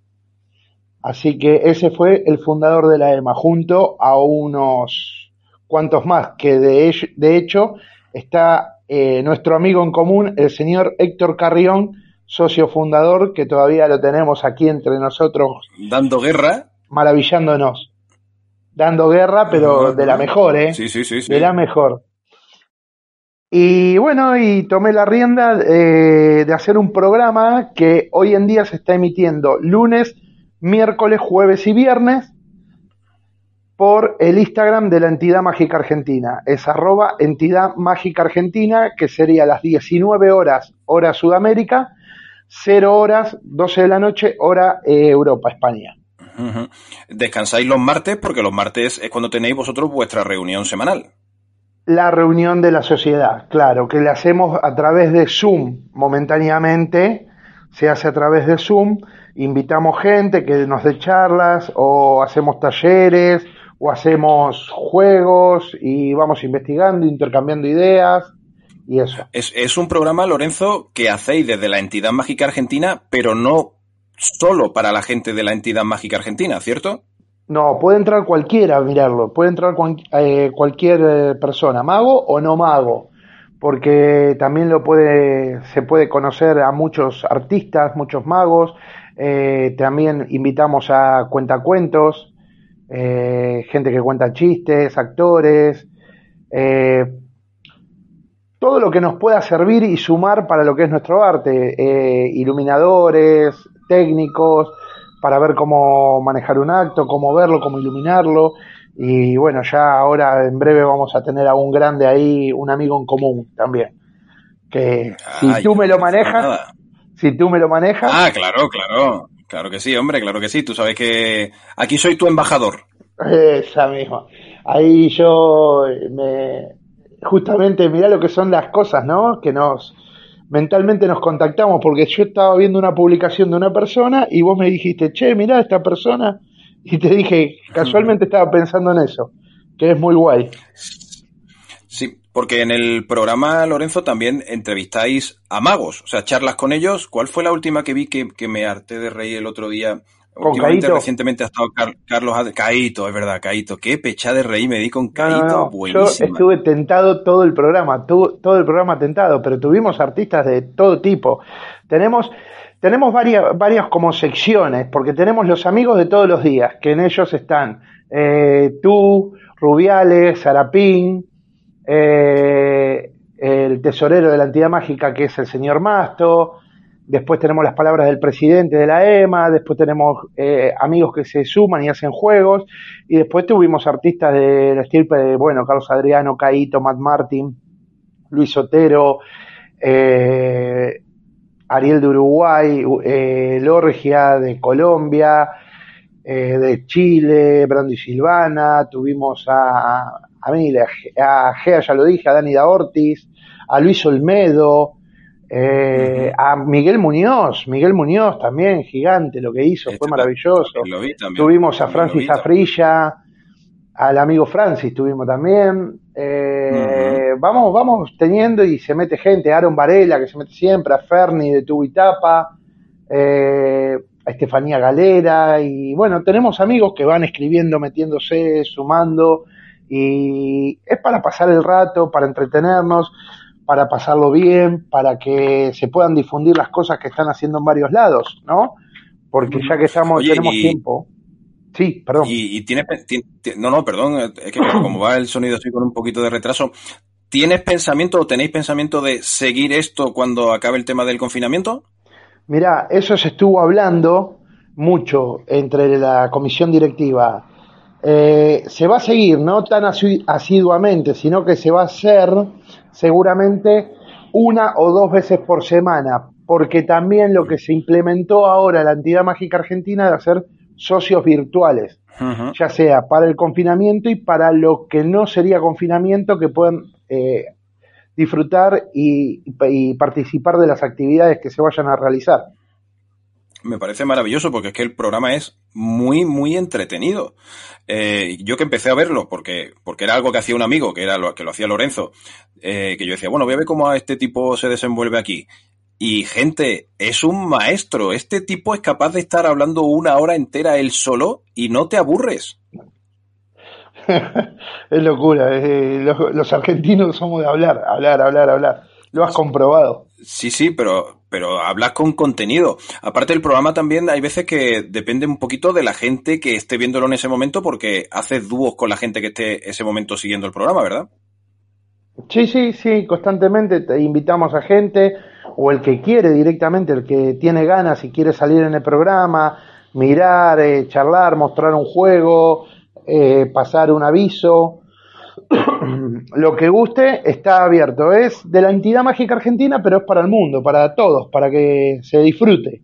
Así que ese fue el fundador de la EMA, junto a unos cuantos más, que de, hecho- de hecho está eh, nuestro amigo en común, el señor Héctor Carrión, socio fundador, que todavía lo tenemos aquí entre nosotros Dando guerra. maravillándonos, dando guerra, pero de la mejor, ¿eh? Sí, sí, sí, sí. De la mejor. Y bueno, y tomé la rienda eh, de hacer un programa que hoy en día se está emitiendo lunes, miércoles, jueves y viernes por el Instagram de la Entidad Mágica Argentina. Es arroba Entidad Mágica Argentina, que sería las 19 horas, hora Sudamérica, 0 horas, 12 de la noche, hora eh, Europa, España. Descansáis los martes porque los martes es cuando tenéis vosotros vuestra reunión semanal. La reunión de la sociedad, claro, que la hacemos a través de Zoom momentáneamente, se hace a través de Zoom, invitamos gente que nos dé charlas o hacemos talleres o hacemos juegos y vamos investigando, intercambiando ideas y eso. Es, es un programa, Lorenzo, que hacéis desde la entidad mágica argentina, pero no solo para la gente de la entidad mágica argentina, ¿cierto? No, puede entrar cualquiera a mirarlo, puede entrar cuan- eh, cualquier eh, persona, mago o no mago, porque también lo puede, se puede conocer a muchos artistas, muchos magos, eh, también invitamos a cuentacuentos, eh, gente que cuenta chistes, actores, eh, todo lo que nos pueda servir y sumar para lo que es nuestro arte, iluminadores, técnicos, para ver cómo manejar un acto, cómo verlo, cómo iluminarlo. Y bueno, ya ahora en breve vamos a tener a un grande ahí, un amigo en común también. Que si Ay, tú me lo manejas, nada. si tú me lo manejas, Ah, claro, claro. Claro que sí, hombre, claro que sí. Tú sabes que aquí soy tu embajador. Esa misma. Ahí yo eh, me justamente mirá lo que son las cosas, ¿no? Que nos mentalmente nos contactamos porque yo estaba viendo una publicación de una persona y vos me dijiste, "Che, mirá esta persona" y te dije, casualmente estaba pensando en eso, que es muy guay. Sí, porque en el programa, Lorenzo, también entrevistáis a magos, o sea, charlas con ellos. ¿Cuál fue la última que vi que, que me harté de reír el otro día? Con Últimamente, Caíto. recientemente ha estado Car- Carlos Caíto, es verdad, Caíto. Qué pecha de reír me di con Caíto, No, no, no, Yo estuve tentado todo el programa, tu- todo el programa tentado, pero tuvimos artistas de todo tipo. Tenemos, tenemos varias, varias como secciones, porque tenemos los amigos de todos los días, que en ellos están eh, tú, Rubiales, Sarapín, eh, el tesorero de la entidad mágica que es el señor Masto, después tenemos las palabras del presidente de la EMA, después tenemos eh, amigos que se suman y hacen juegos, y después tuvimos artistas de la estirpe de, bueno, Carlos Adriano, Caíto, Matt Martin, Luis Otero, eh, Ariel de Uruguay, eh, Lorgia de Colombia, eh, de Chile, Brando y Silvana, tuvimos a, a mí, a Gea, ya lo dije, a Dani da Ortiz, a Luis Olmedo, eh, a Miguel Muñoz, Miguel Muñoz también, gigante lo que hizo, fue maravilloso. Lo vi también. Tuvimos a Francis. Afrilla, al amigo Francis tuvimos también. Eh, Vamos, vamos teniendo y se mete gente, Aaron Varela que se mete siempre, a Ferni de Tubitapa, eh, a Estefanía Galera y bueno, tenemos amigos que van escribiendo, metiéndose, sumando y es para pasar el rato, para entretenernos, para pasarlo bien, para que se puedan difundir las cosas que están haciendo en varios lados, ¿no? Porque ya que estamos, Oye, tenemos y- tiempo. Sí, perdón. Y, y tienes, pe- ti- ti- no, no, perdón, es que como va el sonido así con un poquito de retraso, ¿tienes pensamiento o tenéis pensamiento de seguir esto cuando acabe el tema del confinamiento? Mira, eso se estuvo hablando mucho entre la comisión directiva. Eh, se va a seguir, no tan asi- asiduamente, sino que se va a hacer seguramente una o dos veces por semana, porque también lo que se implementó ahora la entidad mágica argentina de hacer socios virtuales, ya sea para el confinamiento y para lo que no sería confinamiento, que puedan eh, disfrutar y, y participar de las actividades que se vayan a realizar. Me parece maravilloso porque es que el programa es muy, muy entretenido. Eh, yo que empecé a verlo porque, porque era algo que hacía un amigo, que era lo que lo hacía Lorenzo, eh, que yo decía, bueno, voy a ver cómo este tipo se desenvuelve aquí. Y gente, es un maestro. Este tipo es capaz de estar hablando una hora entera él solo y no te aburres. es locura, eh, los, los argentinos somos de hablar, hablar, hablar, hablar. Lo has comprobado. Sí, sí, pero, pero hablas con contenido. Aparte del programa también hay veces que depende un poquito de la gente que esté viéndolo en ese momento porque haces dúos con la gente que esté ese momento siguiendo el programa, ¿verdad? Sí, sí, sí, constantemente te invitamos a gente o el que quiere directamente, el que tiene ganas y quiere salir en el programa, mirar, eh, charlar, mostrar un juego, eh, pasar un aviso. Lo que guste está abierto. Es de la entidad mágica argentina, pero es para el mundo, para todos, para que se disfrute.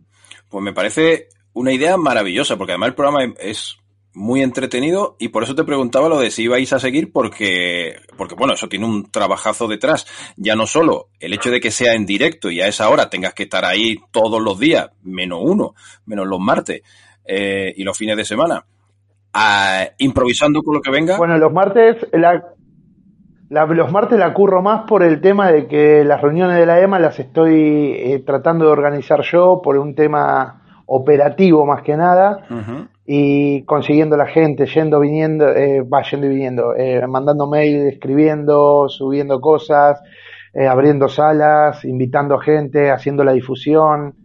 Pues me parece una idea maravillosa, porque además el programa es muy entretenido y por eso te preguntaba lo de si ibais a seguir porque, porque bueno, eso tiene un trabajazo detrás. Ya no solo el hecho de que sea en directo y a esa hora tengas que estar ahí todos los días, menos uno, menos los martes eh, y los fines de semana, ah, improvisando con lo que venga. Bueno, los martes, la, la- los martes la curro más por el tema de que las reuniones de la EMA las estoy eh, tratando de organizar yo por un tema operativo más que nada y consiguiendo la gente, yendo, viniendo, eh, va yendo y viniendo, eh, mandando mail, escribiendo, subiendo cosas, eh, abriendo salas, invitando gente, haciendo la difusión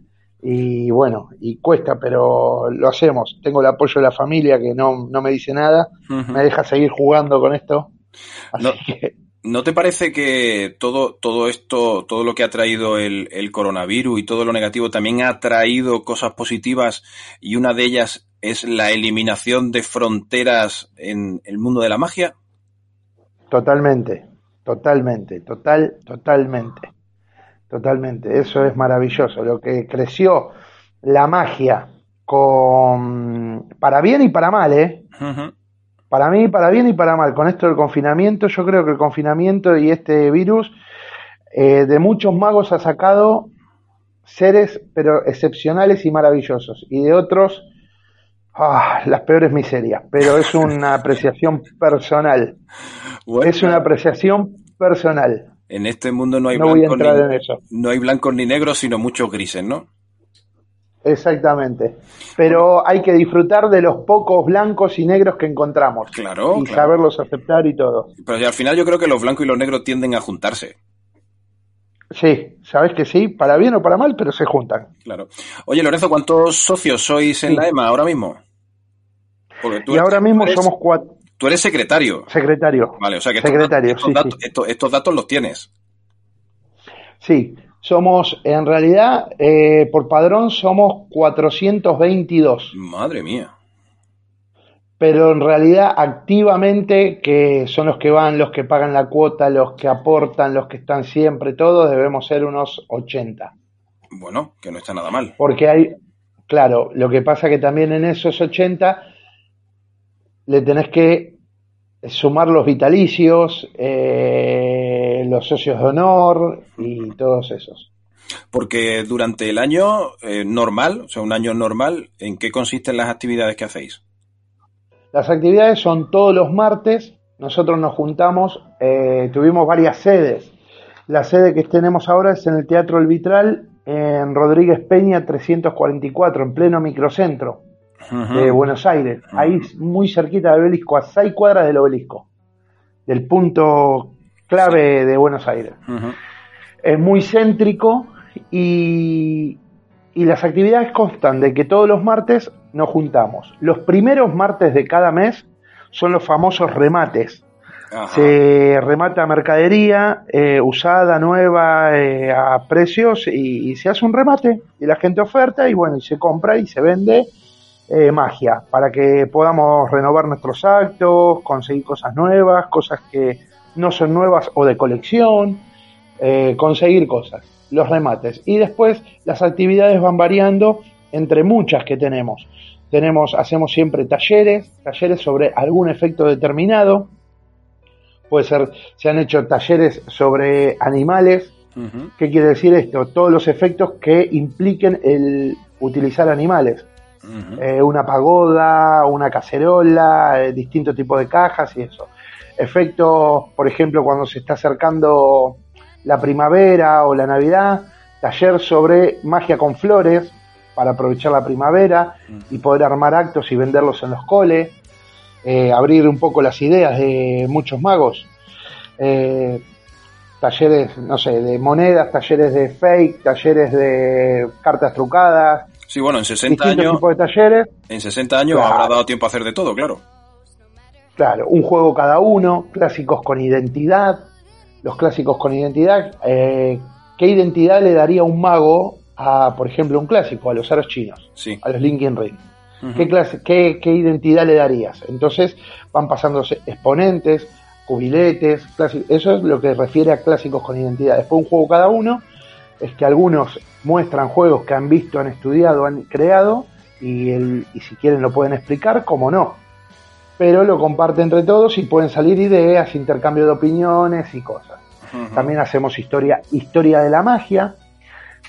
y bueno, y cuesta, pero lo hacemos. Tengo el apoyo de la familia que no, no me dice nada, me deja seguir jugando con esto. ¿No, ¿No te parece que todo, todo esto, todo lo que ha traído el, el coronavirus y todo lo negativo también ha traído cosas positivas y una de ellas es la eliminación de fronteras en el mundo de la magia? Totalmente, totalmente, total, totalmente, totalmente. Eso es maravilloso. Lo que creció la magia con para bien y para mal, ¿eh? Para mí, para bien y para mal. Con esto del confinamiento, yo creo que el confinamiento y este virus eh, de muchos magos ha sacado seres, pero excepcionales y maravillosos. Y de otros, ah, las peores miserias. Pero es una apreciación personal. Es una apreciación personal. En este mundo no hay No ni, en no hay blancos ni negros, sino muchos grises, ¿no? Exactamente. Pero hay que disfrutar de los pocos blancos y negros que encontramos. Claro, Y claro. saberlos aceptar y todo. Pero al final yo creo que los blancos y los negros tienden a juntarse. Sí, sabes que sí, para bien o para mal, pero se juntan. Claro. Oye, Lorenzo, ¿cuántos socios sois en Sí. la EMA ahora mismo? Porque tú Y eres- ahora mismo eres- somos cuatro. Tú eres secretario. Secretario. Vale, o sea que estos, Secretario, datos, estos sí. datos- estos- estos datos los tienes. Sí, somos, en realidad, eh, por padrón somos 422. Madre mía. Pero en realidad, activamente, que son los que van, los que pagan la cuota, los que aportan, los que están siempre, todos, debemos ser unos 80. Bueno, que no está nada mal. Porque hay, claro, lo que pasa que también en esos 80 le tenés que sumar los vitalicios, eh, los socios de honor y todos esos. Porque durante el año eh, normal, o sea, un año normal, ¿en qué consisten las actividades que hacéis? Las actividades son todos los martes, nosotros nos juntamos, eh, tuvimos varias sedes. La sede que tenemos ahora es en el Teatro El Vitral, en Rodríguez Peña 344, en pleno microcentro de Buenos Aires, ahí muy cerquita del obelisco, a seis cuadras del obelisco, del punto clave de Buenos Aires. Es muy céntrico y, y las actividades constan de que todos los martes nos juntamos. Los primeros martes de cada mes son los famosos remates. Se remata mercadería eh, usada, nueva, eh, a precios y, y se hace un remate y la gente oferta y bueno, y se compra y se vende eh, magia para que podamos renovar nuestros actos, conseguir cosas nuevas, cosas que no son nuevas o de colección, eh, conseguir cosas, los remates. Y después las actividades van variando entre muchas que tenemos. Tenemos, hacemos siempre talleres, talleres sobre algún efecto determinado. Puede ser, se han hecho talleres sobre animales. ¿Qué quiere decir esto? Todos los efectos que impliquen el utilizar animales. Eh, una pagoda, una cacerola, eh, distintos tipos de cajas y eso. Efectos, por ejemplo, cuando se está acercando la primavera o la Navidad, taller sobre magia con flores para aprovechar la primavera y poder armar actos y venderlos en los coles, eh, abrir un poco las ideas de muchos magos. Eh, talleres, no sé, de monedas, talleres de fake, talleres de cartas trucadas, Sí, bueno, en 60 distintos años, tipos de talleres. en 60 años Claro. habrá dado tiempo a hacer de todo, claro. Claro, un juego cada uno, clásicos con identidad. Los clásicos con identidad, eh, ¿qué identidad le daría un mago a, por ejemplo, un clásico, a los aros chinos, Sí. a los Linkin Ring? ¿Qué, clase, qué, qué identidad le darías? Entonces van pasándose exponentes, cubiletes, eso es lo que refiere a clásicos con identidad. Después un juego cada uno, es que algunos muestran juegos que han visto, han estudiado, han creado, y, el, y si quieren lo pueden explicar, como no. Pero lo comparten entre todos y pueden salir ideas, intercambio de opiniones y cosas. También hacemos historia, historia de la magia,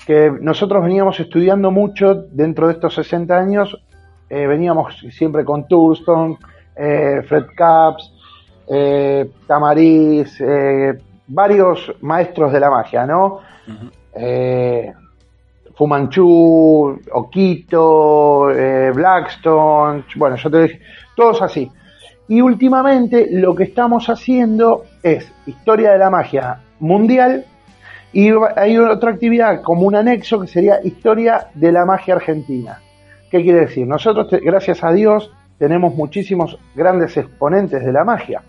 que nosotros veníamos estudiando mucho dentro de estos 60 años, eh, veníamos siempre con Thurston, eh, Fred Capps, eh, Tamariz, eh, varios maestros de la magia, ¿no? Eh, Fu Manchu, Oquito, Blackstone, bueno, yo te dije, todos así. Y últimamente lo que estamos haciendo es historia de la magia mundial y hay otra actividad como un anexo que sería historia de la magia argentina. ¿Qué quiere decir? Nosotros, gracias a Dios, tenemos muchísimos grandes exponentes de la magia,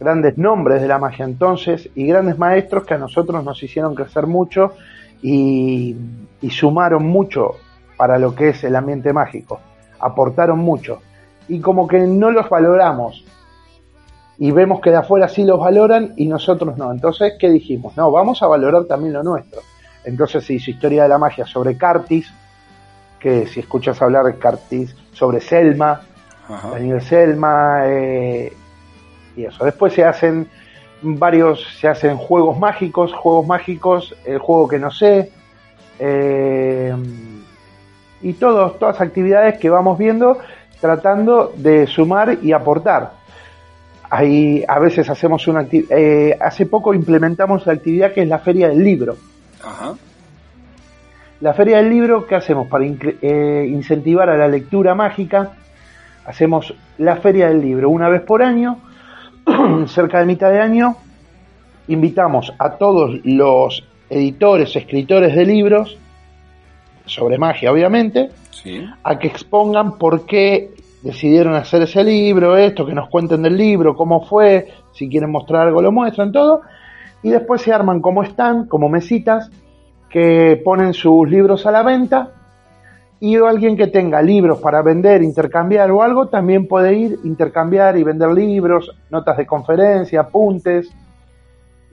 grandes nombres de la magia entonces y grandes maestros que a nosotros nos hicieron crecer mucho y, y sumaron mucho para lo que es el ambiente mágico, aportaron mucho y como que no los valoramos y vemos que de afuera sí los valoran y nosotros no. Entonces, ¿qué dijimos? No, vamos a valorar también lo nuestro. Entonces se hizo historia de la magia sobre Cartis, que si escuchas hablar de Cartis, sobre Selma, Daniel Selma, eh, y eso. Después se hacen varios, se hacen juegos mágicos, juegos mágicos, el juego que no sé, eh, y todos, todas actividades que vamos viendo tratando de sumar y aportar. Ahí a veces hacemos una acti- eh, hace poco implementamos la actividad que es la feria del libro. Ajá. La feria del libro, ¿qué hacemos? Para eh, incentivar a la lectura mágica, hacemos la feria del libro una vez por año, cerca de mitad de año, invitamos a todos los editores, escritores de libros, sobre magia obviamente, Sí. a que expongan por qué decidieron hacer ese libro, esto, que nos cuenten del libro, cómo fue, si quieren mostrar algo lo muestran, todo, y después se arman como están, como mesitas, que ponen sus libros a la venta, y alguien que tenga libros para vender, intercambiar o algo, también puede ir, intercambiar y vender libros, notas de conferencia, apuntes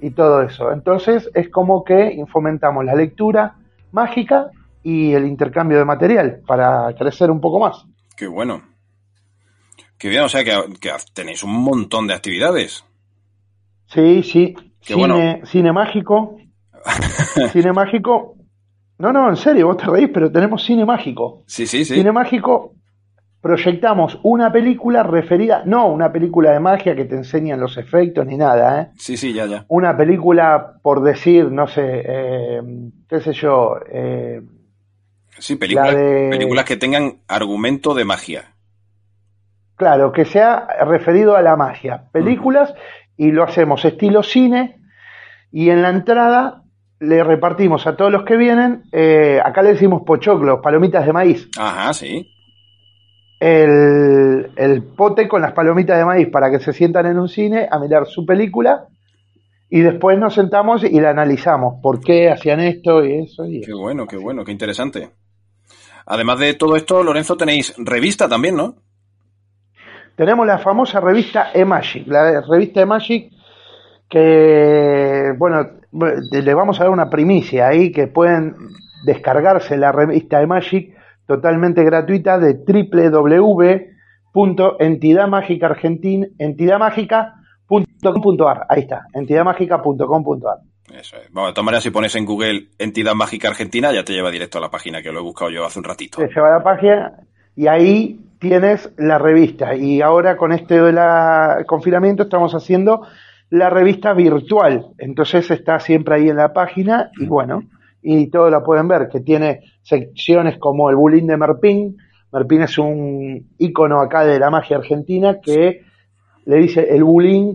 y todo eso. Entonces es como que fomentamos la lectura mágica y el intercambio de material para crecer un poco más. Qué bueno. Qué bien, o sea que, que tenéis un montón de actividades. Sí, sí. Qué cine, bueno. cine mágico. cine mágico. No, no, en serio, vos te reís, pero tenemos cine mágico. Sí, sí, sí. Cine mágico, proyectamos una película referida, no una película de magia que te enseñan los efectos ni nada, ¿eh? Sí, sí, ya, ya. Una película, por decir, no sé, eh, qué sé yo, eh, Sí, películas, La de- películas que tengan argumento de magia. Claro, que sea referido a la magia. Películas y lo hacemos estilo cine y en la entrada le repartimos a todos los que vienen, eh, acá le decimos pochoclos, palomitas de maíz. Ajá, sí. el, el pote con las palomitas de maíz para que se sientan en un cine a mirar su película y después nos sentamos y la analizamos. ¿Por qué hacían esto y eso? Y Qué bueno, qué bueno, qué interesante. Además de todo esto, Lorenzo, tenéis revista también, ¿no? Tenemos la famosa revista E-Magic, la revista E-Magic que, bueno, le vamos a dar una primicia ahí, que pueden descargarse la revista E-Magic totalmente gratuita de www.entidadmagicaargentina.com.ar. Ahí está, entidadmagica.com.ar. Eso es. Bueno, de todas maneras, si pones en Google Entidad Mágica Argentina, ya te lleva directo a la página que lo he buscado yo hace un ratito. Te lleva a la página y ahí tienes la revista. Y ahora con este del confinamiento estamos haciendo la revista virtual. Entonces está siempre ahí en la página y bueno, y todos la pueden ver, que tiene secciones como el bullying de Merpín. Merpín es un ícono acá de la magia argentina que le dice el bullying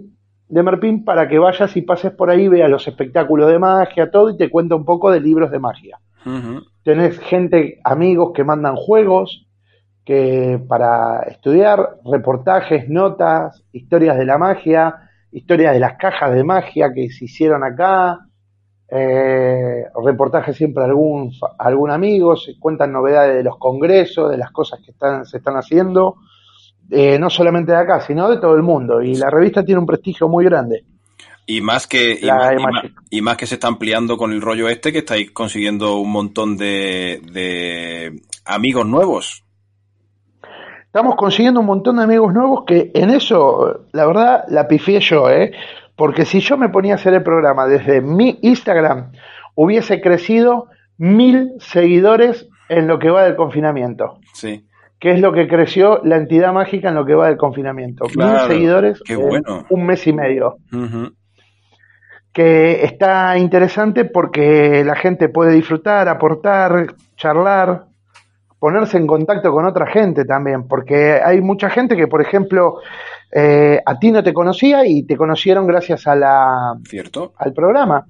de Merpín para que vayas y pases por ahí, veas los espectáculos de magia, todo, y te cuenta un poco de libros de magia. Tenés gente, amigos que mandan juegos que para estudiar, reportajes, notas, historias de la magia, historias de las cajas de magia que se hicieron acá, eh, reportajes siempre a algún, a algún amigo, se cuentan novedades de los congresos, de las cosas que están, se están haciendo, eh, no solamente de acá, sino de todo el mundo. Y la revista tiene un prestigio muy grande. Y más que y más- y más que se está ampliando con el rollo este, que estáis consiguiendo un montón de, de amigos nuevos. Estamos consiguiendo un montón de amigos nuevos que en eso, la verdad, la pifié yo, ¿eh? Porque si yo me ponía a hacer el programa desde mi Instagram, hubiese crecido mil seguidores en lo que va del confinamiento. Sí. Que es lo que creció la entidad mágica en lo que va del confinamiento. Claro, mil seguidores qué en bueno. un mes y medio. Que está interesante porque la gente puede disfrutar, aportar, charlar, ponerse en contacto con otra gente también, porque hay mucha gente que, por ejemplo, eh, a ti no te conocía y te conocieron gracias a la, ¿Cierto? al programa.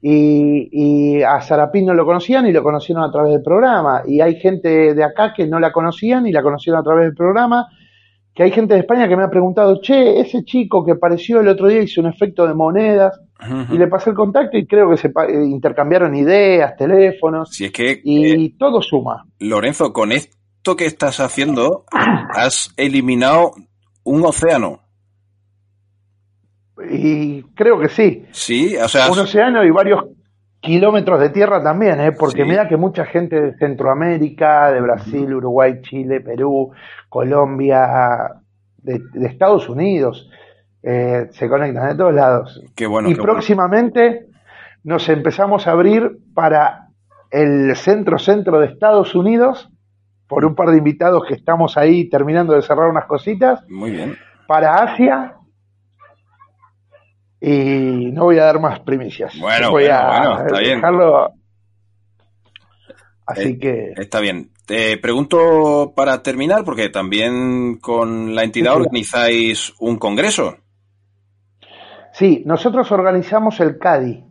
Y, y a Sarapín no lo conocían y lo conocieron a través del programa. Y hay gente de acá que no la conocían y la conocieron a través del programa. Que hay gente de España que me ha preguntado, che, ese chico que apareció el otro día hizo un efecto de monedas. Y le pasé el contacto y creo que se eh, intercambiaron ideas, teléfonos. Si es que, y eh, todo suma. Lorenzo, con esto que estás haciendo, has eliminado un océano. Y creo que sí. Sí, o sea, un océano y varios kilómetros de tierra también, ¿eh? porque Sí. mira que mucha gente de Centroamérica, de Brasil, Uruguay, Chile, Perú, Colombia, de, de Estados Unidos, eh, se conectan de todos lados. qué bueno. y qué bueno. próximamente nos empezamos a abrir para el centro-centro de Estados Unidos, por un par de invitados que estamos ahí terminando de cerrar unas cositas, Muy bien. para Asia. Y no voy a dar más primicias. Bueno, voy bueno, a bueno, está bien. dejarlo. Así Eh, que Está bien. Te pregunto para terminar, porque también con la entidad organizáis un congreso. Sí, nosotros organizamos el CADI,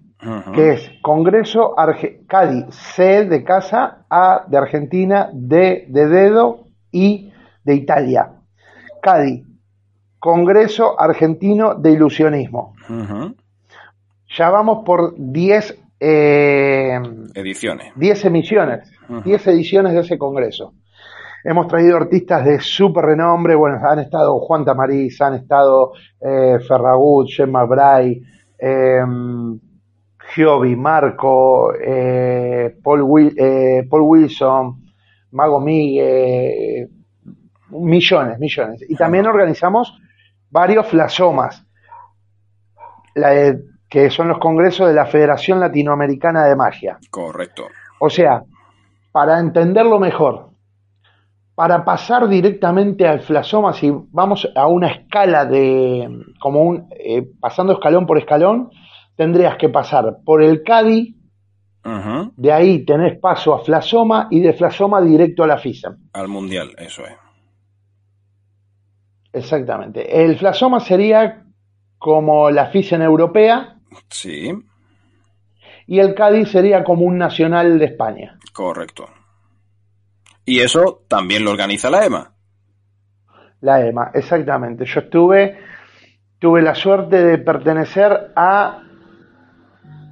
que es Congreso Arge- CADI, C de casa, A de Argentina, D de dedo y de Italia. CADI, Congreso Argentino de Ilusionismo. Ya vamos por 10 eh, Ediciones. 10 emisiones, Ujú. 10 ediciones de ese congreso. Hemos traído artistas de súper renombre, bueno, han estado Juan Tamariz, han estado eh, Ferragut, Gemma Bray, eh, Giovi, Marco, eh, Paul, Wil- eh, Paul Wilson, Mago Migue, millones, millones. Y también organizamos varios flasomas, la de- que son los congresos de la Federación Latinoamericana de Magia. Correcto. O sea, para entenderlo mejor, para pasar directamente al flasoma, si vamos a una escala de, como un, eh, pasando escalón por escalón, tendrías que pasar por el CADI, de ahí tenés paso a flasoma y de flasoma directo a la FISA. Al mundial, eso es. Exactamente. El flasoma sería como la FISA europea Sí, y el CADI sería como un nacional de España. correcto. Y eso también lo organiza la EMA. La EMA, exactamente. Yo estuve, tuve la suerte de pertenecer a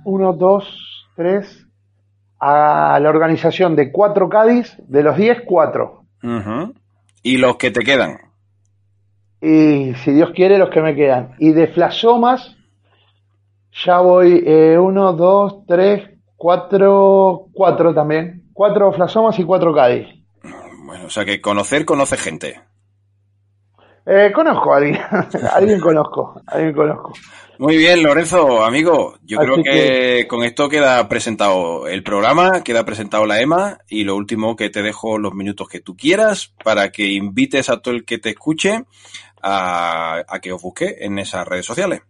uno, dos, tres, a la organización de cuatro Cádiz, de los 10, cuatro. Y los que te quedan. Y si Dios quiere, los que me quedan. Y de Flasomas, ya voy eh, uno, dos, tres, cuatro, cuatro también. Cuatro Flasomas y cuatro Cádiz. Bueno, o sea que conocer, conoce gente. Eh, conozco a alguien, alguien conozco, alguien conozco. Muy bien, Lorenzo, amigo. Yo Así creo que, con esto queda presentado el programa, queda presentado la EMA y lo último que te dejo los minutos que tú quieras para que invites a todo el que te escuche a, a que os busque en esas redes sociales.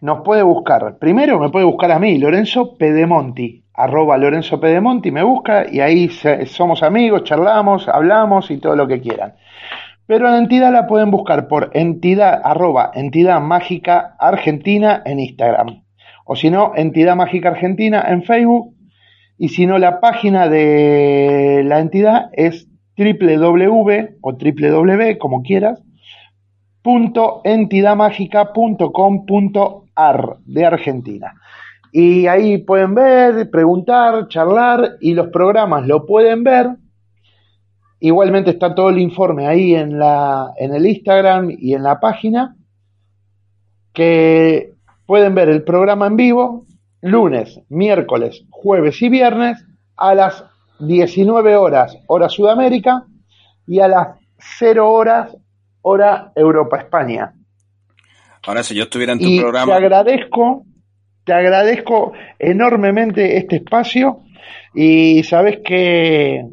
Nos puede buscar, primero me puede buscar a mí, Lorenzo Pedemonti, arroba Lorenzo Pedemonti, me busca y ahí se- somos amigos, charlamos, hablamos y todo lo que quieran. Pero la entidad la pueden buscar por entidad, arroba entidad mágica argentina en Instagram. O si no, entidad mágica argentina en Facebook. Y si no, la página de la entidad es www o www, como quieras, punto entidadmágica.com.ar de Argentina. Y ahí pueden ver, preguntar, charlar y los programas lo pueden ver. Igualmente está todo el informe ahí en, la, en el Instagram y en la página que pueden ver el programa en vivo lunes, miércoles, jueves y viernes a las 19 horas hora Sudamérica y a las 0 horas hora Europa España. Ahora, si yo estuviera en tu Y te programa, agradezco, te agradezco enormemente este espacio y sabes que,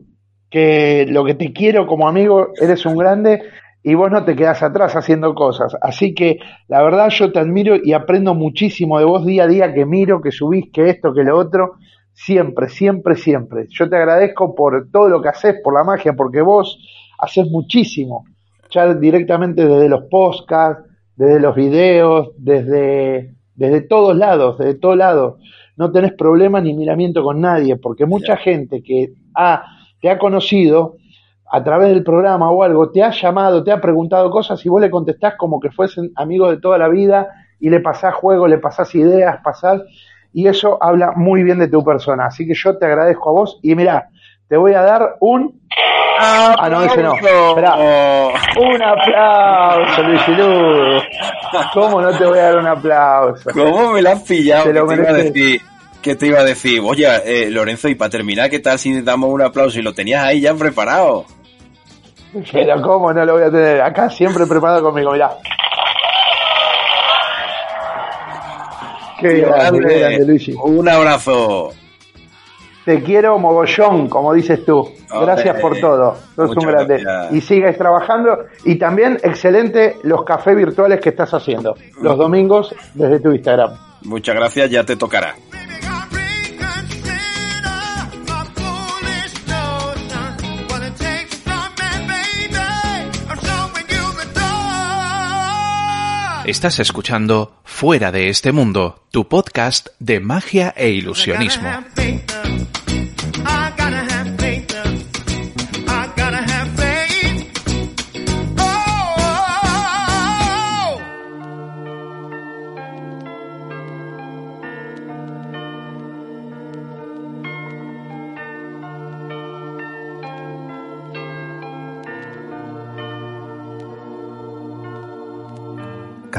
que lo que te quiero como amigo, eres un grande y vos no te quedás atrás haciendo cosas. Así que la verdad yo te admiro y aprendo muchísimo de vos día a día que miro, que subís, que esto, que lo otro. Siempre, siempre, siempre. Yo te agradezco por todo lo que haces, por la magia, porque vos haces muchísimo. Ya directamente desde los podcasts, desde los videos, desde, desde todos lados, desde todos lados. No tenés problema ni miramiento con nadie, porque mucha gente que ha, te ha conocido a través del programa o algo, te ha llamado, te ha preguntado cosas y vos le contestás como que fuesen amigos de toda la vida y le pasás juego, le pasás ideas, pasás, y eso habla muy bien de tu persona. Así que yo te agradezco a vos y mirá, te voy a dar un... Ah, no, ese no. Esperá. Un aplauso. ¿Cómo no te voy a dar un aplauso? ¿cómo me la has pillado? Te lo ¿Qué te iba a decir? ¿Qué te iba a decir? Oye, eh, Lorenzo, y para terminar, ¿qué tal si damos un aplauso y lo tenías ahí ya preparado? Pero cómo no lo voy a tener acá siempre preparado conmigo, mirá. Qué grande, qué grande, Luigi. Un abrazo. Te quiero mogollón, como dices tú. Gracias por todo. Sos un muchas grande. gracias. Y sigues trabajando. Y también excelente los cafés virtuales que estás haciendo. Los domingos desde tu Instagram. Muchas gracias, ya te tocará. Estás escuchando Fuera de este mundo, tu podcast de magia e ilusionismo.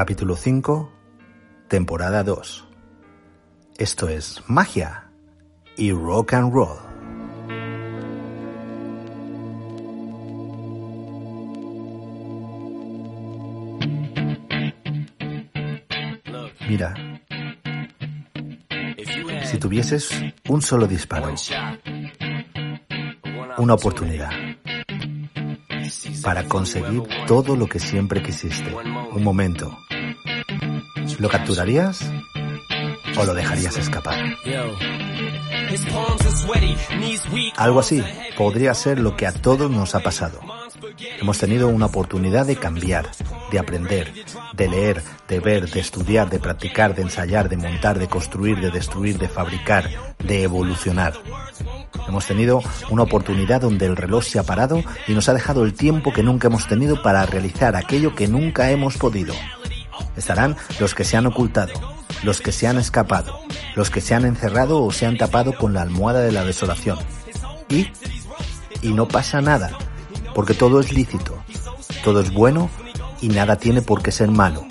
Capítulo 5, temporada 2. Esto es magia y rock and roll. Mira, si tuvieses un solo disparo, una oportunidad para conseguir todo lo que siempre quisiste, un momento, ¿lo capturarías o lo dejarías escapar? Algo así podría ser lo que a todos nos ha pasado. Hemos tenido una oportunidad de cambiar, de aprender, de leer, de ver, de estudiar, de practicar, de ensayar, de montar, de construir, de destruir, de fabricar, de evolucionar. Hemos tenido una oportunidad donde el reloj se ha parado y nos ha dejado el tiempo que nunca hemos tenido para realizar aquello que nunca hemos podido. Estarán los que se han ocultado, los que se han escapado, los que se han encerrado o se han tapado con la almohada de la desolación. Y, y no pasa nada, porque todo es lícito, todo es bueno y nada tiene por qué ser malo.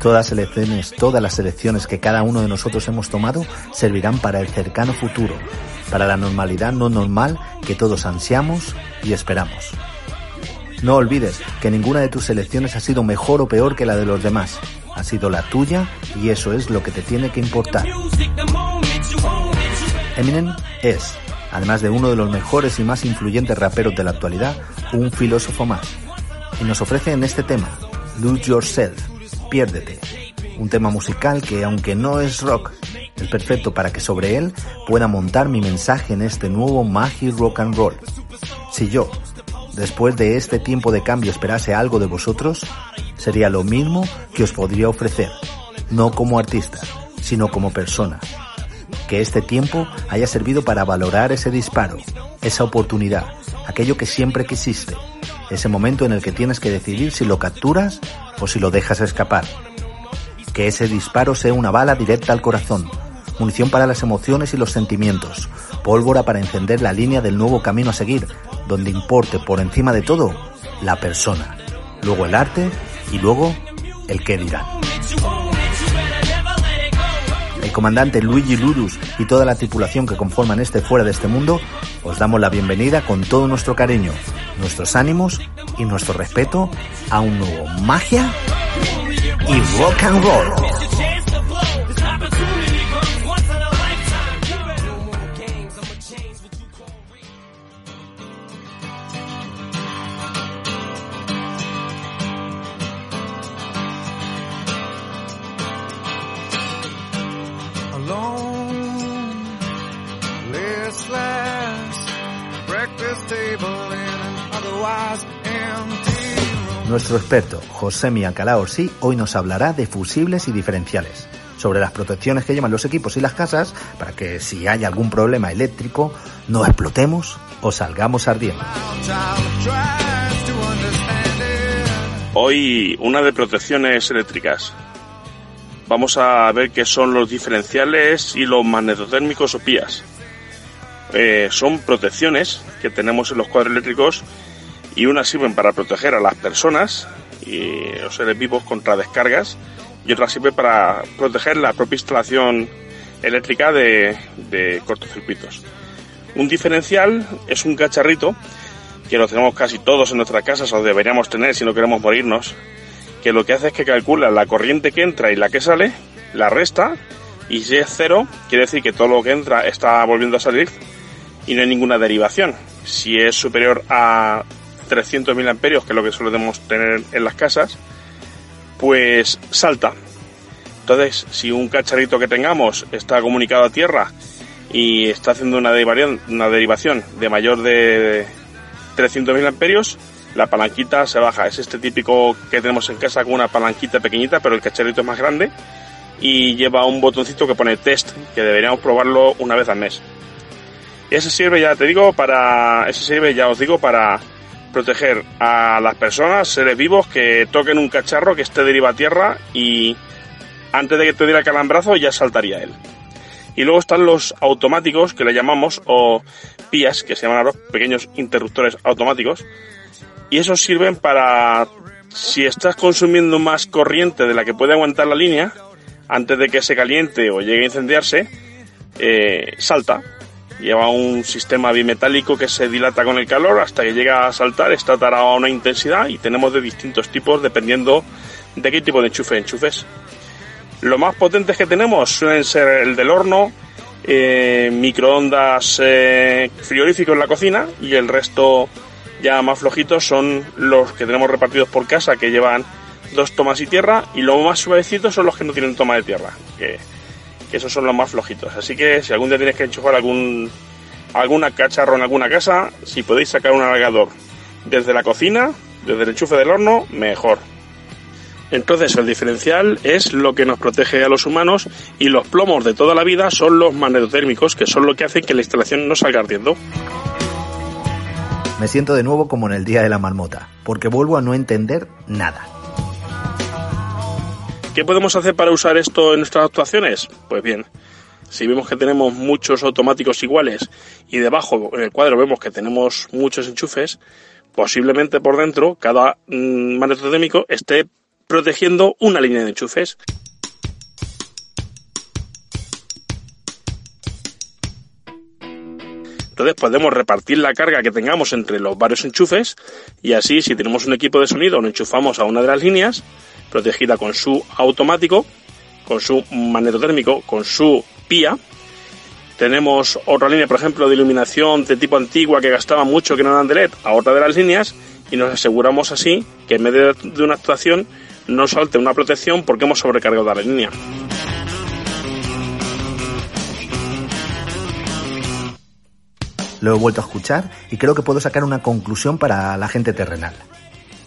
Todas elecciones, todas las elecciones que cada uno de nosotros hemos tomado servirán para el cercano futuro, para la normalidad no normal que todos ansiamos y esperamos. No olvides que ninguna de tus elecciones ha sido mejor o peor que la de los demás. Ha sido la tuya y eso es lo que te tiene que importar. Eminem es, además de uno de los mejores y más influyentes raperos de la actualidad, un filósofo más. Y nos ofrece en este tema, Lose Yourself, Piérdete, un tema musical que aunque no es rock, es perfecto para que sobre él pueda montar mi mensaje en este nuevo Magi Rock and Roll. Si yo, después de este tiempo de cambio esperase algo de vosotros, sería lo mismo que os podría ofrecer, no como artista, sino como persona. Que este tiempo haya servido para valorar ese disparo, esa oportunidad, aquello que siempre quisiste, ese momento en el que tienes que decidir si lo capturas o si lo dejas escapar. Que ese disparo sea una bala directa al corazón, munición para las emociones y los sentimientos, pólvora para encender la línea del nuevo camino a seguir, donde importe por encima de todo la persona, luego el arte y luego el qué dirán. El comandante Luigi Ludus y toda la tripulación que conforman este fuera de este mundo, os damos la bienvenida con todo nuestro cariño, nuestros ánimos y nuestro respeto a un nuevo magia y rock and roll. Nuestro experto, José Alcalá Orsí, hoy nos hablará de fusibles y diferenciales, sobre las protecciones que llevan los equipos y las casas para que si hay algún problema eléctrico no explotemos o salgamos ardiendo. Hoy una de protecciones eléctricas. Vamos a ver qué son los diferenciales y los magnetotérmicos o PIAs. Eh, son protecciones que tenemos en los cuadros eléctricos y unas sirven para proteger a las personas y los seres vivos contra descargas y otras sirven para proteger la propia instalación eléctrica de, de cortocircuitos. Un diferencial es un cacharrito que lo tenemos casi todos en nuestras casas o deberíamos tener si no queremos morirnos, que lo que hace es que calcula la corriente que entra y la que sale, la resta, y si es cero, quiere decir que todo lo que entra está volviendo a salir y no hay ninguna derivación. Si es superior a 300.000 amperios, que es lo que solemos tener en las casas, pues salta. Entonces, si un cacharrito que tengamos está comunicado a tierra y está haciendo una derivación, una derivación de mayor de 300.000 amperios, la palanquita se baja. Es este típico que tenemos en casa con una palanquita pequeñita, pero el cacharrito es más grande y lleva un botoncito que pone test, que deberíamos probarlo una vez al mes. Y ese sirve, ya te digo, para, ese sirve, ya os digo, para proteger a las personas, seres vivos que toquen un cacharro que esté deriva a tierra y antes de que te diera el calambrazo ya saltaría él. Y luego están los automáticos, que le llamamos, o PIAs, que se llaman ahora pequeños interruptores automáticos. Y esos sirven para, si estás consumiendo más corriente de la que puede aguantar la línea, antes de que se caliente o llegue a incendiarse, eh, salta. Lleva un sistema bimetálico que se dilata con el calor hasta que llega a saltar, está tarado a una intensidad y tenemos de distintos tipos dependiendo de qué tipo de enchufe enchufes. Los más potentes que tenemos suelen ser el del horno, eh, microondas eh, frigoríficos en la cocina y el resto ya más flojitos son los que tenemos repartidos por casa que llevan dos tomas y tierra y los más suavecitos son los que no tienen toma de tierra, esos son los más flojitos. Así que si algún día tienes que enchufar algún alguna cacharro en alguna casa, si podéis sacar un alargador desde la cocina, desde el enchufe del horno, mejor. Entonces el diferencial es lo que nos protege a los humanos y los plomos de toda la vida son los magnetotérmicos, que son lo que hacen que la instalación no salga ardiendo. Me siento de nuevo como en el día de la marmota, porque vuelvo a no entender nada. ¿Qué podemos hacer para usar esto en nuestras actuaciones? Pues bien, si vemos que tenemos muchos automáticos iguales y debajo en el cuadro vemos que tenemos muchos enchufes, posiblemente por dentro cada mm, magnetotérmico esté protegiendo una línea de enchufes. Entonces podemos repartir la carga que tengamos entre los varios enchufes y así si tenemos un equipo de sonido lo enchufamos a una de las líneas protegida con su automático, con su magnetotérmico, con su pía. Tenemos otra línea, por ejemplo, de iluminación de tipo antigua que gastaba mucho, que no eran de LED, a otra de las líneas y nos aseguramos así que en medio de una actuación no salte una protección porque hemos sobrecargado la línea. Lo he vuelto a escuchar y creo que puedo sacar una conclusión para la gente terrenal.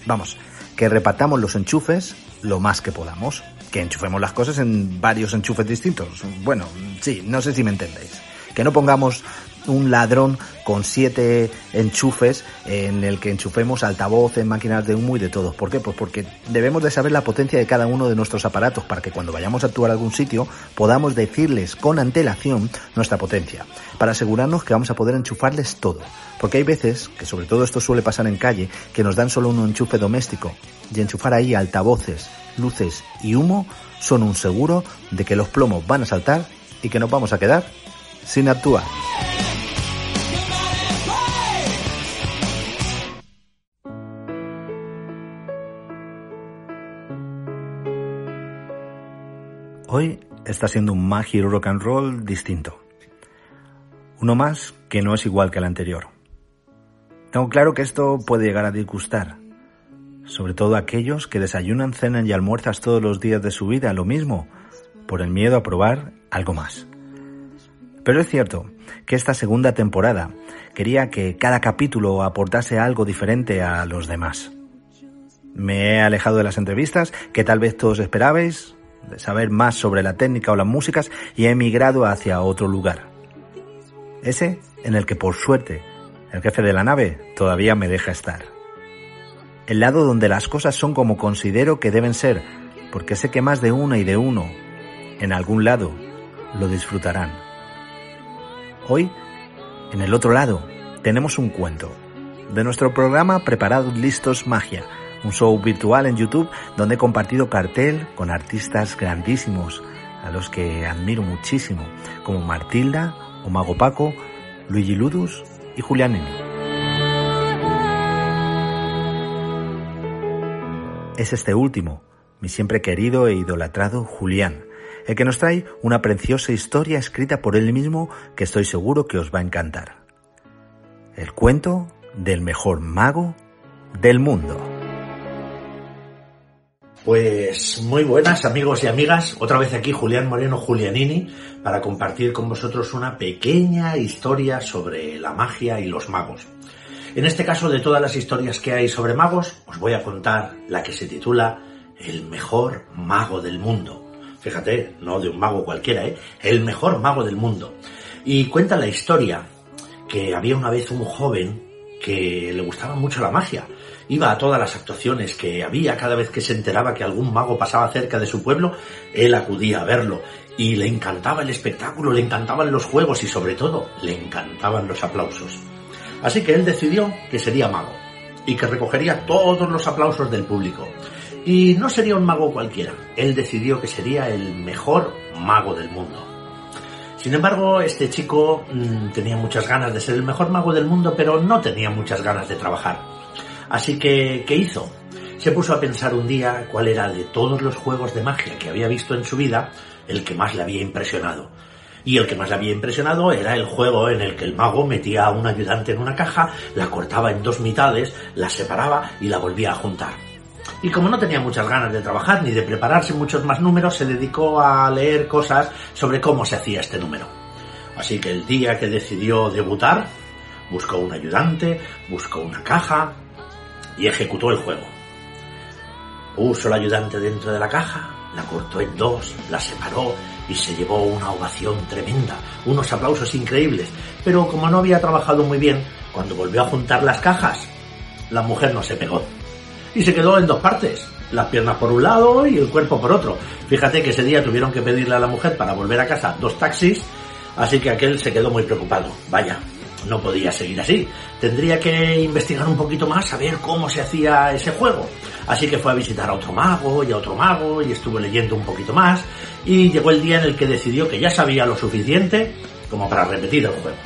Vamos, que repartamos los enchufes lo más que podamos. Que enchufemos las cosas en varios enchufes distintos. Bueno, sí, no sé si me entendéis. Que no pongamos un ladrón con siete enchufes en el que enchufemos altavoces, máquinas de humo y de todo. ¿Por qué? Pues porque debemos de saber la potencia de cada uno de nuestros aparatos para que cuando vayamos a actuar a algún sitio podamos decirles con antelación nuestra potencia, para asegurarnos que vamos a poder enchufarles todo. Porque hay veces, que sobre todo esto suele pasar en calle, que nos dan solo un enchufe doméstico y enchufar ahí altavoces, luces y humo son un seguro de que los plomos van a saltar y que nos vamos a quedar sin actuar. Hoy está siendo un Magic Rock and Roll distinto. Uno más que no es igual que el anterior. Tengo claro que esto puede llegar a disgustar, sobre todo a aquellos que desayunan, cenan y almuerzas todos los días de su vida lo mismo, por el miedo a probar algo más. Pero es cierto que esta segunda temporada quería que cada capítulo aportase algo diferente a los demás. Me he alejado de las entrevistas que tal vez todos esperabais, saber más sobre la técnica o las músicas y he emigrado hacia otro lugar. Ese en el que por suerte el jefe de la nave todavía me deja estar. El lado donde las cosas son como considero que deben ser, porque sé que más de una y de uno, en algún lado, lo disfrutarán. Hoy, en el otro lado, tenemos un cuento de nuestro programa Preparados Listos Magia, un show virtual en YouTube donde he compartido cartel con artistas grandísimos a los que admiro muchísimo, como Martilda, Omago Paco, Luigi Ludus y Julián Nini. Es este último, mi siempre querido e idolatrado Julián, el que nos trae una preciosa historia escrita por él mismo que estoy seguro que os va a encantar. El cuento del mejor mago del mundo. Pues muy buenas amigos y amigas, otra vez aquí Julián Moreno Julianini para compartir con vosotros una pequeña historia sobre la magia y los magos. En este caso de todas las historias que hay sobre magos, os voy a contar la que se titula El mejor mago del mundo. Fíjate, no de un mago cualquiera, ¿eh? El mejor mago del mundo. Y cuenta la historia que había una vez un joven que le gustaba mucho la magia. Iba a todas las actuaciones que había, cada vez que se enteraba que algún mago pasaba cerca de su pueblo, él acudía a verlo. Y le encantaba el espectáculo, le encantaban los juegos y sobre todo le encantaban los aplausos. Así que él decidió que sería mago y que recogería todos los aplausos del público. Y no sería un mago cualquiera, él decidió que sería el mejor mago del mundo. Sin embargo, este chico mmm, tenía muchas ganas de ser el mejor mago del mundo, pero no tenía muchas ganas de trabajar. Así que, ¿qué hizo? Se puso a pensar un día cuál era de todos los juegos de magia que había visto en su vida el que más le había impresionado. Y el que más le había impresionado era el juego en el que el mago metía a un ayudante en una caja, la cortaba en dos mitades, la separaba y la volvía a juntar. Y como no tenía muchas ganas de trabajar ni de prepararse muchos más números, se dedicó a leer cosas sobre cómo se hacía este número. Así que el día que decidió debutar, buscó un ayudante, buscó una caja y ejecutó el juego. Puso la ayudante dentro de la caja, la cortó en dos, la separó y se llevó una ovación tremenda, unos aplausos increíbles. Pero como no había trabajado muy bien, cuando volvió a juntar las cajas, la mujer no se pegó. Y se quedó en dos partes, las piernas por un lado y el cuerpo por otro. Fíjate que ese día tuvieron que pedirle a la mujer para volver a casa dos taxis, así que aquel se quedó muy preocupado. Vaya, no podía seguir así. Tendría que investigar un poquito más a ver cómo se hacía ese juego. Así que fue a visitar a otro mago y a otro mago y estuvo leyendo un poquito más y llegó el día en el que decidió que ya sabía lo suficiente como para repetir el juego.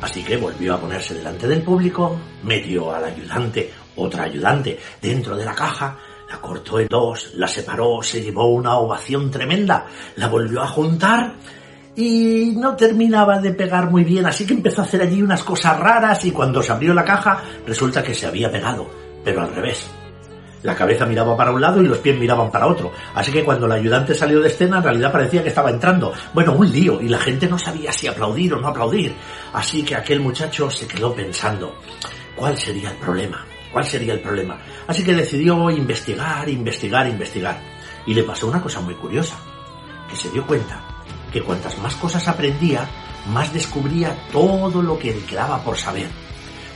Así que volvió a ponerse delante del público, metió al ayudante, otra ayudante, dentro de la caja, la cortó en dos, la separó, se llevó una ovación tremenda, la volvió a juntar y no terminaba de pegar muy bien, así que empezó a hacer allí unas cosas raras y cuando se abrió la caja resulta que se había pegado, pero al revés. La cabeza miraba para un lado y los pies miraban para otro. Así que cuando la ayudante salió de escena, en realidad parecía que estaba entrando. Bueno, un lío, y la gente no sabía si aplaudir o no aplaudir. Así que aquel muchacho se quedó pensando, ¿cuál sería el problema? ¿Cuál sería el problema? Así que decidió investigar, investigar, investigar. Y le pasó una cosa muy curiosa, que se dio cuenta que cuantas más cosas aprendía, más descubría todo lo que le quedaba por saber.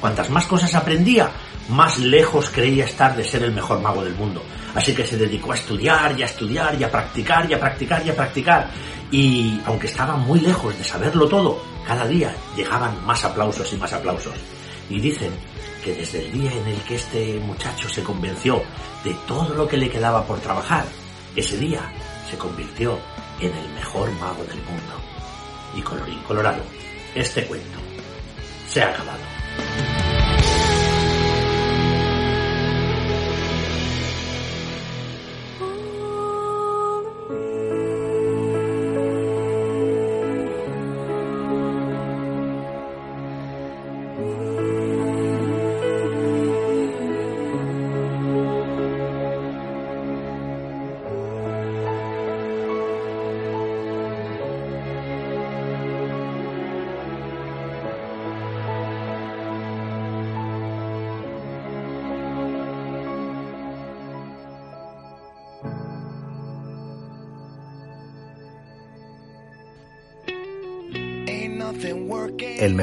Cuantas más cosas aprendía, más lejos creía estar de ser el mejor mago del mundo. Así que se dedicó a estudiar y a estudiar y a practicar y a practicar y a practicar. Y aunque estaba muy lejos de saberlo todo, cada día llegaban más aplausos y más aplausos. Y dicen que desde el día en el que este muchacho se convenció de todo lo que le quedaba por trabajar, ese día se convirtió en el mejor mago del mundo. Y colorín colorado, este cuento se ha acabado.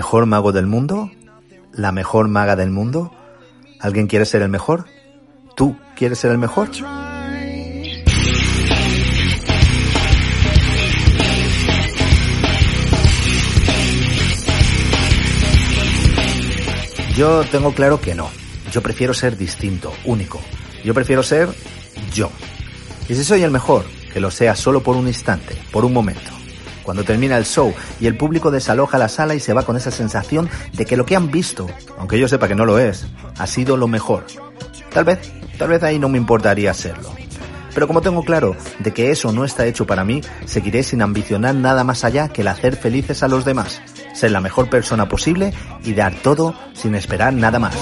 Mejor mago del mundo? ¿La mejor maga del mundo? ¿Alguien quiere ser el mejor? ¿Tú quieres ser el mejor? Yo tengo claro que no. Yo prefiero ser distinto, único. Yo prefiero ser yo. Y si soy el mejor, que lo sea solo por un instante, por un momento. Cuando termina el show y el público desaloja la sala y se va con esa sensación de que lo que han visto, aunque yo sepa que no lo es, ha sido lo mejor. Tal vez, tal vez ahí no me importaría serlo. Pero como tengo claro de que eso no está hecho para mí, seguiré sin ambicionar nada más allá que el hacer felices a los demás, ser la mejor persona posible y dar todo sin esperar nada más.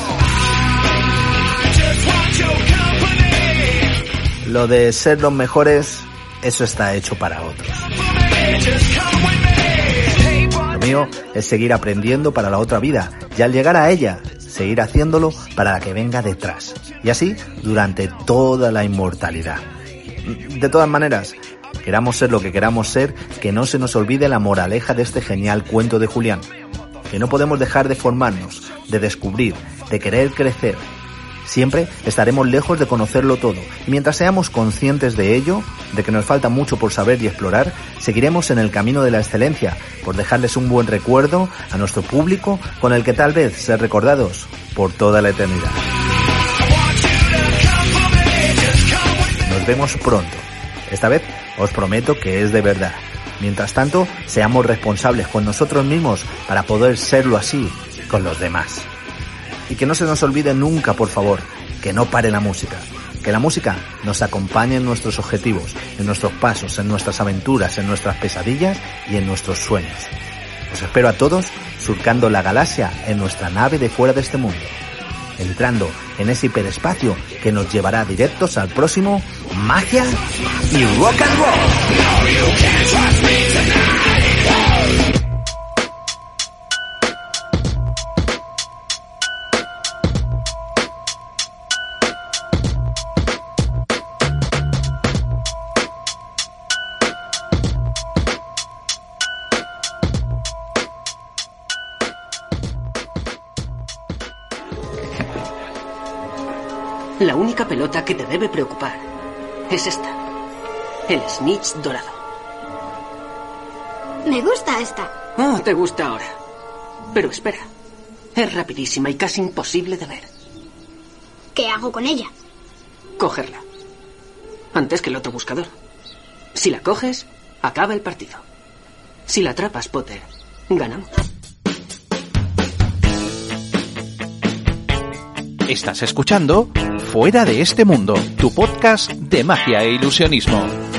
Lo de ser los mejores, eso está hecho para otros. Lo mío es seguir aprendiendo para la otra vida y al llegar a ella, seguir haciéndolo para la que venga detrás. Y así durante toda la inmortalidad. De todas maneras, queramos ser lo que queramos ser, que no se nos olvide la moraleja de este genial cuento de Julián. Que no podemos dejar de formarnos, de descubrir, de querer crecer. Siempre estaremos lejos de conocerlo todo. Y mientras seamos conscientes de ello, de que nos falta mucho por saber y explorar, seguiremos en el camino de la excelencia, por dejarles un buen recuerdo a nuestro público con el que tal vez ser recordados por toda la eternidad. Nos vemos pronto. Esta vez os prometo que es de verdad. Mientras tanto, seamos responsables con nosotros mismos para poder serlo así con los demás. Y que no se nos olvide nunca, por favor, que no pare la música. Que la música nos acompañe en nuestros objetivos, en nuestros pasos, en nuestras aventuras, en nuestras pesadillas y en nuestros sueños. Os espero a todos surcando la galaxia en nuestra nave de fuera de este mundo. Entrando en ese hiperespacio que nos llevará directos al próximo Magia y Rock and Roll. La única pelota que te debe preocupar es esta. El snitch dorado. Me gusta esta. Ah, te gusta ahora. Pero espera. Es rapidísima y casi imposible de ver. ¿Qué hago con ella? Cogerla. Antes que el otro buscador. Si la coges, acaba el partido. Si la atrapas, Potter, ganamos. Estás escuchando Fuera de este mundo, tu podcast de magia e ilusionismo.